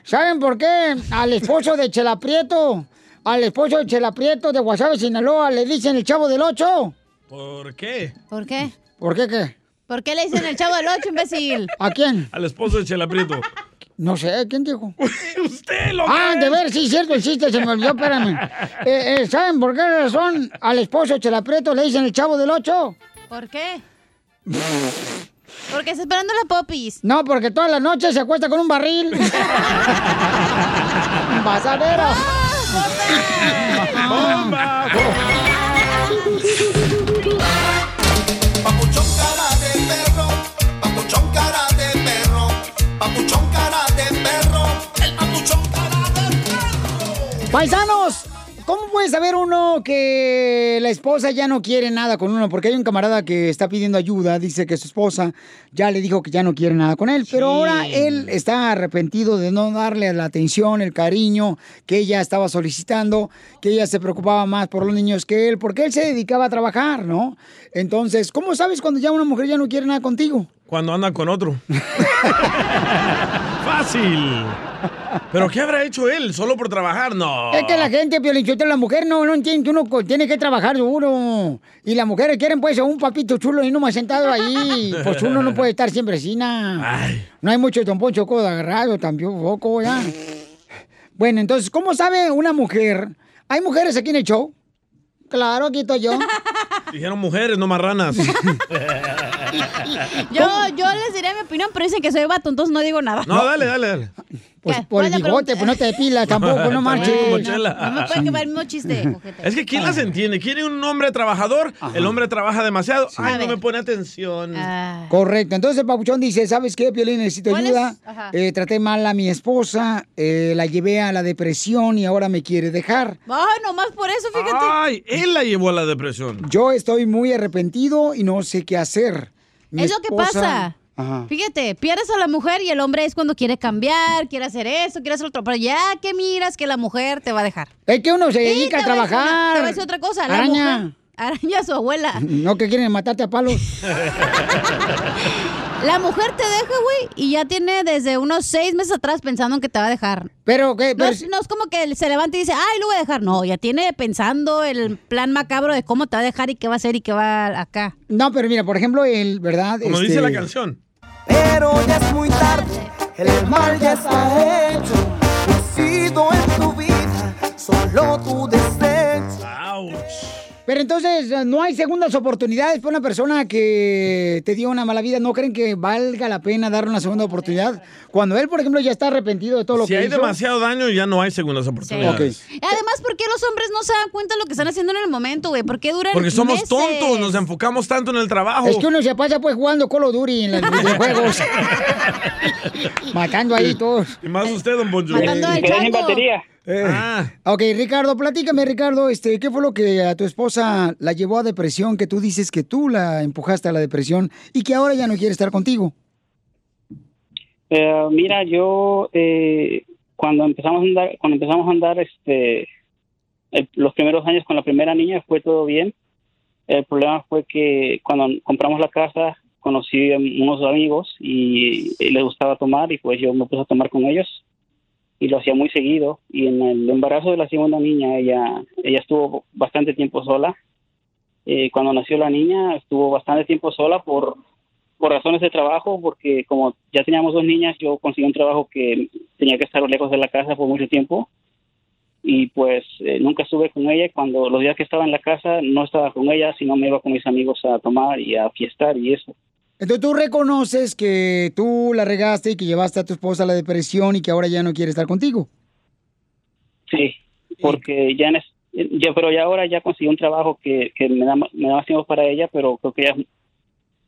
Speaker 5: ¿Saben por qué? Al esposo de Chela Prieto, al esposo de Chela Prieto de Guasave, Sinaloa, le dicen el chavo del ocho.
Speaker 6: ¿Por qué?
Speaker 10: ¿Por qué?
Speaker 5: ¿Por qué qué?
Speaker 10: ¿Por qué le dicen el chavo del 8, imbécil?
Speaker 5: ¿A quién?
Speaker 6: Al esposo de Chela Prieto.
Speaker 5: No sé, ¿quién dijo?
Speaker 6: Usted lo
Speaker 5: Ah, de ver, sí, cierto, el chiste se me olvidó, espérame. Eh, eh, ¿Saben por qué razón al esposo de Chela Prieto le dicen el chavo del ocho?
Speaker 10: ¿Por qué? Porque está esperando la popis.
Speaker 5: No, porque toda la noche se acuesta con un barril. Basadero.
Speaker 6: ¡Bomba!
Speaker 4: Papuchón cara de perro, papuchón cara de perro, papuchón cara de perro, el papuchón cara de perro.
Speaker 5: Paisanos, ¿cómo puede saber uno que la esposa ya no quiere nada con uno? Porque hay un camarada que está pidiendo ayuda, dice que su esposa ya le dijo que ya no quiere nada con él, pero ahora él está arrepentido de no darle la atención, el cariño que ella estaba solicitando, que ella se preocupaba más por los niños que él, porque él se dedicaba a trabajar, ¿no? Entonces, ¿cómo sabes cuando ya una mujer ya no quiere nada contigo?
Speaker 6: Cuando anda con otro. Fácil. ¿Pero qué habrá hecho él? ¿Solo por trabajar? No.
Speaker 5: Es que la gente, Piolinchota, la mujer no, no entiende que uno tiene que trabajar duro. Y las mujeres quieren pues a un papito chulo y no más sentado ahí. Pues uno no puede estar siempre nada. No hay mucho Don Poncho Codo agarrado, también poco, ya. Bueno, entonces, ¿cómo sabe una mujer? ¿Hay mujeres aquí en el show? Claro, aquí estoy yo.
Speaker 6: Dijeron mujeres, no marranas.
Speaker 10: Yo, yo les diré mi opinión, pero dicen que soy vato, entonces no digo nada.
Speaker 6: No, dale, dale, dale.
Speaker 5: Pues por el
Speaker 10: ¿Cuál es la
Speaker 5: bigote, pues no te depilas tampoco, no marches.
Speaker 10: No me puede quemar el mismo chiste.
Speaker 6: Es que ¿quién las entiende? Quiere un hombre trabajador, el hombre trabaja demasiado. Ay,
Speaker 10: A
Speaker 6: no me pone atención.
Speaker 5: Correcto. Entonces el papuchón dice, ¿sabes qué, Piolín? Necesito ayuda.
Speaker 10: Ajá.
Speaker 5: Eh, traté mal a mi esposa, eh, la llevé a la depresión y ahora me quiere dejar.
Speaker 10: Ay, nomás por eso, fíjate.
Speaker 6: Ay, él la llevó a la depresión.
Speaker 5: Yo estoy muy arrepentido y no sé qué hacer. Mi
Speaker 10: Es lo que pasa.
Speaker 5: Ajá.
Speaker 10: Fíjate, pierdes a la mujer y el hombre es cuando quiere cambiar, quiere hacer eso, quiere hacer otro. Pero ya que miras que la mujer te va a dejar.
Speaker 5: Es que uno se dedica a
Speaker 10: decir una-
Speaker 5: trabajar.
Speaker 10: Te voy a decir otra cosa. La
Speaker 5: Araña.
Speaker 10: mujer- araña a su abuela.
Speaker 5: No que quieren matarte a palos.
Speaker 10: La mujer te deja, güey, y ya tiene desde unos seis meses atrás pensando en que te va a dejar.
Speaker 5: Pero que
Speaker 10: No, es, no es como que se levanta y dice, ay, lo voy a dejar. No, ya tiene pensando el plan macabro de cómo te va a dejar y qué va a hacer y qué va acá.
Speaker 5: No, pero mira, por ejemplo, él, ¿verdad?
Speaker 6: Como
Speaker 5: Este,
Speaker 6: dice la canción.
Speaker 4: Pero ya es muy tarde, el mal ya está hecho. No ha sido en tu vida, solo tu desecho.
Speaker 5: Pero entonces, no hay segundas oportunidades para una persona que te dio una mala vida. ¿No creen que valga la pena darle una segunda oportunidad? Cuando él, por ejemplo, ya está arrepentido de todo lo
Speaker 6: Si
Speaker 5: que
Speaker 6: hay
Speaker 5: hizo.
Speaker 6: demasiado daño, ya no hay segundas oportunidades.
Speaker 10: Además, ¿por qué los hombres no se dan cuenta de lo que están haciendo en el momento, güey? ¿Por qué duran
Speaker 6: Porque somos
Speaker 10: meses?
Speaker 6: tontos, nos enfocamos tanto en el trabajo.
Speaker 5: Es que uno se pasa pues jugando Call of Duty en los videojuegos. Matando ahí todos.
Speaker 6: Y más usted, don Bonjo.
Speaker 5: Matando al chango.
Speaker 6: batería.
Speaker 5: Eh,
Speaker 6: Ah.
Speaker 5: Ok, Ricardo, platícame, Ricardo, este, ¿qué fue lo que a tu esposa la llevó a depresión? Que tú dices que tú la empujaste a la depresión y que ahora ya no quiere estar contigo.
Speaker 43: Eh, mira, yo eh, cuando empezamos a andar, cuando empezamos a andar, este, el- los primeros años con la primera niña fue todo bien. El problema fue que cuando compramos la casa conocí a unos amigos y, y les gustaba tomar y pues yo me puse a tomar con ellos y lo hacía muy seguido y en el embarazo de la segunda niña ella ella estuvo bastante tiempo sola. Eh, cuando nació la niña estuvo bastante tiempo sola por por razones de trabajo, porque como ya teníamos dos niñas, yo conseguí un trabajo que tenía que estar lejos de la casa por mucho tiempo y pues eh, nunca estuve con ella. Cuando los días que estaba en la casa no estaba con ella, sino me iba con mis amigos a tomar y a fiestar y eso.
Speaker 5: Entonces tú reconoces que tú la regaste y que llevaste a tu esposa a la depresión y que ahora ya no quiere estar contigo.
Speaker 43: Sí, porque ya en es- yo, pero ya ahora ya conseguí un trabajo que, que me da me da más tiempo para ella, pero creo que ya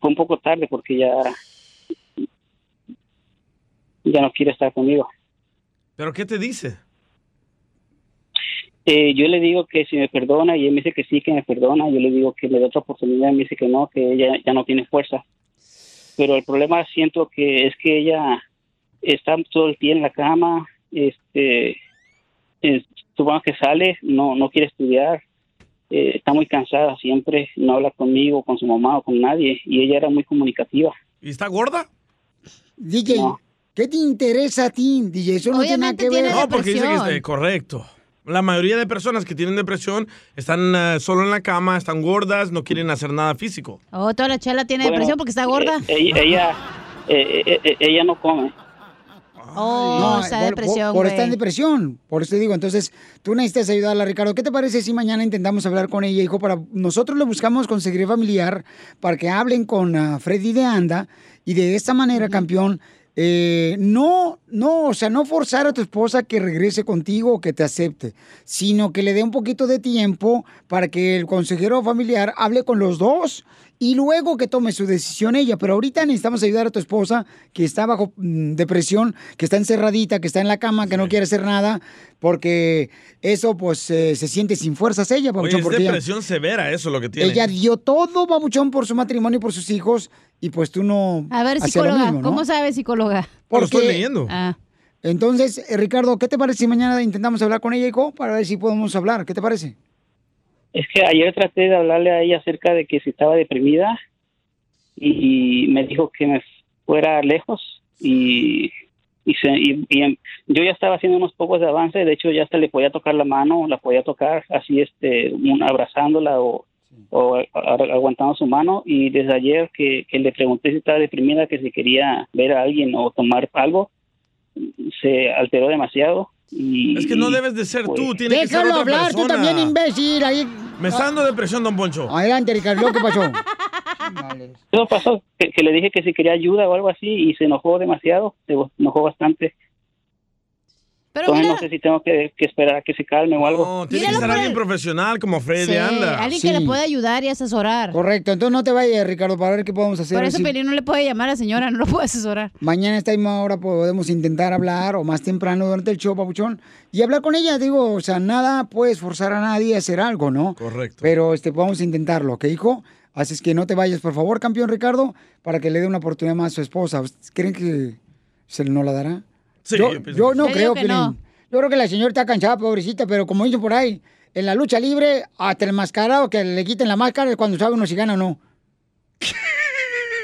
Speaker 43: fue un poco tarde porque ya ya no quiere estar conmigo.
Speaker 6: ¿Pero qué te dice?
Speaker 43: Eh, yo le digo que si me perdona y él me dice que sí, que me perdona. Yo le digo que le dé otra oportunidad y me dice que no, que ella ya no tiene fuerza. Pero el problema siento que es que ella está todo el día en la cama, este, es, supongo que sale, no, no quiere estudiar, eh, está muy cansada siempre, no habla conmigo, con su mamá o con nadie. Y ella era muy comunicativa.
Speaker 6: ¿Y está gorda?
Speaker 5: DJ, ¿qué te interesa a ti, DJ? Eso no tiene nada que ver.
Speaker 6: No, porque dice que es correcto. La mayoría de personas que tienen depresión están eh, solo en la cama, están gordas, no quieren hacer nada físico.
Speaker 10: Oh, toda la chela tiene
Speaker 43: Bueno,
Speaker 10: depresión porque está gorda.
Speaker 43: eh, ella, ella, eh, eh, eh, ella no come.
Speaker 10: oh, está
Speaker 5: por-
Speaker 10: depresión,
Speaker 5: Por, por estar en depresión. Por eso te digo, entonces tú necesitas ayudarla, Ricardo. ¿Qué te parece si mañana intentamos hablar con ella, hijo? Para nosotros le buscamos conseguir familiar para que hablen con ah, Freddy de Anda y de esta manera, campeón, eh, no, no, o sea, no forzar a tu esposa que regrese contigo o que te acepte, sino que le dé un poquito de tiempo para que el consejero familiar hable con los dos y luego que tome su decisión ella. Pero ahorita necesitamos ayudar a tu esposa que está bajo mm, depresión, que está encerradita, que está en la cama, que no quiere hacer nada, porque eso pues eh, se siente sin fuerzas ella,
Speaker 6: Oye,
Speaker 5: papuchón,
Speaker 6: es
Speaker 5: porque ella-
Speaker 6: depresión severa eso lo que tiene.
Speaker 5: ella dio todo, babuchón, por su matrimonio y por sus hijos, y pues tú no.
Speaker 10: A ver,
Speaker 5: lo
Speaker 10: psicóloga,
Speaker 5: mismo, ¿no?
Speaker 10: ¿cómo sabe psicóloga?
Speaker 5: Porque-
Speaker 10: Ah.
Speaker 5: Entonces, eh, Ricardo, ¿qué te parece si mañana intentamos hablar con ella, hijo? Para ver si podemos hablar. ¿Qué te parece?
Speaker 43: Es que ayer traté de hablarle a ella acerca de que si estaba deprimida y me dijo que me fuera lejos y, y, se- y- y, em, yo ya estaba haciendo unos pocos de avance, de hecho ya hasta le podía tocar la mano, la podía tocar así, este, un- abrazándola o, o a- a- aguantando su mano y desde ayer que, que le pregunté si estaba deprimida, que si quería ver a alguien o tomar algo, se alteró demasiado. Y,
Speaker 6: Es que no debes de ser tú, tiene que ser
Speaker 5: Déjalo
Speaker 6: otra
Speaker 5: hablar, tú también, imbécil. Ahí...
Speaker 6: Me está dando depresión, don Poncho.
Speaker 5: Adelante, Ricardo, ¿qué pasó?
Speaker 43: Eso pasó, que, que le dije que si quería ayuda o algo así y se enojó demasiado, se enojó bastante.
Speaker 10: Pero
Speaker 43: Entonces
Speaker 10: mira-
Speaker 43: no sé si tengo que, que esperar a que se calme o algo.
Speaker 6: No, tiene que ser alguien profesional como Freddy
Speaker 10: Sí,
Speaker 6: anda.
Speaker 10: alguien que le pueda ayudar y asesorar.
Speaker 5: Correcto, entonces no te vayas, Ricardo, para ver qué podemos hacer.
Speaker 10: Por eso
Speaker 5: Si
Speaker 10: Pelín no le puede llamar a la señora, no lo puede asesorar.
Speaker 5: Mañana a esta misma hora podemos intentar hablar o más temprano durante el show, papuchón, y hablar con ella. Digo, o sea, nada puedes forzar a nadie a hacer algo, ¿no?
Speaker 6: Correcto.
Speaker 5: Pero este, vamos a intentarlo, ¿ok, hijo? Así es que no te vayas, por favor, campeón Ricardo, para que le dé una oportunidad más a su esposa. ¿Ustedes ¿Creen que se no la dará?
Speaker 6: Sí,
Speaker 5: yo,
Speaker 6: yo
Speaker 5: no creo que
Speaker 6: no.
Speaker 5: Yo creo que la señora está cansada, pobrecita, pero como dicen por ahí, en la lucha libre, hasta el mascarado que le quiten la máscara es cuando sabe uno si gana o no.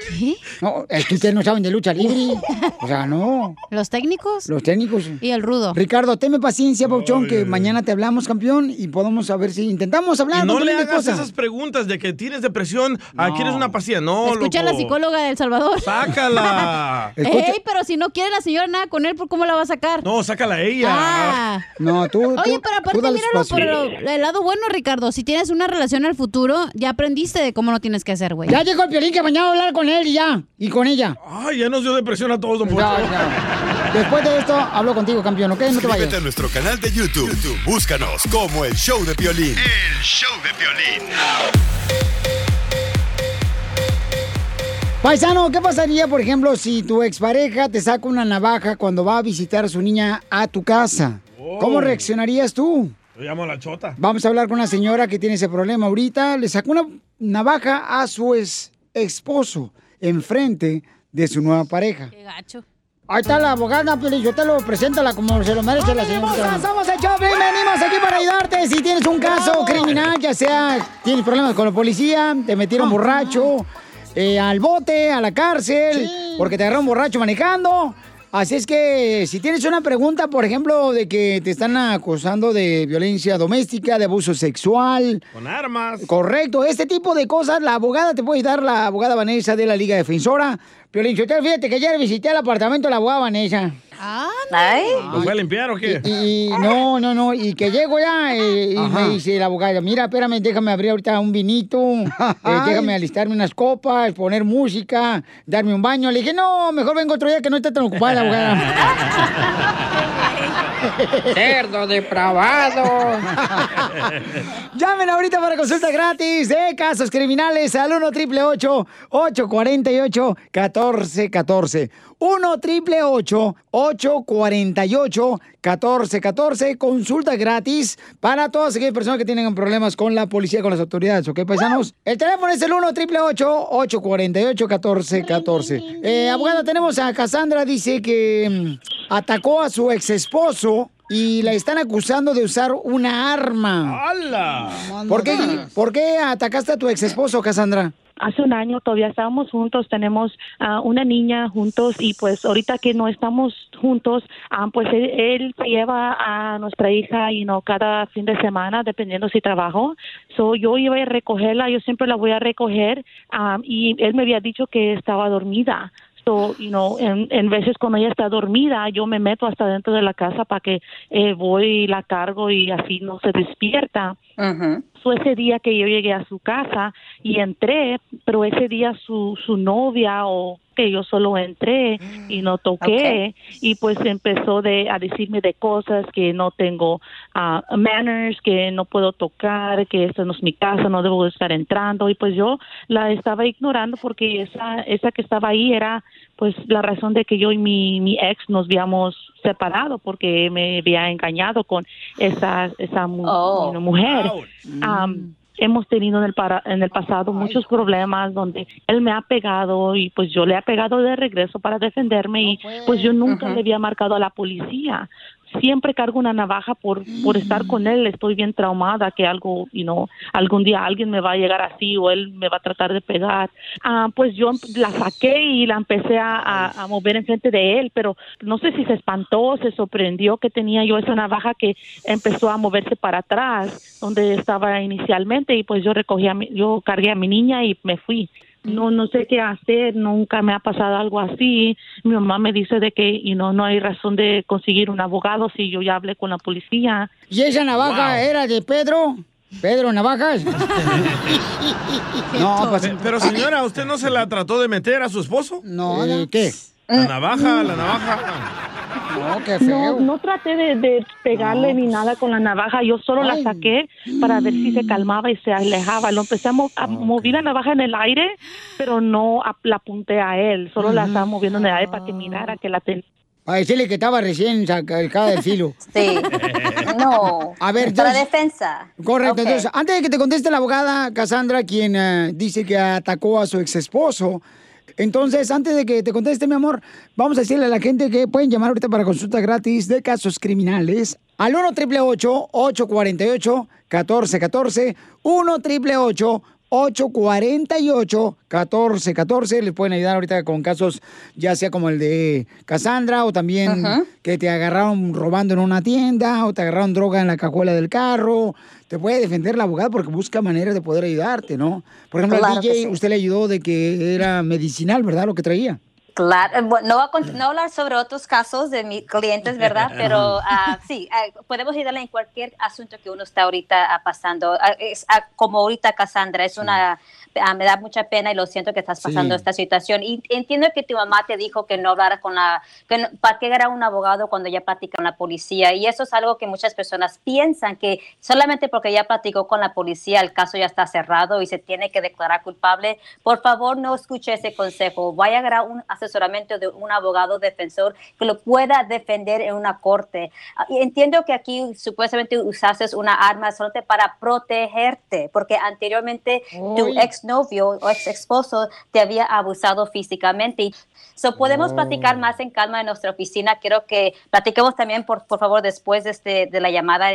Speaker 10: ¿Qué?
Speaker 5: No, es que ustedes no saben de lucha libre. O sea, no.
Speaker 10: ¿Los técnicos?
Speaker 5: Los técnicos.
Speaker 10: Y el rudo.
Speaker 5: Ricardo, tenme paciencia, Pauchón, que mañana te hablamos, campeón, y podemos saber si intentamos hablar
Speaker 6: Y no le hagas esas preguntas de que tienes depresión, ah, quieres una pastilla. No,
Speaker 10: Escucha a la
Speaker 6: loco.
Speaker 10: psicóloga de El Salvador.
Speaker 6: Sácala.
Speaker 10: Ey, pero si no quiere la señora nada con él, ¿por cómo la va a sacar?
Speaker 6: No, sácala a ella.
Speaker 10: Ah.
Speaker 5: No, tú.
Speaker 10: Oye, pero aparte míralo por el, el lado bueno, Ricardo. Si tienes una relación al futuro, ya aprendiste de cómo no tienes que hacer, güey.
Speaker 5: Ya llegó el piolín que mañana va a hablar con él y ya. Y con ella.
Speaker 6: Ay, ya nos dio depresión a todos, don Poncho.
Speaker 5: Después de esto, hablo contigo, campeón, ¿ok? No te vayas.
Speaker 2: a nuestro canal de YouTube. YouTube, Búscanos como el show de Piolín.
Speaker 44: El show de violín.
Speaker 5: Paisano, ¿qué pasaría, por ejemplo, si tu expareja te saca una navaja cuando va a visitar a su niña a tu casa? ¿Cómo reaccionarías tú?
Speaker 6: Yo llamo a la chota.
Speaker 5: Vamos a hablar con una señora que tiene ese problema ahorita. Le sacó una navaja a su ex esposo enfrente de su nueva pareja.
Speaker 10: Qué gacho.
Speaker 5: Ahí está la abogada, Piolín, yo te lo preséntala como se lo merece la señora. Somos el Choplin, venimos aquí para ayudarte. Si tienes un caso criminal, ya sea tienes problemas con la policía, te metieron borracho, eh, al bote, a la cárcel, porque te agarraron borracho manejando. Así es que si tienes una pregunta, por ejemplo, de que te están acusando de violencia doméstica, de abuso sexual,
Speaker 6: Con armas.
Speaker 5: Correcto, este tipo de cosas, la abogada te puede dar, la abogada Vanessa de la Liga Defensora. Piolín, Sotelo, fíjate que ayer visité el apartamento de la abogada Vanessa.
Speaker 10: Ay.
Speaker 6: ¿Lo fue a limpiar o qué?
Speaker 5: Y, y no, no, no, y que llego ya eh, y me dice la abogada, mira, espérame, déjame abrir ahorita un vinito, eh, déjame alistarme unas copas, poner música, darme un baño. Le dije, no, mejor vengo otro día que no esté tan ocupada la abogada.
Speaker 40: Cerdo depravado.
Speaker 5: Llamen ahorita para consulta gratis de casos criminales al 1 triple 848 1414 1 triple 848 1414 Consulta gratis para todas aquellas personas que tienen problemas con la policía, con las autoridades, ¿ok, paisanos? El teléfono es el 1 triple 848 1414 eh, Abogada, tenemos a Cassandra, dice que mm, atacó a su ex esposo y la están acusando de usar una arma.
Speaker 6: ¡Hala!
Speaker 5: ¿Por qué, ¿Por qué atacaste a tu ex esposo, Cassandra?
Speaker 45: Hace un año todavía estábamos juntos, tenemos ah, una niña juntos y pues ahorita que no estamos juntos, ah, pues él, él se lleva a nuestra hija y no cada fin de semana, dependiendo si trabajo. So yo iba a recogerla, yo siempre la voy a recoger ah, y él me había dicho que estaba dormida. So, you know, en, en veces cuando ella está dormida, yo me meto hasta dentro de la casa para que eh, voy y la cargo y así no se despierta. pasó ese día que yo llegué a su casa y entré, pero ese día su, su novia o que yo solo entré y no toqué. y pues empezó de, a decirme de cosas que no tengo ah, manners, que no puedo tocar, que esta no es mi casa, no debo de estar entrando. Y pues yo la estaba ignorando porque esa, esa que estaba ahí era pues la razón de que yo y mi, mi ex nos habíamos separado porque me había engañado con esa, esa
Speaker 46: Oh.
Speaker 45: mujer. Hemos tenido en el, para- en el pasado muchos problemas donde él me ha pegado y pues yo le he pegado de regreso para defenderme y pues yo nunca le había marcado a la policía. Siempre cargo una navaja por, por estar con él. Estoy bien traumada que algo, you know, algún día alguien me va a llegar así o él me va a tratar de pegar. Ah, pues yo la saqué y la empecé a, a, a mover enfrente de él, pero no sé si se espantó, se sorprendió que tenía yo esa navaja que empezó a moverse para atrás, donde estaba inicialmente y pues yo recogí a mi, yo cargué a mi niña y me fui. No, no sé qué hacer, nunca me ha pasado algo así. Mi mamá me dice de que you know, no hay razón de conseguir un abogado si yo ya hablé con la policía.
Speaker 5: ¿Y esa navaja era de Pedro? ¿Pedro Navajas? no, pues...
Speaker 6: Pe- Pero señora, ¿usted no se la trató de meter a su esposo?
Speaker 5: No, ¿qué?
Speaker 6: La navaja, la navaja.
Speaker 5: No, qué
Speaker 45: No, no traté de, de pegarle ni nada con la navaja, yo solo la saqué para ver si se calmaba y se alejaba. Lo empecé a, mo- a mover la navaja en el aire, pero no a- la apunté a él, solo la estaba moviendo en el aire para que mirara que la tenía.
Speaker 5: A decirle que estaba recién sacada del filo.
Speaker 46: Sí. No.
Speaker 5: A ver,
Speaker 46: Para
Speaker 5: entonces-
Speaker 46: defensa.
Speaker 5: Correcto. Entonces, antes de que te conteste la abogada Cassandra, quien eh, dice que atacó a su ex esposo, entonces, antes de que te conteste, mi amor, vamos a decirle a la gente que pueden llamar ahorita para consulta gratis de casos criminales al 1 888 848 1414 1 888 848-1414. Les pueden ayudar ahorita con casos, ya sea como el de Cassandra, o también
Speaker 46: Ajá.
Speaker 5: que te agarraron robando en una tienda, o te agarraron droga en la cajuela del carro. Te puede defender la abogada porque busca maneras de poder ayudarte, ¿no? Por ejemplo,
Speaker 46: Claro
Speaker 5: al DJ,
Speaker 46: sí.
Speaker 5: usted le ayudó de que era medicinal, ¿verdad? Lo que traía.
Speaker 46: Claro, eh, bueno, no voy a cont- no hablar sobre otros casos de mis clientes, ¿verdad? Pero ah, sí, ah, podemos ayudarle en cualquier asunto que uno está ahorita ah, pasando. Es, como ahorita Cassandra, es una, ah, me da mucha pena y lo siento que estás pasando
Speaker 47: Sí.
Speaker 46: esta situación. Y entiendo que tu mamá te dijo que no hablara con la, que no- para qué era un abogado cuando ya platica con la policía. Y eso es algo que muchas personas piensan que solamente porque ya platicó con la policía el caso ya está cerrado y se tiene que declarar culpable. Por favor, no escuche ese consejo. Vaya a agarrar un asesoramiento de un abogado defensor que lo pueda defender en una corte. Ah, Y entiendo que aquí supuestamente usaste una arma solamente para protegerte, porque anteriormente tu
Speaker 47: Uy.
Speaker 46: Exnovio o ex esposo te había abusado físicamente. So, podemos
Speaker 47: Oh.
Speaker 46: platicar más en calma en nuestra oficina. Quiero que platiquemos también, por, por favor, después de, este, de la llamada,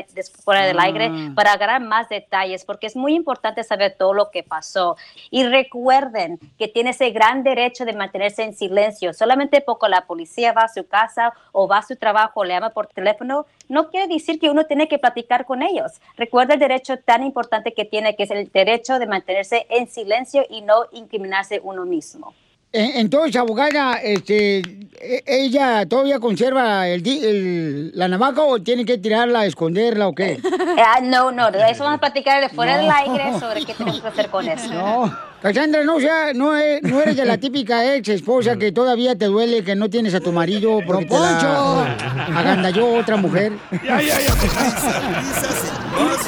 Speaker 46: fuera del
Speaker 47: Ah.
Speaker 46: aire, para agarrar más detalles, porque es muy importante saber todo lo que pasó. Y recuerden que tiene ese gran derecho de mantenerse en silencio. Solamente porque la policía va a su casa o va a su trabajo le llama por teléfono, no quiere decir que uno tiene que platicar con ellos. Recuerda el derecho tan importante que tiene, que es el derecho de mantenerse en silencio y no incriminarse uno mismo.
Speaker 5: Eh, Entonces, abogada, este, e- ¿ella todavía conserva el, la navaja o tiene que tirarla, esconderla o qué?
Speaker 46: Ah, no, no, de eso vamos a platicar de fuera del
Speaker 5: No.
Speaker 46: aire sobre qué tenemos que hacer con eso.
Speaker 5: No, Cassandra, no, sea, no, e- no eres de la típica ex esposa que todavía te duele que no tienes a tu marido porque te la agandalló otra mujer.
Speaker 2: Más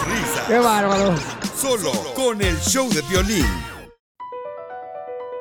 Speaker 2: risas.
Speaker 5: Qué bárbaro.
Speaker 2: Solo con el show de violín.